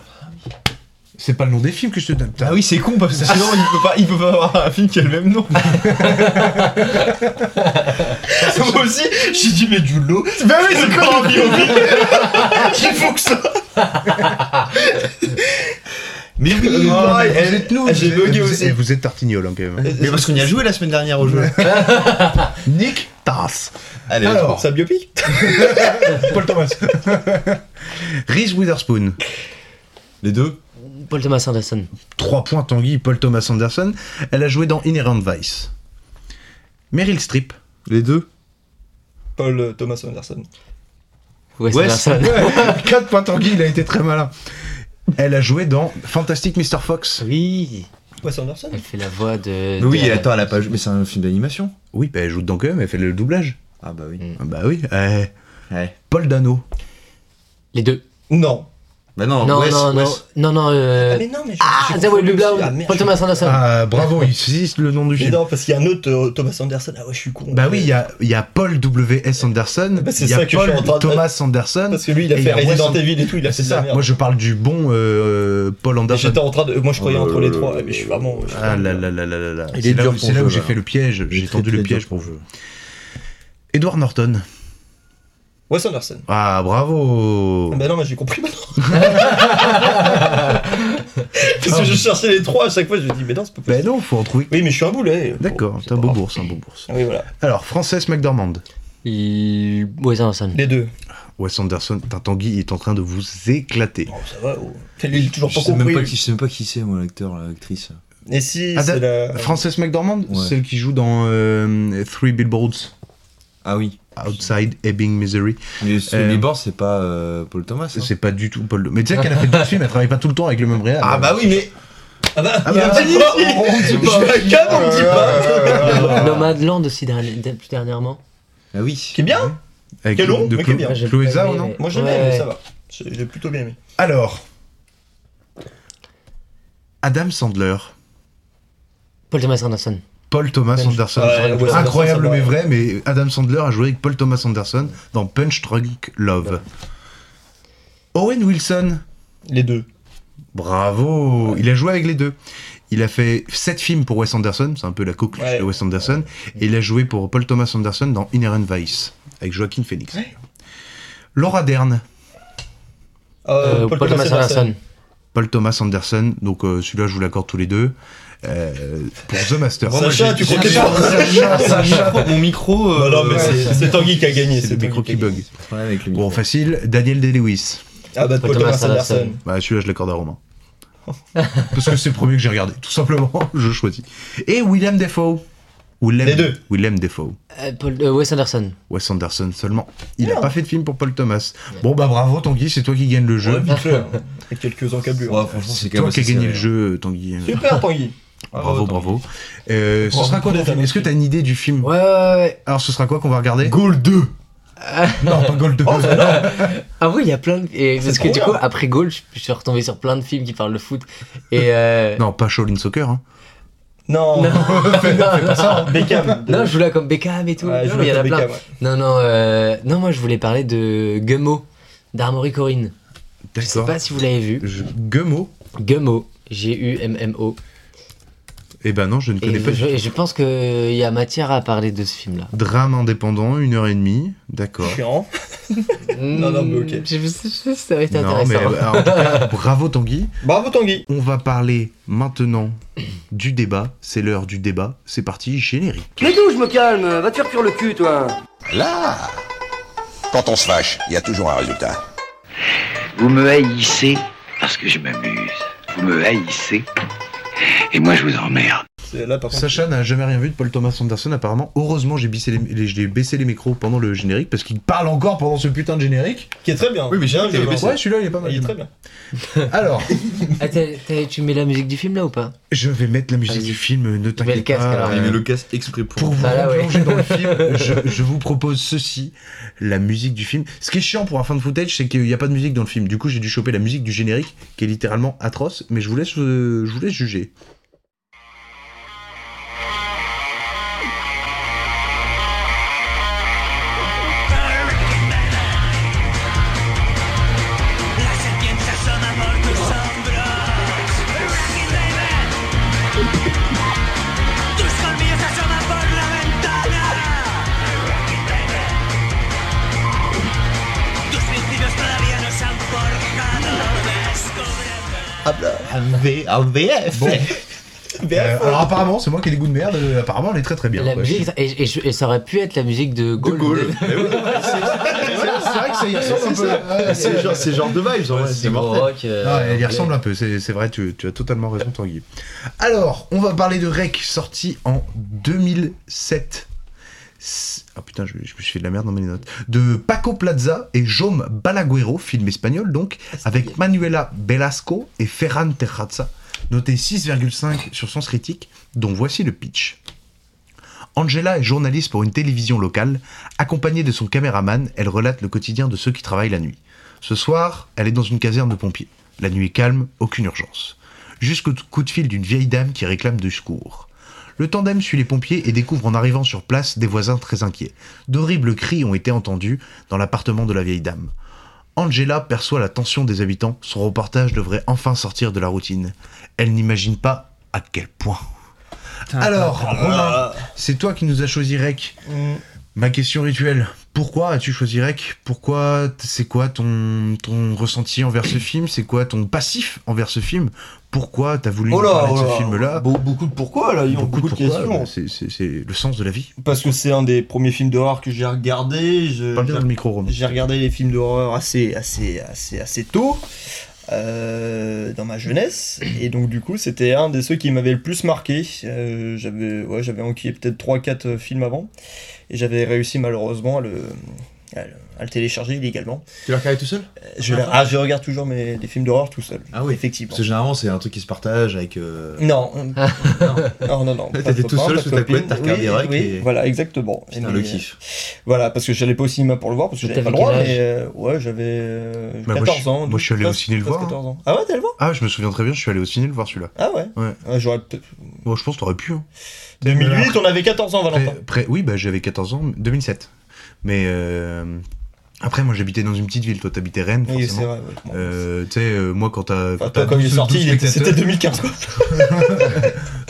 C'est pas le nom des films que je te donne. Ah oui, c'est con parce que sinon il peut pas, il peut pas avoir un film qui a le même nom. Moi aussi, j'ai dit, mais du lot. Bah oui, c'est quoi Il faut que ça. Mais oui, mais vous elle- êtes nous, j'ai vous êtes- bugué vous aussi. êtes- Vous êtes tartignol hein, quand même. Mais parce qu'on y a joué la semaine dernière au jeu. Nick Tass. Allez, Alors, Ça biopic Paul Thomas. Reese Witherspoon. les deux. Paul Thomas Anderson. 3 points Tanguy, Paul Thomas Anderson. Elle a joué dans Inherent Vice. Meryl Streep. Les deux. Paul euh, Thomas Anderson. Wes Wes. Anderson. 4 points Tanguy, il a été très malin. Elle a joué dans Fantastic Mr. Fox. Oui. Wes Anderson Elle fait la voix de. Mais oui, de- attends, elle a pas joué. Mais c'est un film d'animation. Oui, bah, elle joue dedans quand même, elle fait le doublage. Ah bah oui. Ah Bah oui. euh, Ouais. Paul Dano. Les deux. Non. Bah non, Non, Wes, non, non, Wes. non, non, euh... Ah, mais non, mais je- Ah, The Way Blue Blood. Ah, je- Thomas Anderson. Ah, bravo, il cite le nom du Mais film. non, parce qu'il y a un autre euh, Thomas Anderson. Ah ouais, je suis con. Bah oui, il y a, il y a Paul W.S. Anderson, Bah, c'est il y a ça que je Paul suis en train de- Thomas Anderson. Parce que lui, il a Et fait y Resident Wes- Evil et tout, il a fait C'est de la ça, merde. moi je parle du bon euh, Paul Et Anderson. J'étais en train de. Moi, je croyais entre les là trois, mais je suis vraiment. je suis Ah vraiment- là là là là là là. C'est est là dur où, ton c'est là jeu, où j'ai là. fait le piège, Il est j'ai très, tendu le très piège pour vous. Edward Norton. Wes Anderson. Ah bravo Ah Bah non, mais j'ai compris maintenant. Parce que je cherchais les trois à chaque fois, je me dis, mais non, c'est pas possible. Ben non, faut en trouver. Oui, mais je suis un boulet. D'accord, Bon, t'es un beau bourse, un beau bourse. grave. Oui, voilà. Alors, Frances McDormand. Il... Wes Anderson. Les deux. Wes Anderson, putain, Tanguy est en train de vous éclater. Oh, ça va. Oh. Il est toujours Je pas sais, même compris. pas qui, je sais même pas qui c'est, moi, l'acteur, l'actrice. Et si, Ah, c'est la. Frances McDormand, Ouais. celle qui joue dans euh, Three Billboards Ah oui. Outside Ebbing, Missouri. Mais ce Euh, c'est pas euh, Paul Thomas. hein C'est pas du tout Paul. Mais tu sais qu'elle a fait d'autres films, elle travaille pas tout le temps avec le même réal. Ah bah oui, mais. Ah bah, Ah il bah, a dit pas, on, dit pas. Je suis à quatre, on dit pas. Nomadland aussi dernier- plus dernièrement. Ah oui. Qui est bien Avec Quel long, de mais qui est Chlo- bien. J'ai Chloé pas Zhao, aimé, non Moi, j'ai Ouais. bien aimé, ça va. J'ai plutôt bien aimé. Alors, Adam Sandler, Paul Thomas Anderson. Paul Thomas Punch. Anderson. Ouais, Incroyable mais vrai, mais Adam Sandler a joué avec Paul Thomas Anderson dans Punch Drunk Love. Owen Wilson, Les deux. bravo, il a joué avec les deux. Il a fait 7 films pour Wes Anderson, c'est un peu la coqueluche Ouais. de Wes Anderson, et il a joué pour Paul Thomas Anderson dans Inherent Vice, avec Joaquin Phoenix. Ouais. Laura Dern, Euh, Paul, Thomas Anderson. Paul Thomas Anderson, donc euh, celui-là je vous l'accorde tous les deux, euh, pour The Master. Sacha, tu crois que Sacha, Sacha, Mon micro. Non, euh, non, mais c'est c'est Tanguy qui a gagné. C'est le micro qui bug. avec le Bon, facile, Daniel Day-Lewis. Ah bah, Paul Paul Thomas Anderson. Bah, celui-là, je l'accorde à Romain. Parce que c'est le premier que j'ai regardé. Tout simplement, je choisis. Et William Defoe. Willem, Les deux. Willem Defoe. Euh, Paul, euh, Wes Anderson. Wes Anderson seulement. Il n'a pas fait de film pour Paul Thomas. Bon, bah bravo, Tanguy, c'est toi qui gagne le jeu. Ouais, vite fait. hein. Avec quelques encablures. Ouais, franchement, c'est toi qui as gagné le jeu, Tanguy. Super, Tanguy. Bravo, bravo. Euh, ce sera quoi film Est-ce que tu as une idée du film Ouais, ouais, ouais. Alors, ce sera quoi qu'on va regarder Goal 2 Non, pas Gold 2. Ah oui, il y a plein de. Et parce que du coup, après Goal, je je suis retombé sur plein de films qui parlent de foot. Et. Euh... non, pas Shaolin Soccer. Hein. Non, Non, non, Beckham. non, je voulais comme Beckham et tout. Ouais, Non, voulais mais il y en a comme plein. Beckham, ouais. Non, non, euh... non, moi je voulais parler de Gummo, d'Armory Corinne. Je sais pas si vous l'avez vu. Je- Gummo Gummo, G-U-M-M-O. Eh ben non, je ne connais Et pas. du je, et je pense qu'il y a matière à parler de ce film-là. Drame indépendant, une heure et demie. D'accord. Chiant. Non, non, mais ok. Je, je, je- ça va être Non, mais intéressant. euh, en tout cas, bravo Tanguy. Bravo, Tanguy. On va parler maintenant du débat. C'est l'heure du débat. C'est parti, générique. Mais d'où je me calme Va te faire cuire le cul, toi Là Quand on se fâche, il y a toujours un résultat. Vous me haïssez parce que je m'amuse. Vous me haïssez et moi je vous emmerde. Là, par contre. Sacha n'a jamais rien vu de Paul Thomas Anderson apparemment. Heureusement, j'ai baissé les, les- j'ai baissé les micros pendant le générique parce qu'il parle encore pendant ce putain de générique. Qui est très bien. Oui, mais j'ai Bien Vincent. Ouais, celui-là, il est pas mal. Il est très bien. Alors, Ah, t'as- t'as- tu mets la musique du film là ou pas? Je vais mettre la musique Vas-y. du film, ne mets le t'inquiète casque, pas. alors. euh, Il met le casque exprès pour. Pour vous ouais. replonger dans le film, je, je vous propose ceci, la musique du film. Ce qui est chiant pour un fan de footage, c'est qu'il n'y a pas de musique dans le film. Du coup, j'ai dû choper la musique du générique, qui est littéralement atroce, mais je vous laisse, euh, je vous laisse juger. V- en VF. Bon. Euh, alors apparemment, c'est moi qui ai des goûts de merde. euh, apparemment, elle est très très bien. La quoi. musique, et, et je- et ça aurait pu être la musique de Gaulle. C'est vrai que ça y ressemble un peu. Ouais, C'est genre, c'est genre de vibes, en vrai, c'est mortel. rock. euh, Ah, elle y anglais. ressemble un peu, c'est c'est vrai, tu, tu as totalement raison, Tanguy. Alors, on va parler de Rec, sorti en 2007. Ah putain, je, je me suis fait de la merde dans mes notes. De Paco Plaza et Jaume Balaguero, film espagnol donc, avec Manuela Velasco et Ferran Terrazza, noté 6,5 sur Sens Critique, dont voici le pitch. Angela est journaliste pour une télévision locale. Accompagnée de son caméraman, elle relate le quotidien de ceux qui travaillent la nuit. Ce soir, elle est dans une caserne de pompiers. La nuit est calme, aucune urgence. Jusqu'au coup de fil d'une vieille dame qui réclame du secours. Le tandem suit les pompiers et découvre en arrivant sur place des voisins très inquiets. D'horribles cris ont été entendus dans l'appartement de la vieille dame. Angela perçoit la tension des habitants. Son reportage devrait enfin sortir de la routine. Elle n'imagine pas à quel point. Alors, Romain, c'est toi qui nous as choisi Rec. Mm. Ma question rituelle. Pourquoi as-tu choisi Rec? Pourquoi C'est quoi ton, ton ressenti envers ce film? C'est quoi ton passif envers ce film? Pourquoi t'as voulu Oh là, parler de oh ce là, film-là? Be- Beaucoup de pourquoi là, ont beaucoup, de questions. c'est- c'est c'est le sens de la vie. Parce que c'est un des premiers films d'horreur que j'ai regardé. J'ai regardé les films d'horreur assez, assez, assez, assez tôt. Euh, dans ma jeunesse. Et donc du coup c'était un des ceux qui m'avait le plus marqué. Euh, j'avais ouais, enquillé peut-être 3-4 films avant. Et j'avais réussi malheureusement à le, à le, à le télécharger illégalement Tu l'as regardé tout seul? Je, ah, je regarde toujours mes, des films d'horreur tout seul Ah oui. effectivement Parce que généralement, c'est un truc qui se partage avec. euh, non, non, non, non. T'étais tout seul sous ta couette, t'as regardé Oui, Rec oui, et- Voilà, exactement. Putain, le euh, kiff. Voilà, parce que j'allais pas au cinéma pour le voir, parce que j'avais pas le droit, mais euh, ouais, j'avais euh, Bah, moi, 14 je- ans. moi, je suis allé au 13, ciné le 13, voir, hein. 14 ans. Ah ouais, t'allais le voir? Ah, je me souviens très bien, je suis allé au ciné le voir celui-là. Ah ouais? Ouais. Ouais, J'aurais peut-être. Bon, je pense que t'aurais pu. hein. 2008, on avait 14 ans, Valentin. Oui, bah, j'avais 14 ans, 2007. Mais euh, après, moi j'habitais dans une petite ville, toi t'habitais Rennes, Oui, forcément. c'est vrai. ouais. Bon, Euh, tu sais, euh, moi quand t'as. Enfin, quand toi, quand il est 12 sorti, c'était spectateurs- 2015, quoi.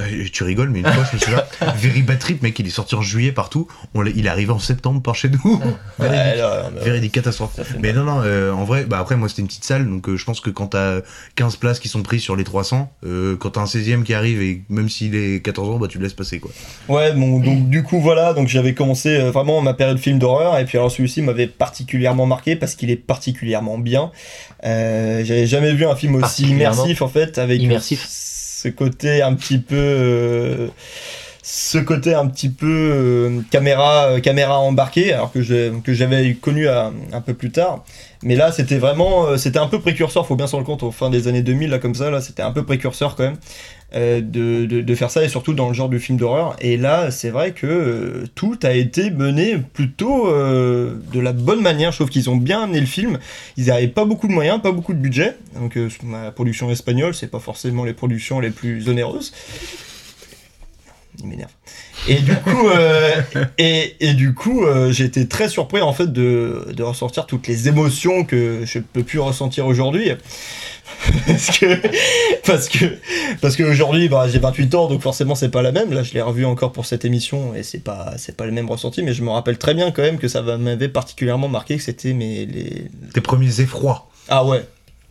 Euh, tu rigoles, mais une fois, je me souviens, Very Bad Trip, mec, il est sorti en juillet partout. On il est arrivé en septembre par chez nous. Ouais, Véridique. là, ouais. Catastrophe. Mais non, non, euh, en vrai, bah après, moi c'était une petite salle, donc je pense que quand t'as 15 places qui sont prises sur les 300, euh, quand t'as un 16ème qui arrive et même s'il est 14 ans, bah tu le laisses passer quoi. Ouais, bon, donc du coup, voilà, donc j'avais commencé vraiment ma période film d'horreur, et puis alors celui-ci m'avait particulièrement marqué parce qu'il est particulièrement bien. Euh, J'avais jamais vu un film aussi immersif en fait, avec Immersif. ce côté un petit peu. Ce côté un petit peu euh, caméra, euh, caméra embarquée, alors que je- que j'avais connu un peu plus tard. Mais là, c'était vraiment, euh, c'était un peu précurseur, faut bien s'en rendre compte, au fin des années 2000, là, comme ça, là, c'était un peu précurseur quand même, de, de, faire ça, et surtout dans le genre de film d'horreur. Et là, c'est vrai que tout a été mené plutôt de la bonne manière. Je trouve qu'ils ont bien amené le film. Ils n'avaient pas beaucoup de moyens, pas beaucoup de budget. Donc, la production espagnole, c'est pas forcément les productions les plus onéreuses. Il m'énerve. Et du coup, euh, et, et du coup, euh, j'ai été très surpris en fait de, de ressortir toutes les émotions que je peux plus ressentir aujourd'hui. parce que parce que parce qu'aujourd'hui bah, j'ai 28 ans donc forcément c'est pas la même là je l'ai revu encore pour cette émission et c'est pas c'est pas le même ressenti mais je me rappelle très bien quand même que ça va- m'avait particulièrement marqué que c'était mes les Tes premiers effrois. ah ouais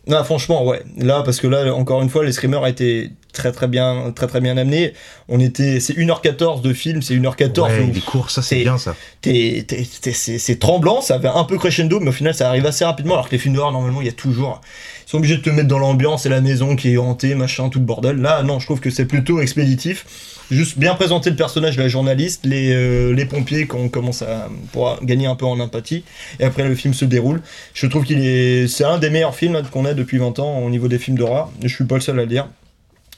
non franchement ouais là parce que là encore une fois les screamers étaient très très bien très très bien amenés on était c'est 1h14 de film c'est 1h14 Ouais, est court, ça c'est bien ça. c'est tremblant, ça avait un peu crescendo, mais au final ça arrive assez rapidement. Alors que les films d'horreur, normalement, il y a toujours. Ils sont obligés de te mettre dans l'ambiance et la maison qui est hantée, machin, tout le bordel. Là, non, je trouve que c'est plutôt expéditif. Juste bien présenter le personnage de la journaliste, les, euh, les pompiers qu'on commence à pour gagner un peu en empathie. Et après, le film se déroule. Je trouve qu'il est. C'est un des meilleurs films qu'on a depuis 20 ans au niveau des films d'horreur. Je suis pas le seul à le dire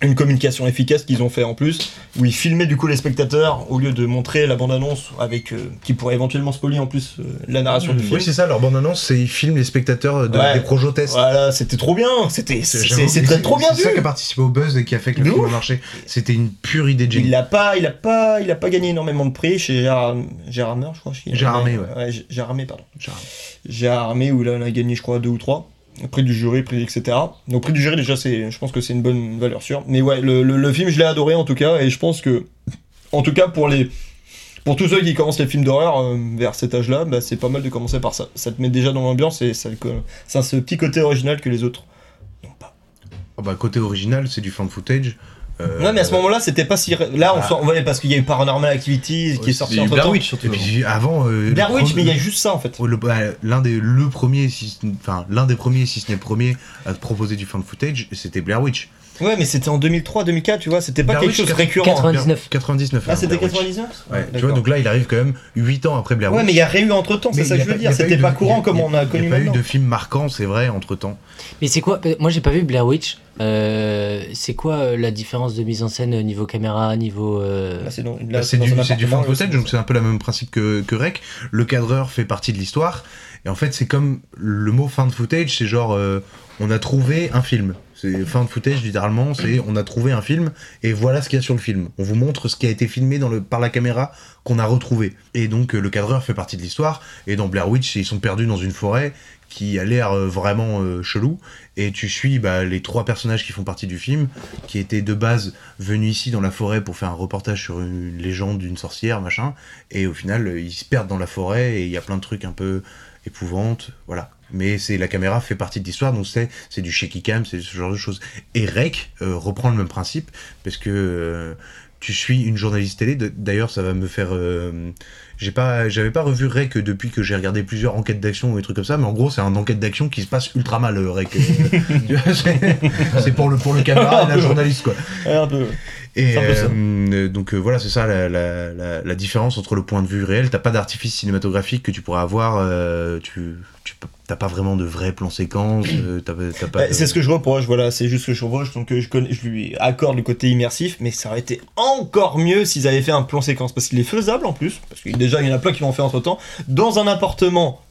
une communication efficace qu'ils ont fait en plus, où ils filmaient du coup les spectateurs au lieu de montrer la bande-annonce avec euh, qui pourrait éventuellement spoiler en plus euh, la narration du film. Oui, c'est ça, leur bande-annonce, c'est ils filment les spectateurs de, Ouais. des projets tests. Voilà, c'était trop bien, c'était très trop bien vu. C'est ça qui a participé au buzz et qui a fait que le De film a marché. C'était une pure idée de Il génie. a pas, il a pas, il a pas gagné énormément de prix chez Gérard, Gérard je crois. Gérard Armé, ouais. Gérard Armé, pardon. Gérard. Gérard Armé où là on a gagné, je crois, deux ou trois. Prix du jury, prix etc. Donc prix du jury déjà, c'est, je pense que c'est une bonne valeur sûre. Mais ouais, le, le- film, je l'ai adoré en tout cas, et je pense que, en tout cas pour les, pour tous ceux qui commencent les films d'horreur euh, vers cet âge-là, bah, c'est pas mal de commencer par ça. Ça te met déjà dans l'ambiance et ça, a ce petit côté original que les autres n'ont pas. Oh bah, côté original, c'est du fan footage. Euh, Non, mais à ce moment-là, c'était pas si. Là, on Ah. sort. Ouais, parce qu'il y a eu Paranormal Activity qui est sorti entre Blair temps. Witch, surtout. Et puis avant. euh, Blair le Witch, mais il y a juste ça en fait. bah, l'un des le premier, si enfin l'un des premiers, si ce n'est le premier, à te proposer du fan footage, c'était Blair Witch. Ouais, mais c'était en 2003, 2004, tu vois, c'était pas Blair quelque Witch, chose de récurrent. 99. 99. Ah, hein, c'était Blair Witch. 99 Ouais, tu vois, donc là, il arrive quand même 8 ans après Blair Witch. Ouais, mais il y a rien eu entre temps, c'est Mais ça il que je veux il dire. C'était pas de- courant il a- comme on a Il connu n'y a pas eu de film marquant, c'est vrai, entre temps. Mais c'est quoi euh, Moi j'ai pas vu Blair Witch. Euh, c'est quoi euh, la différence de mise en scène niveau caméra, niveau. euh, Là, c'est dans- là, Bah, c'est du, c'est du fan appartement, footage, là, donc c'est un peu le même principe que, que Rec. Le cadreur fait partie de l'histoire. Et en fait, c'est comme le mot fan footage, c'est genre euh, on a trouvé un film. C'est fan footage, littéralement, c'est on a trouvé un film et voilà ce qu'il y a sur le film. On vous montre ce qui a été filmé par la caméra qu'on a retrouvé. Et donc euh, le cadreur fait partie de l'histoire. Et dans Blair Witch, ils sont perdus dans une forêt qui a l'air euh, vraiment chelou. Et tu suis bah, les trois personnages qui font partie du film, qui étaient de base venus ici dans la forêt pour faire un reportage sur une légende d'une sorcière, machin. Et au final, ils se perdent dans la forêt et il y a plein de trucs un peu épouvantes, voilà. Mais c'est la caméra fait partie de l'histoire, donc c'est c'est du shaky cam, c'est ce genre de choses. Et Rec euh, reprend le même principe parce que euh, tu suis une journaliste télé. D'ailleurs, ça va me faire. euh, j'ai pas, j'avais pas revu Rec depuis que j'ai regardé plusieurs enquêtes d'action ou des trucs comme ça, mais en gros, c'est un enquête d'action qui se passe ultra mal, euh, Rec. C'est- pour le pour le caméra et la journaliste quoi. Un peu. Et euh, donc euh, voilà, c'est ça la, la, la, la différence entre le point de vue réel. T'as pas d'artifice cinématographique que tu pourrais avoir. tu tu peux- t'as pas vraiment de vrais plans séquences. euh, de- c'est ce que je reproche, voilà, c'est juste ce que je reproche, donc euh, je, connais, je lui accorde le côté immersif, mais ça aurait été encore mieux s'ils avaient fait un plan séquence, parce qu'il est faisable en plus, parce que déjà il y en a plein qui l'ont fait entre temps, dans un appartement,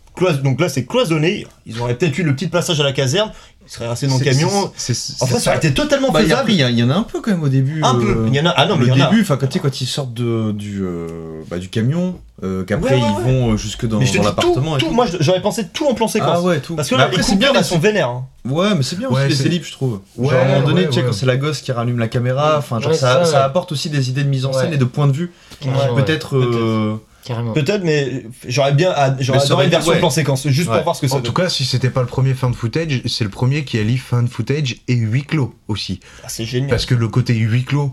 donc là c'est cloisonné, ils auraient peut-être eu le petit passage à la caserne, ils seraient restés dans le C'est- camion, c'est- en fait ça aurait été totalement Bah, il faisable. il y a- il y en a un peu quand même au début. Un euh, peu. Il y en a- ah non, mais le il y en a. début, enfin quand, tu sais, quand ils sortent de, du, euh, bah, du camion, euh, qu'après Ouais, ouais, ils vont euh, jusque dans, l'appartement. tout, et tout, moi j'aurais pensé tout en plan séquence. Ah ouais, tout. Parce que là, après, les c'est coupures, bien, elles sont c'est- vénères. hein. Ouais, mais c'est bien Ouais, aussi les c'est- ellipses, je trouve. Ouais, genre à un moment donné, ouais, tu sais, ouais. quand c'est la gosse qui rallume la caméra, enfin, ça, apporte aussi des idées de mise en scène et de point de vue. Carrément, Peut-être. Carrément. Peut-être, mais j'aurais bien, j'aurais adoré une version ouais. plan séquence, juste Ouais. pour voir ce que ça En tout cas, si c'était pas le premier fan footage, c'est le premier qui allie fan footage et huis clos aussi. Ah, c'est génial. Parce que le côté huis clos,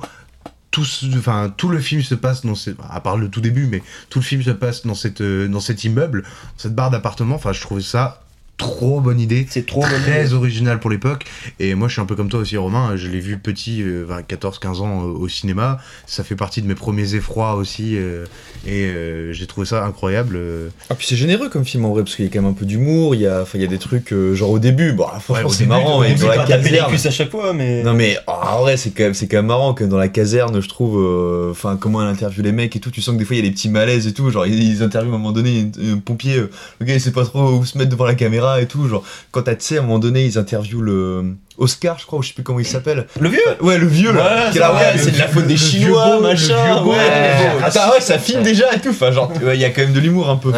tout, enfin, tout le film se passe dans ces, à part le tout début, mais tout le film se passe dans, cette, euh, dans cet immeuble, cette barre d'appartement. Enfin, je trouvais ça trop bonne idée. C'est trop bonne très idée. original pour l'époque. Et moi, je suis un peu comme toi aussi, Romain. Je l'ai vu petit, euh, 14-15 ans euh, au cinéma. Ça fait partie de mes premiers effrois aussi. euh, et euh, j'ai trouvé ça incroyable. euh. Ah, puis c'est généreux comme film en vrai, parce qu'il y a quand même un peu d'humour, il y a, enfin, il y a des trucs, euh, genre au début, bon, franchement au c'est marrant, mais dans la caserne. à chaque fois, mais. Non mais ah, en vrai c'est quand même c'est quand même marrant que dans la caserne je trouve euh, enfin comment elle interviewe les mecs et tout tu sens que des fois il y a des petits malaises et tout genre ils, ils interviewent à un moment donné un, pompier euh, le gars il sait pas trop où se mettre devant la caméra et tout genre quand t'as tu sais à un moment donné ils interviewent le Oscar je crois ou je sais plus comment il s'appelle Le vieux? Ouais le vieux là Ouais, c'est ouais, de la faute des chinois beau, machin vieux ouais ouais. attends ouais ça filme déjà et tout enfin genre il y a quand même de l'humour un peu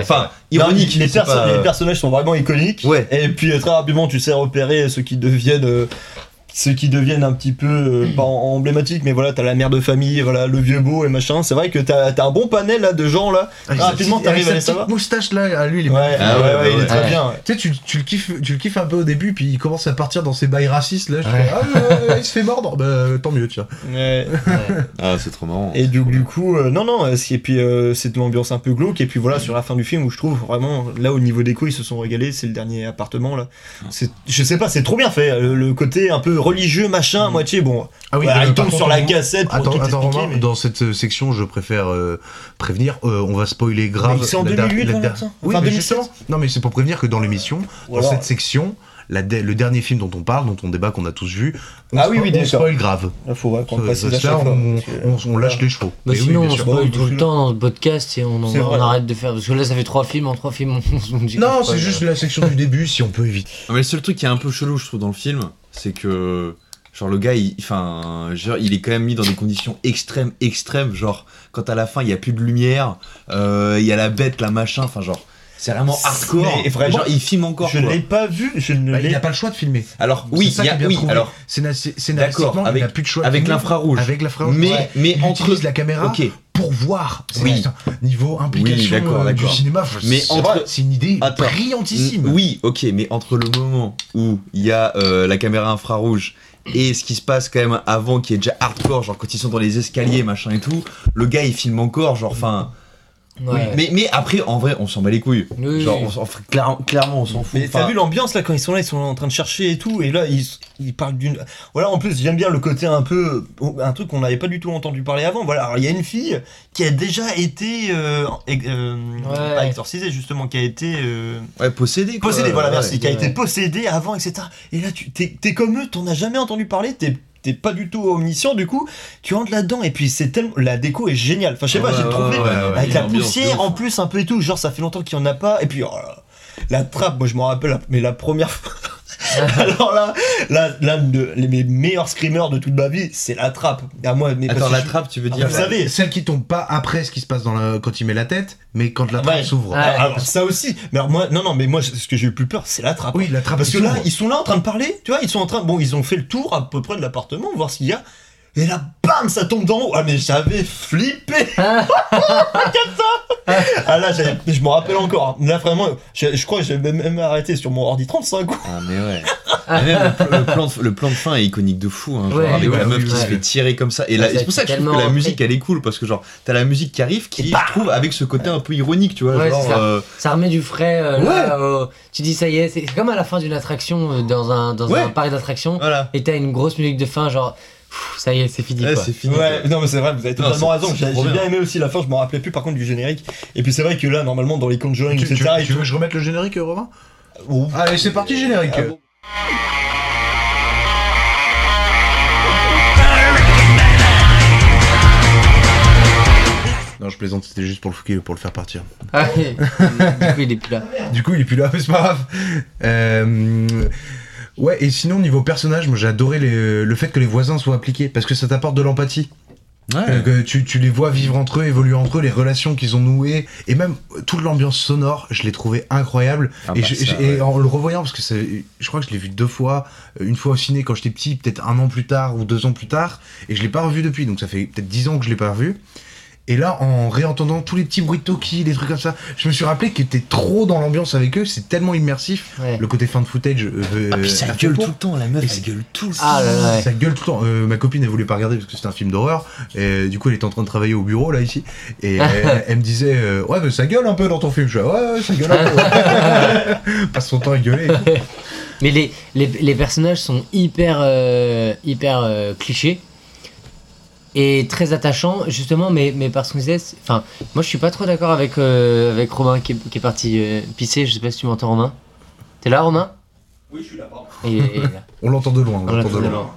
enfin, Non, ironique les, c'est perso- pas- les personnages sont vraiment iconiques. Ouais. Et puis très rapidement, tu sais repérer ceux qui deviennent. euh, ceux qui deviennent un petit peu euh, pas en- emblématiques mais voilà t'as la mère de famille voilà le vieux beau et machin c'est vrai que t'as as un bon panel là de gens là Ah, rapidement t'arrives à les sa savoir petite moustache là, à lui, il est ouais, ah ouais, ouais, ouais, il est très Ouais. bien ouais. Tu sais, tu, tu le kiffes, tu le kiffes un peu au début, puis il commence à partir dans ses bails racistes. Là, je Ouais. fais, ah, il se fait mordre. Bah, tant mieux, tiens. Ouais. ah c'est trop marrant Et du, du coup, euh, non, non, euh, et puis euh, c'est de l'ambiance un peu glauque. Et puis voilà, sur la fin du film, où je trouve vraiment, là au niveau déco, ils se sont régalés. C'est le dernier appartement là. C'est, je sais pas, c'est trop bien fait. Le, le côté un peu religieux, machin, à moitié. Bon, Ah euh, il tombe contre, sur la cassette pour Attends, tout attends Romain, mais- dans cette euh, section, je préfère euh, prévenir, euh, on va spoiler grave. C'est en la der- 2008, la on der- a ça Oui, Enfin, mais 2007. justement. Non, mais c'est pour prévenir que dans l'émission, dans cette section, la le dernier film dont on parle, dont on débat, qu'on a tous vu, on, Ah oui, oui, on spoil grave. Faut ouais, qu'on ça, à chaque fois. on, lâche les chevaux. Bah Mais oui, sinon, bien on spoil Bon, tout le temps dans le podcast et on, arrête de faire. Parce que là, ça fait trois films en trois films. On, on dit Non, c'est juste la section du début, si on peut éviter. Mais le seul truc qui est un peu chelou, je trouve, dans le film, c'est que. Genre, le gars, il, enfin, genre, il est quand même mis dans des conditions extrêmes, extrêmes. Genre, quand à la fin, il y a plus de lumière, euh, il y a la bête, la machin, enfin, genre, c'est vraiment hardcore. Mais vraiment, genre, il filme encore. Je quoi. l'ai pas vu, je ne Bah, il n'a pas le choix de filmer. Alors, C'est oui, ça il y a- qui est bien oui, trouvé. alors, scénaristiquement, D'accord, il avec- n'a plus de choix. avec l'infrarouge. Avec l'infrarouge. mais, Ouais. mais Il entre. la caméra pour voir. C'est Oui. niveau implication Oui, euh, du cinéma. Mais c'est entre- c'est une idée Attends. brillantissime. Oui, ok, mais entre le moment où il y a euh, la caméra infrarouge et ce qui se passe quand même avant, qui est déjà hardcore, genre quand ils sont dans les escaliers, machin et tout, le gars il filme encore, genre, enfin. Ouais. Mais, mais après, en vrai, on s'en bat les couilles. Oui, genre, oui. on s'en- enfin, clair- clairement, on s'en fout. Mais t'as Enfin, vu l'ambiance là quand ils sont là, ils sont en train de chercher et tout, et là ils, ils parlent d'une. Voilà, en plus j'aime bien le côté un peu. un truc qu'on n'avait pas du tout entendu parler avant. Voilà, alors il y a une fille qui a déjà été. Euh, euh, Ouais. Pas exorcisée justement, qui a été. euh, Ouais, possédé. quoi. possédée, voilà, Ouais, merci, qui a ouais. été possédée avant, etc. Et là, tu t'es t'es comme eux, t'en as jamais entendu parler, t'es t'es pas du tout omniscient, du coup, tu rentres là-dedans, et puis c'est tellement. La déco est géniale. Enfin, je sais pas, Ouais, j'ai trouvé. ouais, ouais, ouais, avec la poussière en plus, un peu et tout, genre ça fait longtemps qu'il y en a pas, et puis. oh la trappe, moi je m'en rappelle, mais la première fois. Alors là, là, l'un de les- mes meilleurs screamers de toute ma vie, c'est la trappe. À moi, mais Attends, la je- trappe, tu veux Ah, dire vous savez, Celle qui tombe pas après ce qui se passe dans la- quand il met la tête, mais quand la trappe s'ouvre. Ah, Ah, alors ça aussi. Mais alors moi, non, non, mais moi, ce que j'ai eu plus peur, c'est la trappe. Oui, la trappe Parce que là, ils sont là en train de parler, tu vois, ils sont en train, bon, ils ont fait le tour à peu près de l'appartement, voir ce qu'il y a. Et là, bam, ça tombe d'en haut. Ah, mais j'avais flippé. ah là, j'avais- je me rappelle encore. hein. Là, vraiment, je, je crois que j'ai même, arrêté sur mon ordi 35 coups. Ah, mais ouais. Et même le, pl- le plan de, le plan de fin est iconique de fou, hein, genre Ouais, avec ouais, la meuf qui ouais. se fait tirer comme ça. Et c'est pour ça que je trouve que la musique elle est cool parce que genre t'as la musique qui arrive qui je trouve avec ce côté un peu ironique, tu vois, Ouais, genre c'est ça. euh, Ça remet du frais. euh, là, euh, tu dis ça y est, c'est comme à la fin d'une attraction euh, dans un, dans Ouais. un parc d'attractions. voilà. Et t'as une grosse musique de fin, genre ça y est, c'est fini. Ouais, quoi. c'est fini. Ouais, quoi. non, mais c'est vrai, vous avez totalement raison. J'ai bien aimé aussi la fin, je me rappelais plus par contre du générique. Et puis c'est vrai que là, normalement, dans les Conjuring, Tu, tu- etc. tu veux que je remette le générique, Romain? Ouh. Allez, c'est parti, générique. Ah bon. Non, je plaisante, c'était juste pour le, fouquer- pour le faire partir. Ah, du coup, il est plus là. Du coup, il est plus là, mais c'est pas grave. Euh, Ouais, et sinon, niveau personnage, moi j'ai adoré les- le fait que les voisins soient impliqués, parce que ça t'apporte de l'empathie. Euh, que tu, tu les vois vivre entre eux, évoluer entre eux, les relations qu'ils ont nouées, et même euh, toute l'ambiance sonore, je l'ai trouvé incroyable. Ah et bah je- ça, et ouais. en le revoyant, parce que je crois que je l'ai vu deux fois, euh, une fois au ciné quand j'étais petit, peut-être un an plus tard ou deux ans plus tard, et je l'ai pas revu depuis, donc ça fait peut-être dix ans que je l'ai pas revu. Et là, en réentendant tous les petits bruits de Toki, les trucs comme ça, je me suis rappelé que t'es trop dans l'ambiance avec eux, c'est tellement immersif. Ouais. Le côté fin de footage. euh, Ah, puis ça euh, gueule tout le temps, la meuf Et elle gueule tout le temps. Ah là là, ouais. Ça gueule tout le temps. Euh, ma copine, elle voulait pas regarder parce que c'est un film d'horreur. Et du coup, elle était en train de travailler au bureau, là, ici. Et elle, elle me disait euh, Ouais, mais ça gueule un peu dans ton film. Je suis Ouais, ouais, ça gueule un peu. Passe son temps à gueuler. Mais les, les, les personnages sont hyper, euh, hyper euh, clichés et très attachants, justement, mais, mais parce qu'on disait. Enfin, moi je suis pas trop d'accord avec, euh, avec Romain qui est, qui est parti euh, pisser. Je sais pas si tu m'entends, Romain. T'es là, Romain? Oui, je suis là, pardon. Et- et- On l'entend de loin. On, on l'entend l'entend de de loin. loin.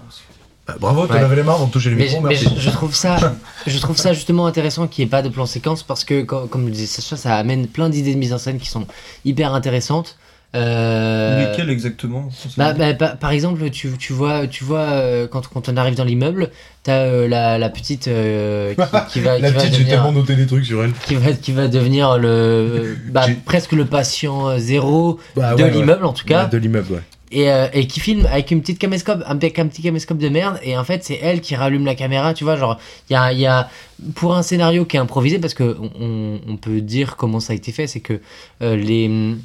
Euh, bravo, t'as Ouais. lavé les mains avant de toucher le Mais, micro. mais Merci. je, je trouve ça, je trouve ça justement intéressant qu'il n'y ait pas de plan séquence parce que, comme, comme le disait Sacha, ça amène plein d'idées de mise en scène qui sont hyper intéressantes. Euh, Lesquels exactement Bah, bah, bah, par exemple, tu, tu vois, tu vois euh, quand, quand on arrive dans l'immeuble, t'as euh, la, la petite euh, qui, qui va, La qui, petite, j'ai tellement noté des trucs sur elle. qui, va, qui va devenir le, bah, presque le patient zéro Bah, de ouais, ouais. l'immeuble en tout cas, Ouais, de l'immeuble, ouais. et, euh, et qui filme avec une petite caméscope, un, petit- un petit caméscope de merde, et en fait c'est elle qui rallume la caméra, tu vois, genre, il y a, y a, pour un scénario qui est improvisé, parce que on- on, on peut dire comment ça a été fait, c'est que euh, les,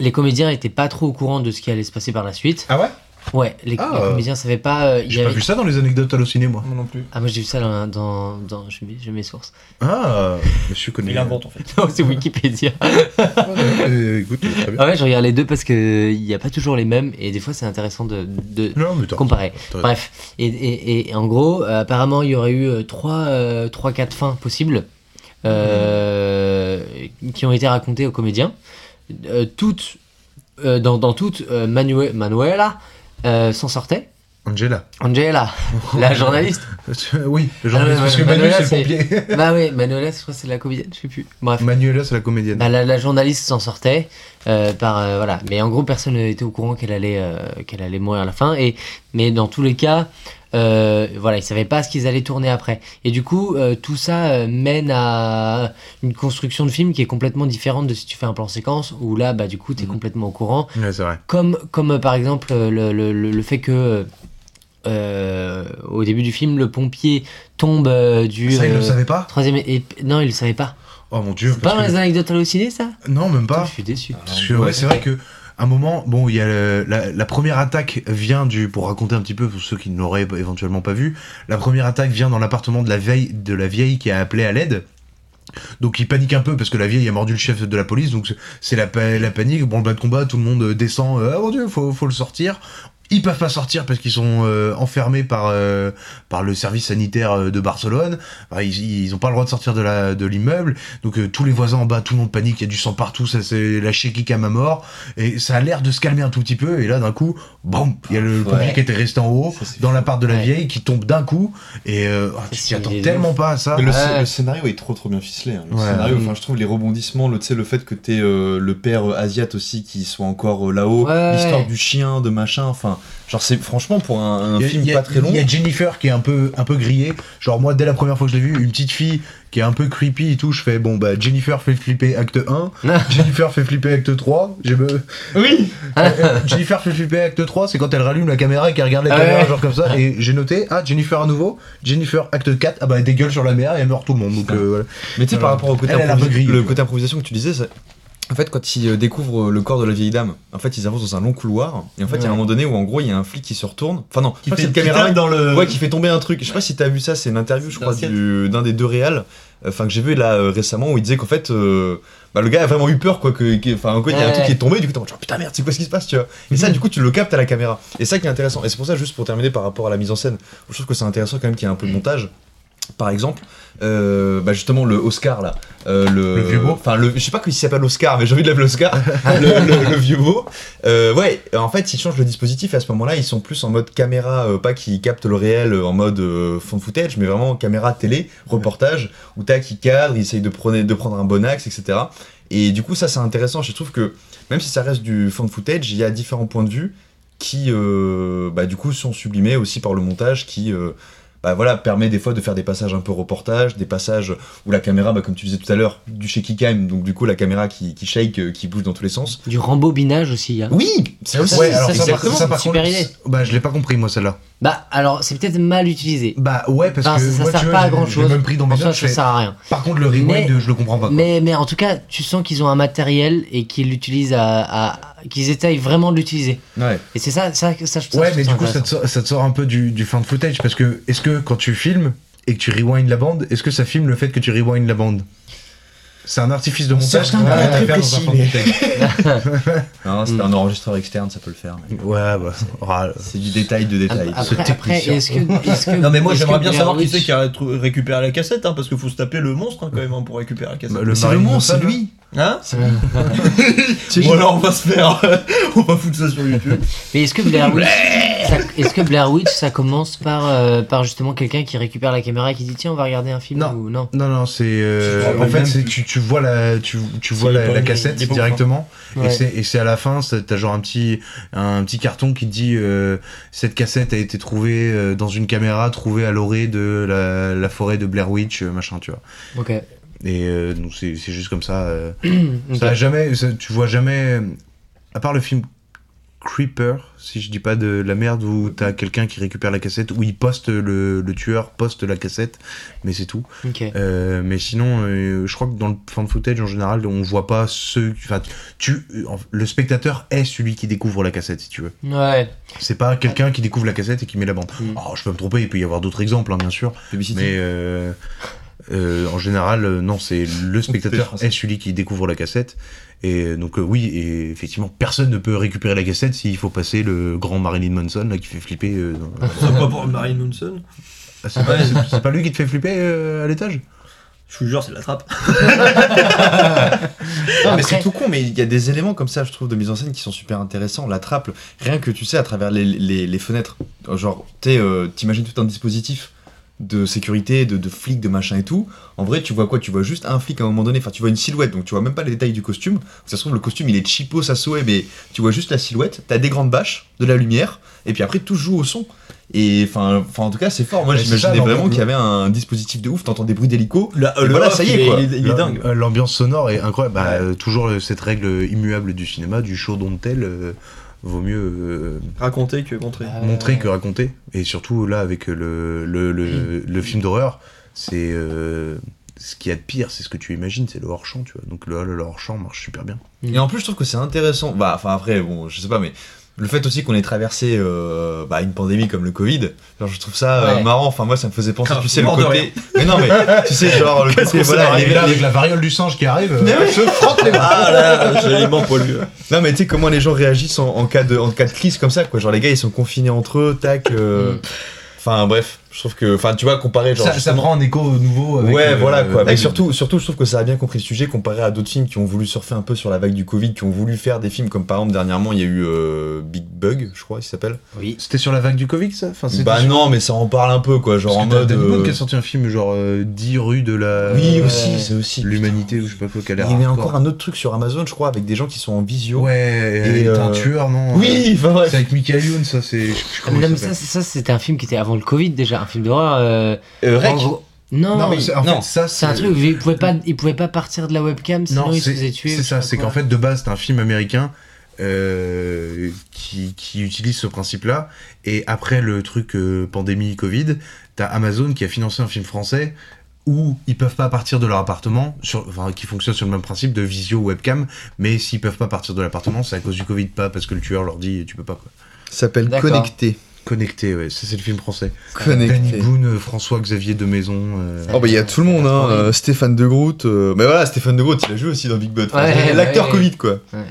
les comédiens étaient pas trop au courant de ce qui allait se passer par la suite. Ah ouais? Ouais, les, Ah, les euh, comédiens savaient pas. euh, J'ai pas vu ça dans les anecdotes hallucinées, moi. Moi non plus. Ah, moi j'ai vu ça dans. dans, dans je, mets, je mets mes sources. Ah, monsieur connaît. Il invente en fait. Non, c'est Wikipédia. Euh, écoute, très bien. Ah ouais, je regarde les deux parce que il n'y a pas toujours les mêmes et des fois c'est intéressant de, de Non, mais comparer. Bref, et, et, et en gros, euh, apparemment il y aurait eu 3 trois, quatre fins possibles euh, qui ont été racontées aux comédiens. Euh, toutes, euh, dans, dans toutes, euh, Manue- Manuela euh, s'en sortait. Angela. Angela, la journaliste. oui, le journaliste, Ah, parce que Manuela, c'est le pompier. bah oui, Manuela, je crois que c'est la comédienne, je sais plus. Bref. Manuela, c'est la comédienne. Bah, la, la journaliste s'en sortait euh, par euh, voilà mais en gros personne n'était au courant qu'elle allait euh, qu'elle allait mourir à la fin et mais dans tous les cas euh, voilà ils savaient pas ce qu'ils allaient tourner après et du coup euh, tout ça euh, mène à une construction de film qui est complètement différente de si tu fais un plan séquence où là bah du coup t'es complètement au courant Ouais, c'est vrai. comme comme euh, par exemple le, le, le- le fait que au début du film, le pompier tombe euh, du. Ça, il le savait pas Troisième. Et... Non, il le savait pas. Oh mon dieu. C'est pas dans que- les anecdotes hallucinées, ça? Non, même pas. Je suis déçu. Parce que ouais, c'est vrai que un moment, bon, il y a la, première attaque vient du, pour raconter un petit peu pour ceux qui ne l'auraient éventuellement pas vu, la première attaque vient dans l'appartement de la vieille, de la vieille qui a appelé à l'aide. Donc il panique un peu parce que la vieille a mordu le chef de la police, donc c'est la panique. Bon, le bas de combat, tout le monde descend. euh, Ah mon dieu, faut, faut le sortir. Ils peuvent pas sortir parce qu'ils sont euh, enfermés par, euh, par le service sanitaire euh, de Barcelone. Enfin, ils, ils ont pas le droit de sortir de la de l'immeuble. Donc euh, tous les voisins en bas, tout le monde panique, il y a du sang partout, ça c'est la chéquique à ma mort. Et ça a l'air de se calmer un tout petit peu. Et là d'un coup, boum, il y a le Ouais. pompier qui était resté en haut, dans l'appart de la Ouais. vieille, qui tombe d'un coup. Et euh, ah, tu t'y attends tellement ouf. pas à ça. Mais le, Ouais. le scénario est trop trop bien ficelé. hein. Le Ouais. scénario, Mm. enfin, je trouve les rebondissements, le, tu sais, le fait que t'es euh, le père euh, asiate aussi qui soit encore euh, là-haut, Ouais. l'histoire du chien, de machin, enfin, genre c'est franchement pour un, a- film a- pas très long. Il y a Jennifer qui est un peu, un peu grillée. Genre, moi, dès la première fois que je l'ai vue, une petite fille qui est un peu creepy et tout, je fais bon, bah, Jennifer fait flipper acte 1, Jennifer fait flipper acte 3. J'ai me- Oui Euh, Jennifer fait flipper acte 3, c'est quand elle rallume la caméra et qu'elle regarde la Ah caméra, ouais. genre comme ça. Et j'ai noté, ah, Jennifer à nouveau, Jennifer acte 4, ah bah, elle dégueule sur la mer et elle meurt tout le monde. Donc, euh, voilà. Mais tu sais, par rapport au côté, Elle, elle a un peu improvis- grillé, le quoi. côté improvisation que tu disais, c'est- en fait, quand ils euh, découvrent euh, le corps de la vieille dame, en fait, ils avancent dans un long couloir, et en fait, il y a un moment donné où, en gros, il y a un flic qui se retourne. Enfin, non, Qui fait caméraman tape dans le. Ouais, qui fait tomber un truc. Je sais pas si t'as vu ça, c'est une interview, je crois, du- d'un des deux réals, enfin, que j'ai vu là euh, récemment, où il disait qu'en fait, euh, bah, le gars a vraiment eu peur, quoi, que, enfin, en gros, il y a un truc qui est tombé, du coup, t'es genre, putain, merde, c'est quoi ce qui se passe, tu vois. Et ça, du coup, tu le captes à la caméra. Et ça qui est intéressant. Et c'est pour ça, juste pour terminer par rapport à la mise en scène, je trouve que c'est intéressant quand même qu'il y ait un peu de montage. Par exemple, euh, bah justement le Oscar là, euh, le, Le vieux beau enfin le, je sais pas qu'il s'appelle Oscar, mais j'ai envie de l'appeler Oscar, le, le- le vieux beau. Euh, ouais, en fait, ils changent le dispositif et à ce moment-là, ils sont plus en mode caméra, pas qui capte le réel en mode fond footage, mais vraiment caméra télé, reportage, où tac, ils cadrent, ils essayent de prendre, de prendre un bon axe, etc. Et du coup, ça c'est intéressant. Je trouve que même si ça reste du fond footage, il y a différents points de vue qui, bah, du coup, sont sublimés aussi par le montage qui bah voilà, permet des fois de faire des passages un peu reportage, des passages où la caméra, bah, comme tu disais tout à l'heure, du shaky cam, donc du coup la caméra qui, qui shake, euh, qui bouge dans tous les sens. Du rembobinage aussi. hein. Oui, ça aussi. Ouais, alors ça, ça, c'est exactement ça, par une super contre, idée. bah, je l'ai pas compris, moi, celle-là. Bah, alors, c'est peut-être mal utilisé. Bah, ouais, parce Enfin, que ça, ça moi, sert tu vois, pas à grand chose. même pris dans mes En soi, notes, ça sert à rien. Par contre, le rewind, Mais- je le comprends pas. quoi. Mais, mais en tout cas, tu sens qu'ils ont un matériel et qu'ils l'utilisent à, à- qu'ils essayent vraiment de l'utiliser. Ouais. Et c'est ça, ça, ça, je- ça, Ouais, mais trouve du coup, ça te, sort, ça te sort un peu du, du fan footage parce que est-ce que quand tu filmes et que tu rewind la bande, est-ce que ça filme le fait que tu rewind la bande? C'est un artifice de montage qu'on va très précis. Non, c'est un enregistreur externe, ça peut le faire. mais Ouais, bah, ah, C'est du détail de détail. Après, après, est-ce que, est-ce que- Non mais moi j'aimerais bien savoir qui c'est qui a récupéré la cassette hein, parce qu'il faut se taper le monstre hein, quand même hein, pour récupérer la cassette. Bah, le C'est le monstre, c'est lui. Hein C'est Bon alors on va se faire, on va foutre ça sur YouTube. Mais est-ce que Blair Witch, ça, est-ce que Blair Witch, ça commence par, euh, par justement quelqu'un qui récupère la caméra et qui dit tiens on va regarder un film Non. ou non? Non, non, c'est. euh, en fait, même c'est plus. tu, tu vois la, tu, tu vois C'est la, pas la des- cassette des bons directement, Ouais. et c'est et c'est à la fin, c'est- t'as genre un petit, un petit carton qui te dit euh, cette cassette a été trouvée euh, dans une caméra trouvée à l'orée de la, la forêt de Blair Witch, euh, machin, tu vois. Ok. Et euh, donc c'est c'est juste comme ça. euh. Ça a jamais, ça- tu vois jamais, à part le film Creeper, si je dis pas de la merde, où t'as quelqu'un qui récupère la cassette, où il poste le, le tueur poste la cassette, mais c'est tout. Euh, mais sinon, euh, je crois que dans le fan footage en général, on voit pas ceux. Enfin, tu, le spectateur est celui qui découvre la cassette, si tu veux. Ouais. C'est pas quelqu'un qui découvre la cassette et qui met la bande. Mm. Alors, je peux me tromper, il peut y avoir d'autres exemples, hein, bien sûr. Publicity. Mais euh, euh, en général, euh, non, c'est le spectateur français. est celui qui découvre la cassette. Et euh, donc, euh, oui, et effectivement, personne ne peut récupérer la cassette s'il faut passer le grand Marilyn Manson là, qui fait flipper. euh, dans- C'est pas pour Marilyn Manson. Ah, c'est pas, c'est- c'est pas lui qui te fait flipper euh, à l'étage Je vous jure c'est la trappe. Non, mais c'est tout con, mais il y a des éléments comme ça, je trouve, de mise en scène qui sont super intéressants. La trappe, rien que tu sais, à travers les, les, les fenêtres, genre, tu sais, euh, t'imagines tout un dispositif de sécurité, de, de flics, de machin et tout. En vrai, tu vois quoi? Tu vois juste un flic à un moment donné, enfin, tu vois une silhouette, donc tu vois même pas les détails du costume. Ça se trouve, le costume il est cheapo, ça souhait, mais tu vois juste la silhouette, t'as des grandes bâches, de la lumière, et puis après tout joue au son. Et enfin, enfin, en tout cas, c'est fort. Moi, j'imaginais vraiment l'ambiance- qu'il y avait un dispositif de ouf, t'entends des bruits d'hélico. Le voilà, ça y est, quoi. il est- il est dingue. Euh, L'ambiance sonore est incroyable. Bah, euh, toujours euh, cette règle immuable du cinéma, du show don't tell. euh, vaut mieux euh, Raconter que montrer. Ah, montrer que raconter. Et surtout là, avec le, le, le, le film d'horreur, c'est euh, ce qu'il y a de pire, c'est ce que tu imagines, c'est le hors-champ, tu vois. Donc le, le hors-champ marche super bien. Et en plus, je trouve que c'est intéressant. Bah, enfin, après, bon, je sais pas, mais le fait aussi qu'on ait traversé euh, bah, une pandémie comme le Covid, genre, je trouve ça euh, Ouais. marrant. Enfin, moi, ça me faisait penser, tu sais, le côté. Mais non, mais tu sais, genre, le côté, voilà, les, les- avec la variole du singe qui arrive, Mais euh, je frotte les Ah là, joliment pollué. Non, mais tu sais, comment les gens réagissent en, en cas de, en cas de crise comme ça, quoi. Genre, les gars, ils sont confinés entre eux, tac. euh, Mm. Enfin, bref, je trouve que. Enfin, tu vois, comparé, genre. ça, ça prend un écho nouveau. Avec, ouais, euh, voilà quoi. Mais surtout, surtout, je trouve que ça a bien compris le sujet comparé à d'autres films qui ont voulu surfer un peu sur la vague du Covid, qui ont voulu faire des films comme par exemple dernièrement il y a eu euh, Big Bug, je crois, il s'appelle. Oui. C'était sur la vague du Covid, ça? Enfin, Bah sur- non, mais ça en parle un peu quoi, genre Parce en mode. Euh, qui a sorti un film genre euh, 10 rues de la. Oui Euh, aussi, c'est aussi. L'humanité ou je sais pas quoi qu'elle Il y avait encore un autre truc sur Amazon, je crois, avec des gens qui sont en visio. Ouais, Et, un euh, tueur, non? Oui, enfin. C'est avec Michael Youn, ça, c'est. Ah, ça, c'est- ça c'était un film qui était avant le Covid déjà, un film d'horreur. euh, Euh, Rec. en gros- Non, Non, mais c'est- en non, fait, ça, c'est un truc où il pouvait pas, il pouvait pas partir de la webcam, sinon Non, il se faisait tuer. c'est ou je sais ça, pas c'est quoi. qu'en fait, de base, c'est un film américain euh, qui, qui utilise ce principe-là. Et après le truc euh, pandémie Covid, t'as Amazon qui a financé un film français où ils peuvent pas partir de leur appartement, sur, enfin, qui fonctionne sur le même principe de visio webcam, mais s'ils peuvent pas partir de l'appartement, c'est à cause du Covid, pas parce que le tueur leur dit tu peux pas quoi. s'appelle D'accord. Connecté. Connecté, ouais, ça c'est le film français. Connecté. Danny Boone, euh, François Xavier de Maison. euh, Oh bah il y a tout le monde, hein. Euh, Stéphane de Groot. euh, Mais voilà, Stéphane de Groot, il a joué aussi dans Big Bud. Enfin, Ouais, c'est L'acteur ouais. Covid quoi. Ouais.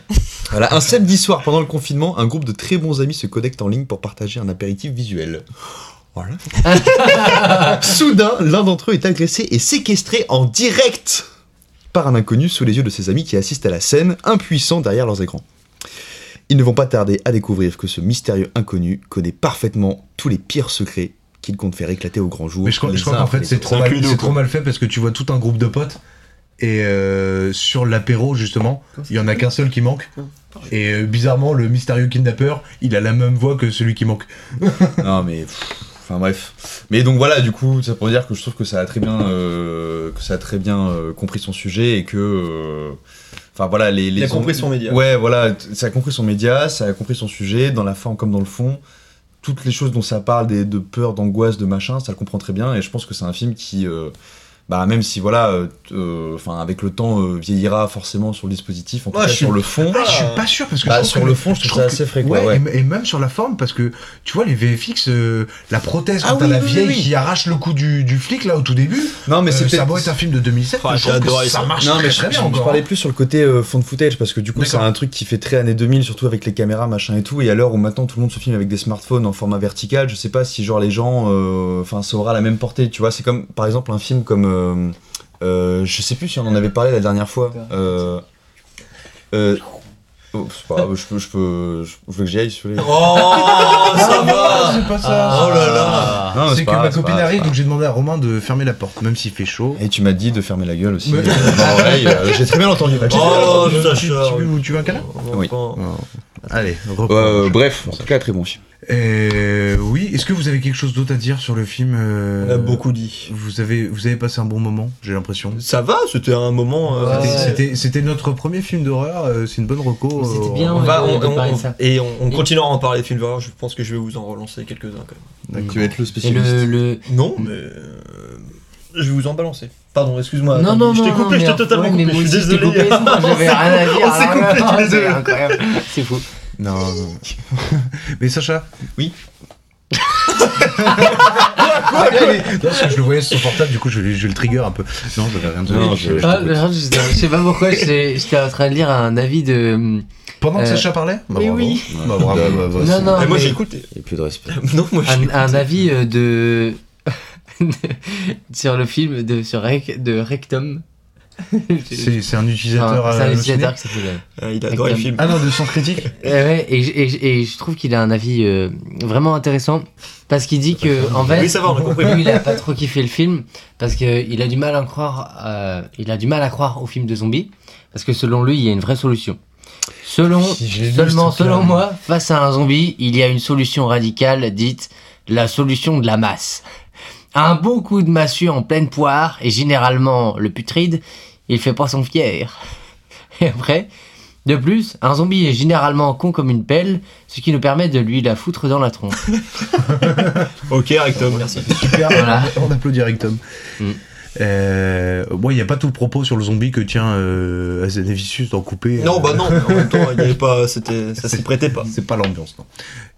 Voilà, un samedi soir pendant le confinement, un groupe de très bons amis se connecte en ligne pour partager un apéritif visuel. Voilà. Soudain, l'un d'entre eux est agressé et séquestré en direct par un inconnu sous les yeux de ses amis qui assistent à la scène, impuissants derrière leurs écrans. Ils ne vont pas tarder à découvrir que ce mystérieux inconnu connaît parfaitement tous les pires secrets qu'il compte faire éclater au grand jour. Mais je crois, je qu'en fait c'est trop, mal, trop mal fait parce que tu vois tout un groupe de potes et euh, sur l'apéro justement, il y en a qu'un seul qui manque. Et euh, bizarrement, le mystérieux kidnappeur, il a la même voix que celui qui manque. Non mais enfin bref. Mais donc voilà, du coup, ça pour dire que je trouve que ça a très bien euh, que ça a très bien euh, compris son sujet et que euh, enfin voilà les, les Il a compris son média. Ouais, voilà, ça a compris son média, ça a compris son sujet dans la forme comme dans le fond. Toutes les choses dont ça parle, des, de peur, d'angoisse, de machin, ça le comprend très bien et je pense que c'est un film qui euh, bah même si voilà euh, euh, enfin avec le temps euh, vieillira forcément sur le dispositif en tout Ouais, cas je suis- sur le fond Ah, je suis pas sûr parce que Bah, je sur que le fond, je trouve ça assez quoi, ouais. Et, et même sur la forme parce que tu vois les VFX, euh, la prothèse Ah quand t'as oui, la oui, vieille oui. qui arrache le cou du, du flic là au tout début. non mais euh, c'est ça doit être un film de 2007. Ah, mais je trouve que ça marche Non, très, mais très je, bien je- je encore. parlais plus sur le côté euh, fond de footage parce que du coup, c'est un truc qui fait très années 2000, surtout avec les caméras, machin et tout. Et à l'heure où maintenant tout le monde se filme avec des smartphones en format vertical, je sais pas si genre les gens, euh, enfin, ça aura la même portée. Tu vois, c'est comme par exemple un film comme, euh, euh, je sais plus si on en avait parlé la dernière fois. Euh, euh, oh, c'est pas grave, je peux, je peux, je, je veux que j'y aille si vous voulez. Oh, ça va C'est pas ça. Oh là là Non, c'est que pas grave, ma c'est copine arrive, pas donc j'ai demandé à Romain de fermer la porte, même s'il fait chaud. Et tu m'as dit de fermer la gueule aussi. Mais- euh, dans l'oreille, euh, J'ai très bien entendu. Oh, tu veux un câlin Oui. Allez. Euh, bref, en tout cas, très bon film. Euh, oui, est-ce que vous avez quelque chose d'autre à dire sur le film euh, On a beaucoup dit. Vous avez, vous avez passé un bon moment, j'ai l'impression. Ça va, c'était un moment. euh. C'était- notre premier film d'horreur, c'est une bonne reco. C'était bien, On va, on, on- parler de on- ça. et on, on Et- continuera à en parler des films d'horreur. Je pense que je vais vous en relancer quelques-uns quand même. Tu vas être le spécialiste. le, le... Non, mais euh, je vais vous en balancer. Pardon, excuse-moi. Non, attends, non, je non, t'ai non, coupé, t'ai totalement coupé. Je suis aussi, je t'ai désolé. j'avais rien à dire. On s'est coupé tous les c'est deux. incroyable. C'est fou. Non, non. Mais Sacha Oui. Ah. Non, que je le voyais sur son portable, du coup je, le trigger un peu. Non, je rien Non, dire. je- je- Ah, je, je sais pas pourquoi, j'étais j'étais en train de lire un avis de. Pendant que Euh, Sacha parlait Bah, mais bravo. oui. Bah, bravo, bah, bah, Non, non, Et moi j'ai écouté. Il n'y a plus de respect. Non, moi un avis euh, de. sur le film de, sur Rec- de Rectum. C'est c'est un utilisateur. Enfin, C'est un halluciné utilisateur qui s'appelle. Ah, il a adoré le film. Ah non, de sens critique Euh, ouais, et, je- et je- et je trouve qu'il a un avis euh, vraiment intéressant parce qu'il dit que en fait, Oui, ça va, on a compris. lui, il a pas trop kiffé le film parce que il a du mal à croire, euh, il a du mal à croire au film de zombies parce que selon lui, il y a une vraie solution. Selon, Si, seulement selon moi, face à un zombie, il y a une solution radicale dite la solution de la masse. Un bon coup de massue en pleine poire et généralement le putride, il fait pas son fier. Et après, De plus, un zombie est généralement con comme une pelle, ce qui nous permet de lui la foutre dans la tronche. Ok, Rectum, merci. Super, Voilà. on applaudit Rectum. Mm. Euh, bon, il n'y a pas tout le propos sur le zombie que tient euh, Azanavicius d'en couper. Non, euh, bah non, mais en même temps, il y avait pas, c'était, ça s'y prêtait pas. C'est pas l'ambiance, non.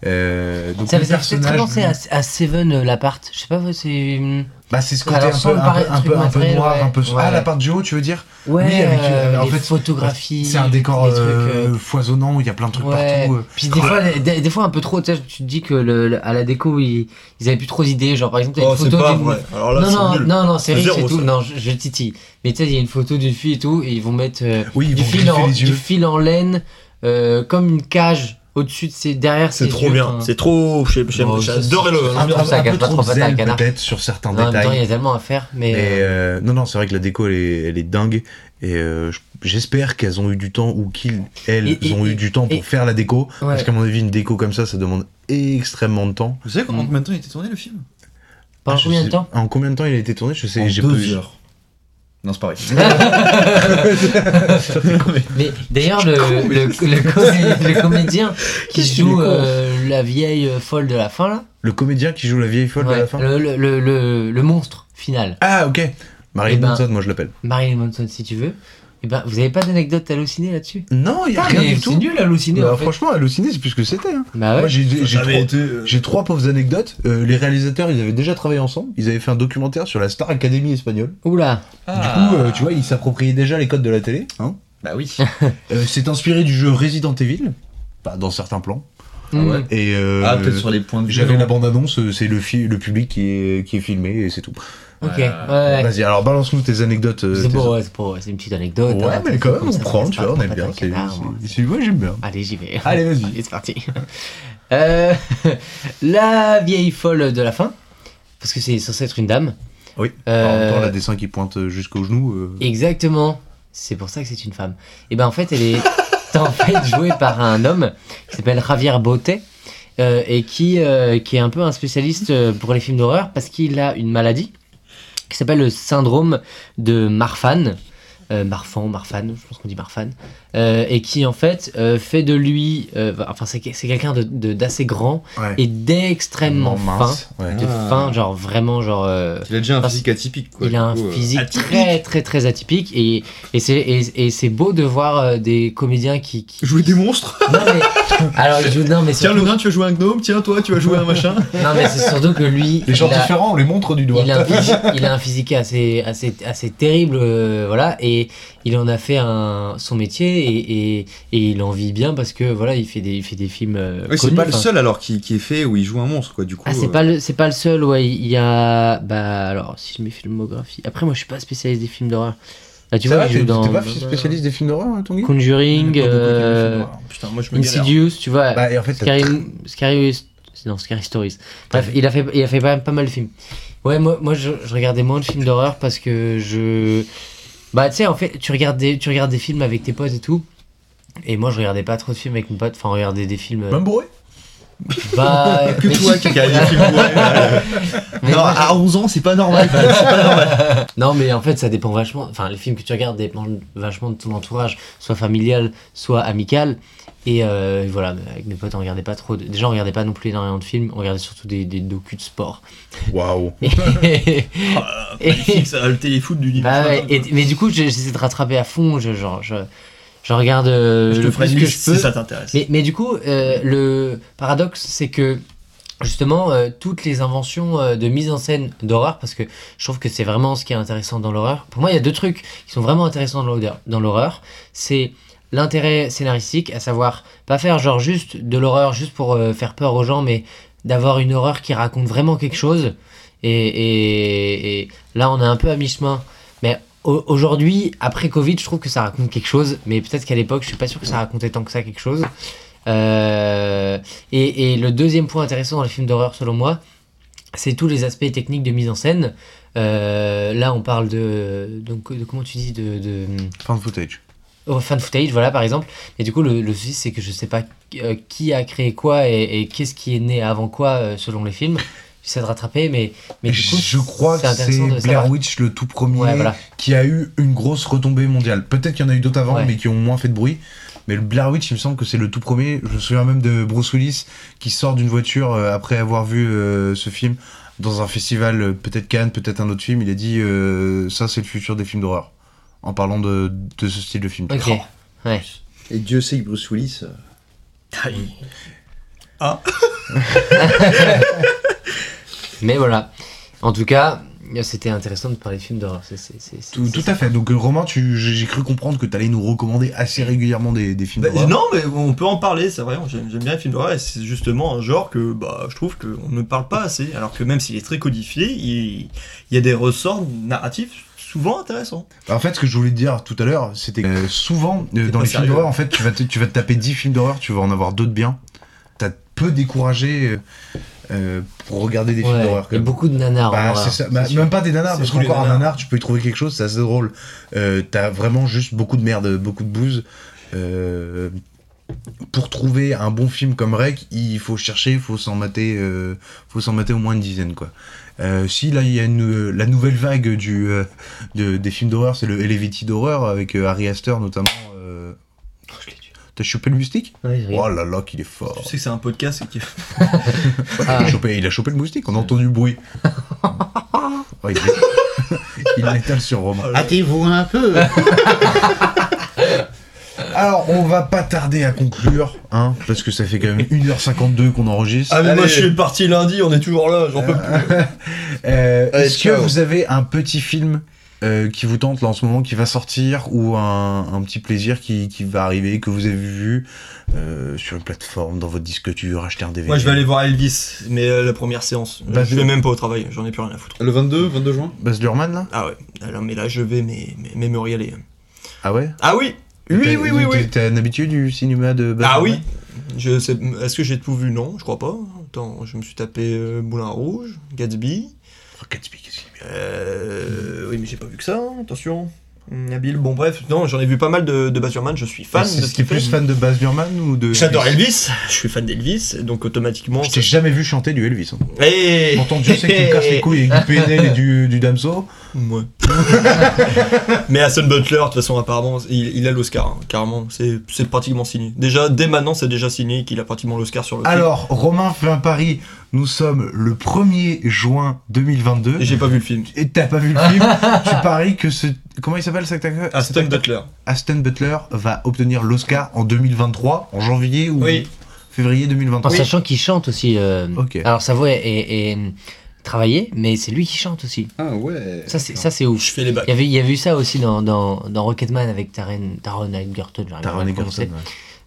Euh, donc Ça fait très penser à, à Seven, euh, l'appart. Je sais pas, c'est. Bah c'est ce Ça côté un peu, un peu, un peu, un peu noir, ouais. un peu. Ouais. Ah, la part du haut, tu veux dire? Ouais, Oui, avec, euh, en les fait, photographies. C'est un décor trucs, euh, euh, foisonnant où il y a plein de trucs Ouais. partout. euh. Puis des fois, des, des fois un peu trop, tu te dis que le, le- à la déco, ils, ils avaient plus trop d'idées. Genre, par exemple, t'as Oh, une c'est photo pas d'une- vrai. Alors là, non, non, non, non, c'est riche et tout. ça. Non, je, je titille. Mais tu sais, il y a une photo d'une fille et tout, et ils vont mettre euh, Oui, ils du, vont fil en, du fil en laine, euh, comme une cage au-dessus de ses, derrière ses C'est trop yeux, bien. enfin. C'est trop, j'aime- j'aime- Bon, j'adore le. c'est- Un, un- ça un peu pas trop trop zen canard. peut-être sur certains En même temps, il y détails. a tellement à faire, mais. Mais euh, euh, non, non, c'est vrai que la déco, elle est, elle est dingue. Et euh, je- j'espère qu'elles ont eu du temps, ou qu'ils, elles, Et- et- ont eu et- du temps pour et- faire la déco. Ouais. Parce qu'à mon avis, une déco comme ça, ça demande extrêmement de temps. Vous savez en combien de temps il était tourné le film? Pendant Ah, je combien de sais- temps? En combien de temps il a été tourné? Je sais, En j'ai deux peu- heures. Non, c'est pareil. Mais d'ailleurs, le, le, le, comé- le comédien qui joue euh, la vieille folle de la fin, là, Le comédien qui joue la vieille folle de la fin le, le, le, le- le monstre final, Ah, ok. Marilyn Eh ben- Manson, moi je l'appelle. Marilyn Manson, si tu veux, et ben, vous avez pas d'anecdote hallucinée là-dessus? Non, il y a Ah, rien du C'est tout. nul halluciné Bah, en fait. Franchement, halluciné, c'est plus ce que c'était. hein. Bah ouais. Moi, j'ai trois, été, euh, j'ai trois pauvres anecdotes. Euh, les réalisateurs, ils avaient déjà travaillé ensemble. Ils avaient fait un documentaire sur la Star Academy espagnole. Oula. Du coup, euh, tu vois, ils s'appropriaient déjà les codes de la télé. Hein Bah oui. Euh, c'est inspiré du jeu Resident Evil, bah, dans certains plans. Ouais. Et euh, Ah, peut-être sur les points de vue. j'avais la bande-annonce, c'est le, public qui est, qui est filmé et c'est tout. Ok, Ouais. Vas-y, alors balance-nous tes anecdotes. euh, C'est tes- ouais, c'est c'est une petite anecdote. Ouais, hein, mais quand même, comme on ça, prend, tu vois, on aime bien. patate C'est, canard, moi. c'est- c'est- ouais, j'aime bien. Allez, j'y vais. Allez, vas-y. C'est parti. Euh, la vieille folle de la fin, parce que c'est censé être une dame. Oui. Euh, En même temps, la dessin qui pointe jusqu'au genou. euh, Exactement. C'est pour ça que c'est une femme. Et ben en fait, elle est en fait jouée par un homme qui s'appelle Javier Botet. euh, et qui, euh, qui est un peu un spécialiste euh, pour les films d'horreur parce qu'il a une maladie qui s'appelle le syndrome de Marfan. Euh, Marfan, Marfan, je pense qu'on dit Marfan, euh, et qui en fait euh, fait de lui, euh, enfin c'est c'est quelqu'un de- de- d'assez grand Ouais. et d'extrêmement fin. Ouais. de Ah. fin, genre vraiment genre euh, Il a déjà un physique atypique quoi. il a un coup, euh, physique très très très atypique et, et c'est et, et c'est beau de voir euh, des comédiens qui, qui- Jouer des monstres non mais alors je non mais Tiens, surtout, le nain, tu vas jouer un gnome, tiens, toi, tu vas jouer un machin. non mais c'est surtout que lui Les gens il a, différents, on les montre du doigt. il a un physique, il a un physique assez assez assez terrible euh, voilà et il en a fait un son métier et, et, et il en vit bien parce que voilà il fait des il fait des films euh, Oui, c'est pas le seul alors qui, qui est fait où il joue un monstre quoi, du coup. Ah, c'est euh, pas le c'est pas le seul ouais il y a bah alors si je mets filmographie après moi je suis pas spécialiste des films d'horreur Là, tu vois il joue dans t'es pas spécialiste des films d'horreur, hein, Tanguy? Conjuring euh. Putain, moi je me. Insidious tu vois Bah, et en fait, Scary, Scary, non, Scary Stories. Bref, il a fait, il a fait pas, pas mal de films. Ouais, moi, moi je, je regardais moins de films d'horreur parce que je. Bah, tu sais, en fait, tu regardes, des, tu regardes des films avec tes potes et tout. Et moi, je regardais pas trop de films avec mon pote. Enfin, regarder des films. euh, Même bourré? Bah. Que toi qui regardes des films Non, à 11 ans, c'est pas normal. c'est pas normal. Non, mais en fait, ça dépend vachement. Enfin, les films que tu regardes dépendent vachement de ton entourage, soit familial, soit amical. Et euh, voilà, avec mes potes, on regardait pas trop. de- Déjà, on regardait pas non plus énormément de films, on regardait surtout des, des docus de sport. Waouh. Et- Magnifique, ça, le téléfoot du dimanche. Bah ouais, et- mais du coup, j'essaie de rattraper à fond. Je, genre, je, je regarde euh, je le plus que je peux. si ça t'intéresse. Mais, mais du coup, euh, le paradoxe, c'est que justement, euh, toutes les inventions euh, de mise en scène d'horreur, parce que je trouve que c'est vraiment ce qui est intéressant dans l'horreur. Pour moi, il y a deux trucs qui sont vraiment intéressants dans l'horreur- dans l'horreur. C'est l'intérêt scénaristique, à savoir pas faire genre juste de l'horreur juste pour euh, faire peur aux gens, mais d'avoir une horreur qui raconte vraiment quelque chose. Et, et- et là, on est un peu à mi-chemin. Aujourd'hui, après Covid, je trouve que ça raconte quelque chose. Mais peut-être qu'à l'époque, je suis pas sûr que ça racontait tant que ça quelque chose. Euh, et, et le deuxième point intéressant dans les films d'horreur, selon moi, c'est tous les aspects techniques de mise en scène. Euh, là, on parle de, donc, de comment tu dis de, de Fan footage. oh, fan footage, voilà par exemple. Et du coup, le, le souci, c'est que je sais pas euh, qui a créé quoi et, et qu'est-ce qui est né avant quoi selon les films. J'essaie de rattraper, mais, mais du coup, je crois que c'est Blair savoir. Witch le tout premier Ouais, voilà. qui a eu une grosse retombée mondiale. Peut-être qu'il y en a eu d'autres avant, Ouais. mais qui ont moins fait de bruit. Mais le Blair Witch, il me semble que c'est le tout premier. Je me souviens même de Bruce Willis qui sort d'une voiture euh, après avoir vu euh, ce film dans un festival, euh, peut-être Cannes, peut-être un autre film. Il a dit euh, ça, c'est le futur des films d'horreur. En parlant de, de ce style de film. Ok. Ouais. Et Dieu sait que Bruce Willis. euh, Ah. Mais voilà. En tout cas, c'était intéressant de parler de films d'horreur. C'est- c'est- c'est- c'est- Tout, tout à fait. Donc, euh, Romain, tu, j'ai cru comprendre que tu allais nous recommander assez régulièrement des, des films Bah, d'horreur. non, mais on peut en parler, c'est vrai. J'aime j'aime bien les films d'horreur et c'est justement un genre que bah, je trouve qu'on ne parle pas assez. Alors que même s'il est très codifié, il, il y a des ressorts narratifs souvent intéressants. En fait, ce que je voulais te dire tout à l'heure, c'était que euh, souvent, euh, dans les films d'horreur, en fait, tu vas, te, tu vas te taper 10 films d'horreur, tu vas en avoir d'autres bien. T'as peu découragé euh, euh, pour regarder des films d'horreur. il y a beaucoup de nanars. en Bah, c'est ça. Bah, même pas des nanars, parce qu'encore un nanar, tu peux y trouver quelque chose, c'est assez drôle. Euh, T'as vraiment juste beaucoup de merde, beaucoup de bouse. Euh, pour trouver un bon film comme Rec, il faut chercher, il faut s'en mater, euh, faut s'en mater au moins une dizaine, quoi. Euh, si là il y a une, la nouvelle vague du, euh, de- des films d'horreur, c'est le Elevated d'horreur avec euh, Harry Astor notamment. euh, T'as chopé le moustique Ouais, je Oh là là, qu'il est fort. Tu sais que c'est un podcast et qu'il Ouais, il, a chopé, il a chopé le moustique, on a entendu le bruit. Ouais, il est- il l'étale sur Romain. Hâtez-vous un peu Alors, on va pas tarder à conclure, hein, parce que ça fait quand même 1h52 qu'on enregistre. Ah, mais moi je suis parti lundi, on est toujours là, j'en peux plus. Euh, Est-ce que vous avez un petit film euh, qui vous tente là en ce moment, qui va sortir, ou un, un petit plaisir qui, qui va arriver, que vous avez vu euh, sur une plateforme, dans votre disque dur, acheter un DVD Moi je vais aller voir Elvis, mais euh, la première séance. Bah, je vais même pas au travail, j'en ai plus rien à foutre. Le 22, 22 juin? Baz Luhrmann là? Ah ouais, alors, mais là je vais mais, mais, mais me régaler. Ah ouais? Ah oui Oui, oui, oui, oui. t'es- un habitué du cinéma de Baz Ah oui Luhrmann? Je sais, Est-ce que j'ai tout vu? Non, je crois pas. Attends, je me suis tapé euh, Moulin Rouge, Gatsby. Gatsby, qu'est-ce qu'il est bien. Euh, oui, mais j'ai pas vu que ça, hein, attention. Hum, Habile, bon bref, non, j'en ai vu pas mal de, de Baz Luhrmann, je suis fan de ce qu'il fait. plus fan de Baz Luhrmann ou de J'adore Elvis, je suis fan d'Elvis, donc automatiquement. Je t'ai jamais vu chanter du Elvis. hein. Hey Pourtant, Dieu sait que tu me casses les couilles avec du PNL et du, du Damso. Ouais. Mais Aston Butler, de toute façon, apparemment, il, il a l'Oscar, hein, carrément. C'est c'est pratiquement signé. Déjà, dès maintenant, c'est déjà signé qu'il a pratiquement l'Oscar sur le film. Alors, Romain fait un pari. Nous sommes le 1er juin 2022. Et j'ai pas vu le film. Et t'as pas vu le film Tu paries que ce. Comment il s'appelle cet acteur? Aston Butler. Aston Butler va obtenir l'Oscar en 2023, en janvier ou Oui. février En 2023. sachant qu'il chante aussi. euh, Ok. Alors sa voix est, est- est travaillée, mais c'est lui qui chante aussi. Ah ouais Ça c'est ça c'est ouf. Je fais les bacs. Il y avait il y a vu ça aussi dans dans, dans Rocketman avec Taron Taron Egerton. Taron Egerton, ouais.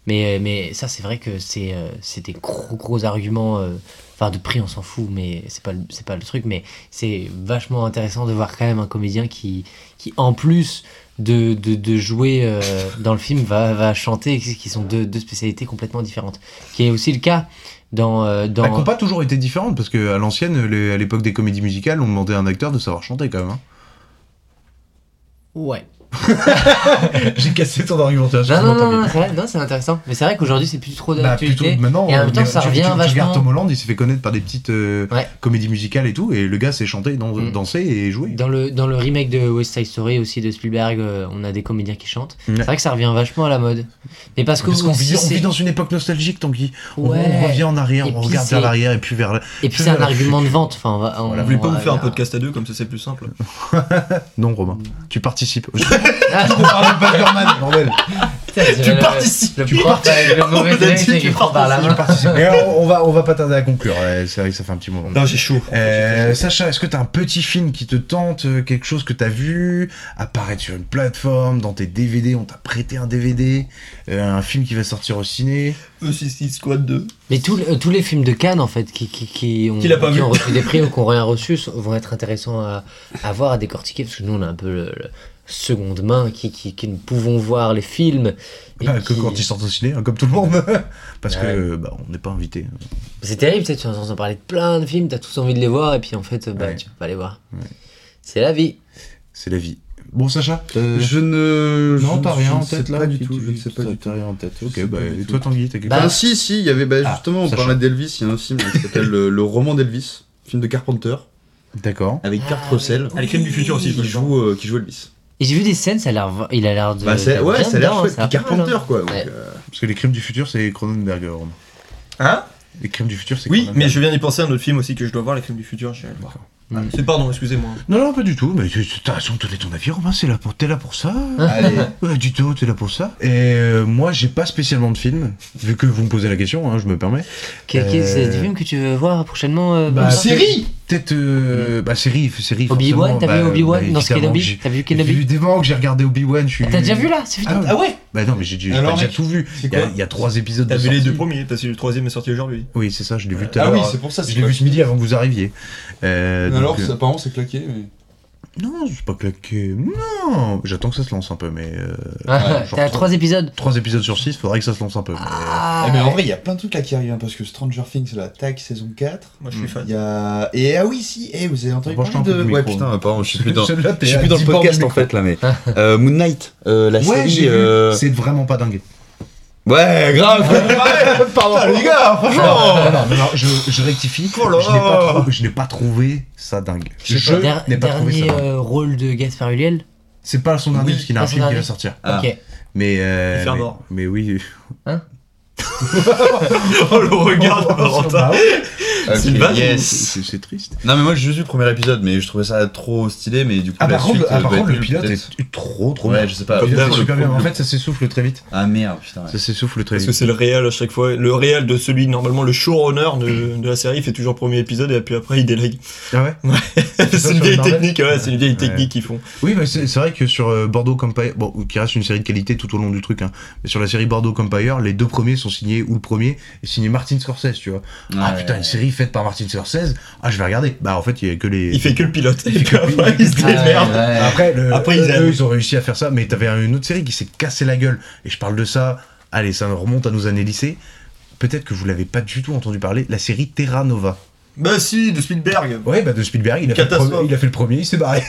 Mais euh, mais ça c'est vrai que c'est euh, des gros gros arguments. euh, Enfin de prix on s'en fout, mais c'est pas le- c'est pas le truc. Mais c'est vachement intéressant de voir quand même un comédien qui qui en plus de, de, de jouer euh, dans le film va, va chanter, qui sont deux, deux spécialités complètement différentes. Qui est aussi le cas dans. euh, dans... Elles n'ont pas toujours été différentes parce que à l'ancienne, les- à l'époque des comédies musicales, on demandait à un acteur de savoir chanter quand même. hein. Ouais. J'ai cassé ton argumentation. Non, non, non, non, c'est intéressant. Mais c'est vrai qu'aujourd'hui, c'est plus trop Bah, d'actualité. plutôt maintenant, et en même euh, temps, ça revient tu, tu vachement. regardes Tom Holland, il s'est fait connaître par des petites euh, Ouais. comédies musicales et tout, et le gars s'est chanté, dan- Mm. danser et jouer. Dans le, dans le remake de West Side Story aussi de Spielberg, euh, on a des comédiens qui chantent. C'est vrai que ça revient vachement à la mode. Mais parce que Parce qu'on aussi, vit, on vit dans une époque nostalgique, Tanguy. On, Ouais. on revient en arrière, Et on regarde c'est- vers l'arrière et puis vers le... Et puis c'est un argument de vente. Enfin, on va, Vous voulez pas vous faire un podcast à deux, comme ça c'est plus simple Non, Romain, tu participes. Te parle de Luhrmann, bordel. Tu participes. Le On a dit, tu participes. Et on, on va, on va pas tarder à conclure, ouais, c'est vrai que ça fait un petit moment. Non, j'ai chaud. Euh, Sacha, est-ce que t'as un petit film qui te tente, euh, quelque chose que t'as vu apparaître sur une plateforme, dans tes DVD, on t'a prêté un DVD, euh, un film qui va sortir au ciné? E Suicide Squad 2. Mais tous les- tous les films de Cannes, en fait, qui, qui, qui ont, pas qui reçu des prix ou qui n'ont rien reçu, sont- vont être intéressants à, à voir, à décortiquer, parce que nous, on a un peu le, le seconde main, qui, qui, qui nous pouvons voir les films. et Bah, Que quand ils sortent au ciné, hein, comme tout le monde. Parce Ouais. que euh, bah, on n'est pas invité. C'est terrible, tu sais, entends parler de plein de films, t'as tous envie de les voir, et puis en fait, bah, Ouais. tu peux pas les voir. Ouais. C'est la vie. C'est la vie. Bon, Sacha Je ne. Non, t'as rien ne en tête là Pas du tout, je ne sais pas t'as- du tout. Rien en tête. Ok, bah, pas et toi, Tanguy, t'as quelque Bah, Ah, chose? si, si, il y avait bah, Ah, justement, on Sacha. parlait d'Elvis, il y a un film qui s'appelle le, Le roman d'Elvis, film de Carpenter, D'accord. avec Kurt Ah, Russell, Ah, les crimes du futur aussi, qui joue, euh, qui joue Elvis. Et j'ai vu des scènes, ça a l'air, il a l'air de. Bah, ouais, ça a l'air chouette. mal, Carpenter, hein. quoi. donc, Ouais. euh, Parce que les crimes du futur, c'est Cronenberg. Romain. Hein? Les crimes du futur, c'est Oui, Cronenberg. mais je viens d'y penser à un autre film aussi que je dois voir, Les Crimes du Futur. J'irai le voir. Ah, C'est pardon, excusez-moi. Non, non, pas du tout. Mais tu tu- t'as raison de donner ton avis, Romain. C'est là pour, t'es là pour ça. Allez. Ouais, du tout, t'es là pour ça. Et euh, moi, j'ai pas spécialement de film, vu que vous me posez la question, hein, je me permets. Quel- Euh, des films que tu veux voir prochainement euh, Bah, série Peut-être. euh, Bah, série, série. Obi-Wan, t'as vu Bah, Obi-Wan bah, dans ce Kenobi j'ai- T'as vu Kenobi Évidemment que j'ai regardé Obi-Wan. je suis- Ah, t'as déjà vu là C'est fini Ah, ouais Bah non, mais j'ai j'ai déjà tout vu. Il y, a, quoi il y a trois épisodes T'as de vu les deux premiers, parce que le troisième est sorti aujourd'hui. Oui, c'est ça, je l'ai vu tout à Ah l'heure. oui, c'est pour ça, Je l'ai vu ce midi avant que vous arriviez. Euh, Alors, ça, apparemment, c'est claqué. Mais... Non, c'est pas claqué. Non, j'attends que ça se lance un peu, mais. euh, Ah, T'as trois épisodes Trois épisodes sur six, faudrait que ça se lance un peu. mais, Ah, Eh, mais en vrai, il y a plein de trucs là qui arrivent, hein, parce que Stranger Things, la TAC saison 4. Moi, je suis fan. Il y a. Et ah oui, si, eh, vous avez entendu Approche-toi parler de. Ouais, putain, pardon, je suis plus dans, je suis plus dans le 10 bornes podcast en fait là, mais euh, Moon Knight, euh, la Ouais, série. j'ai vu. euh, C'est vraiment pas dingue. Ouais, grave. Pardon, les gars, franchement Non, non, non, non, je, je rectifie. Oh là je n'ai pas, là. trou- je n'ai pas trouvé ça dingue. Je Je sais pas, der- n'ai pas trouvé ça dernier euh, rôle de Gaspard Ulliel C'est pas son dernier, Oui, parce qu'il a un film qui va sortir. Ah. Ok. Mais, euh, Il fait un mais, mort. mais oui. Oh, le regard de Valentin Bah. C'est une yes. C'est triste. Non mais moi j'ai juste vu le premier épisode mais je trouvais ça trop stylé mais du coup Ah, la par contre, suite ah, euh, par contre, le pilote est trop trop Ouais bien. je sais pas. Super bien. En fait, ça s'essouffle très vite. Ah merde putain. ouais. Ça s'essouffle très Parce que vite. c'est le réel à chaque fois. Le réel de celui, normalement, le showrunner de, de la série, il fait toujours le premier épisode et puis après il délègue. Ah ouais? C'est une vieille technique, ouais, c'est une vieille technique qu'ils font. Oui, mais c'est vrai que sur euh, Bordeaux Empire, bon, qui reste une série de qualité tout au long du truc, hein, mais sur la série Bordeaux Empire, les deux premiers sont signés, ou le premier est signé Martin Scorsese, tu vois. Ah putain, une série faite par Martin Scorsese, ah je vais regarder. Bah en fait, il y a que les. Il fait que le pilote. Et Il puis que- après, il il se fait que- démerde. Ouais. Après, le- Après, ils eux, ils ont réussi à faire ça, mais t'avais une autre série qui s'est cassé la gueule, et je parle de ça, allez, ça remonte à nos années lycée. Peut-être que vous l'avez pas du tout entendu parler, la série Terra Nova. Bah si, de Spielberg. Ouais, bah de Spielberg, il a, fait le, Catastrophe. premier, il a fait le premier, il s'est barré.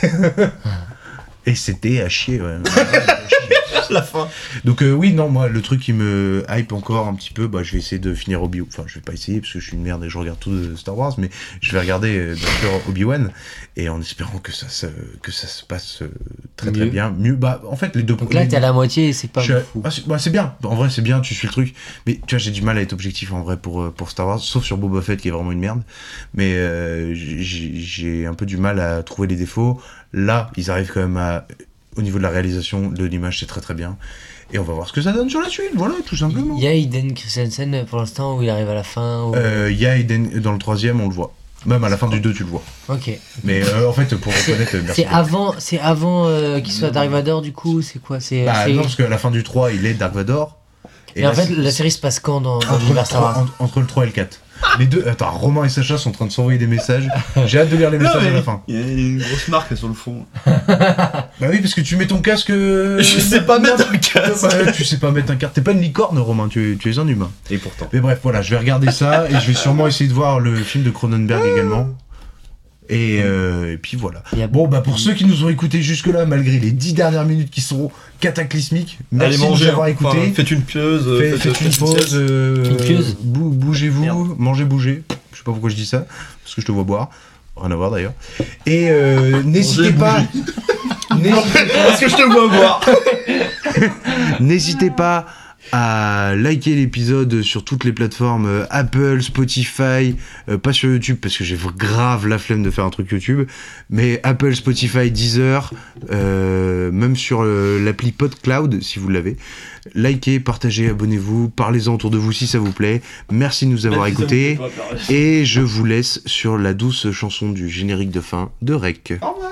et c'était à chier, ouais. la fin. Donc euh, oui, non, moi, le truc qui me hype encore un petit peu, bah, je vais essayer de finir Obi-Wan. Enfin, je vais pas essayer parce que je suis une merde et je regarde tout de Star Wars, mais je vais regarder euh, bien sûr Obi-Wan et en espérant que ça se, que ça se passe euh, très très bien. Mieux, bah, en fait, les deux Donc là, t'es à la moitié et c'est pas je- fou. ah, c'est bah, c'est bien, en vrai c'est bien, tu suis le truc. Mais tu vois, j'ai du mal à être objectif en vrai pour, euh, pour Star Wars, sauf sur Boba Fett qui est vraiment une merde. Mais euh, j'ai j'ai un peu du mal à trouver les défauts. Là, ils arrivent quand même à. Au niveau de la réalisation, de l'image, c'est très très bien. Et on va voir ce que ça donne sur la suite, voilà, tout simplement. Il y a Iden Christensen pour l'instant où il arrive à la fin. où- Euh, Il y a Eden dans le troisième, on le voit. Même à la fin du 2, tu le vois. Ok. Mais euh, en fait, pour reconnaître. euh, C'est avant, c'est avant euh, qu'il soit Dark Vador du coup. C'est quoi? C'est. Bah non, parce qu'à la fin du 3, il est Dark Vador. Et en fait, la série se passe quand dans, dans entre, le l'univers Star 3, Wars entre- entre le 3 et le 4. Les deux. Attends, Romain et Sacha sont en train de s'envoyer des messages. J'ai hâte de lire les messages à la fin. Il y a une grosse marque sur le fond. Bah oui, parce que tu mets ton casque. euh, Je sais pas mettre un Ouais, casque. tu sais pas mettre un casque. T'es pas une licorne, Romain, tu es, tu es un humain. Et pourtant. Mais bref, voilà, je vais regarder ça et je vais sûrement essayer de voir le film de Cronenberg également. Et, euh, et puis voilà. Bon, bah pour ceux qui nous ont écoutés jusque-là, malgré les 10 dernières minutes qui sont cataclysmiques, Allez merci de nous manger. avoir hein. écoutés. Enfin, faites une pieuse. Faites, faites une pause, euh, bou- bougez-vous, mangez, bougez. Je sais pas pourquoi je dis ça, parce que je te vois boire. Rien à voir d'ailleurs. Et euh, n'hésitez pas. N'hésitez Parce que je te vois boire. N'hésitez pas à liker l'épisode sur toutes les plateformes euh, Apple, Spotify, euh, pas sur YouTube parce que j'ai grave la flemme de faire un truc YouTube, mais Apple, Spotify, Deezer, euh, même sur euh, l'appli PodCloud si vous l'avez. Likez, partagez, abonnez-vous, parlez-en autour de vous si ça vous plaît. Merci de nous avoir écoutés et je vous laisse sur la douce chanson du générique de fin de Rec. Au revoir.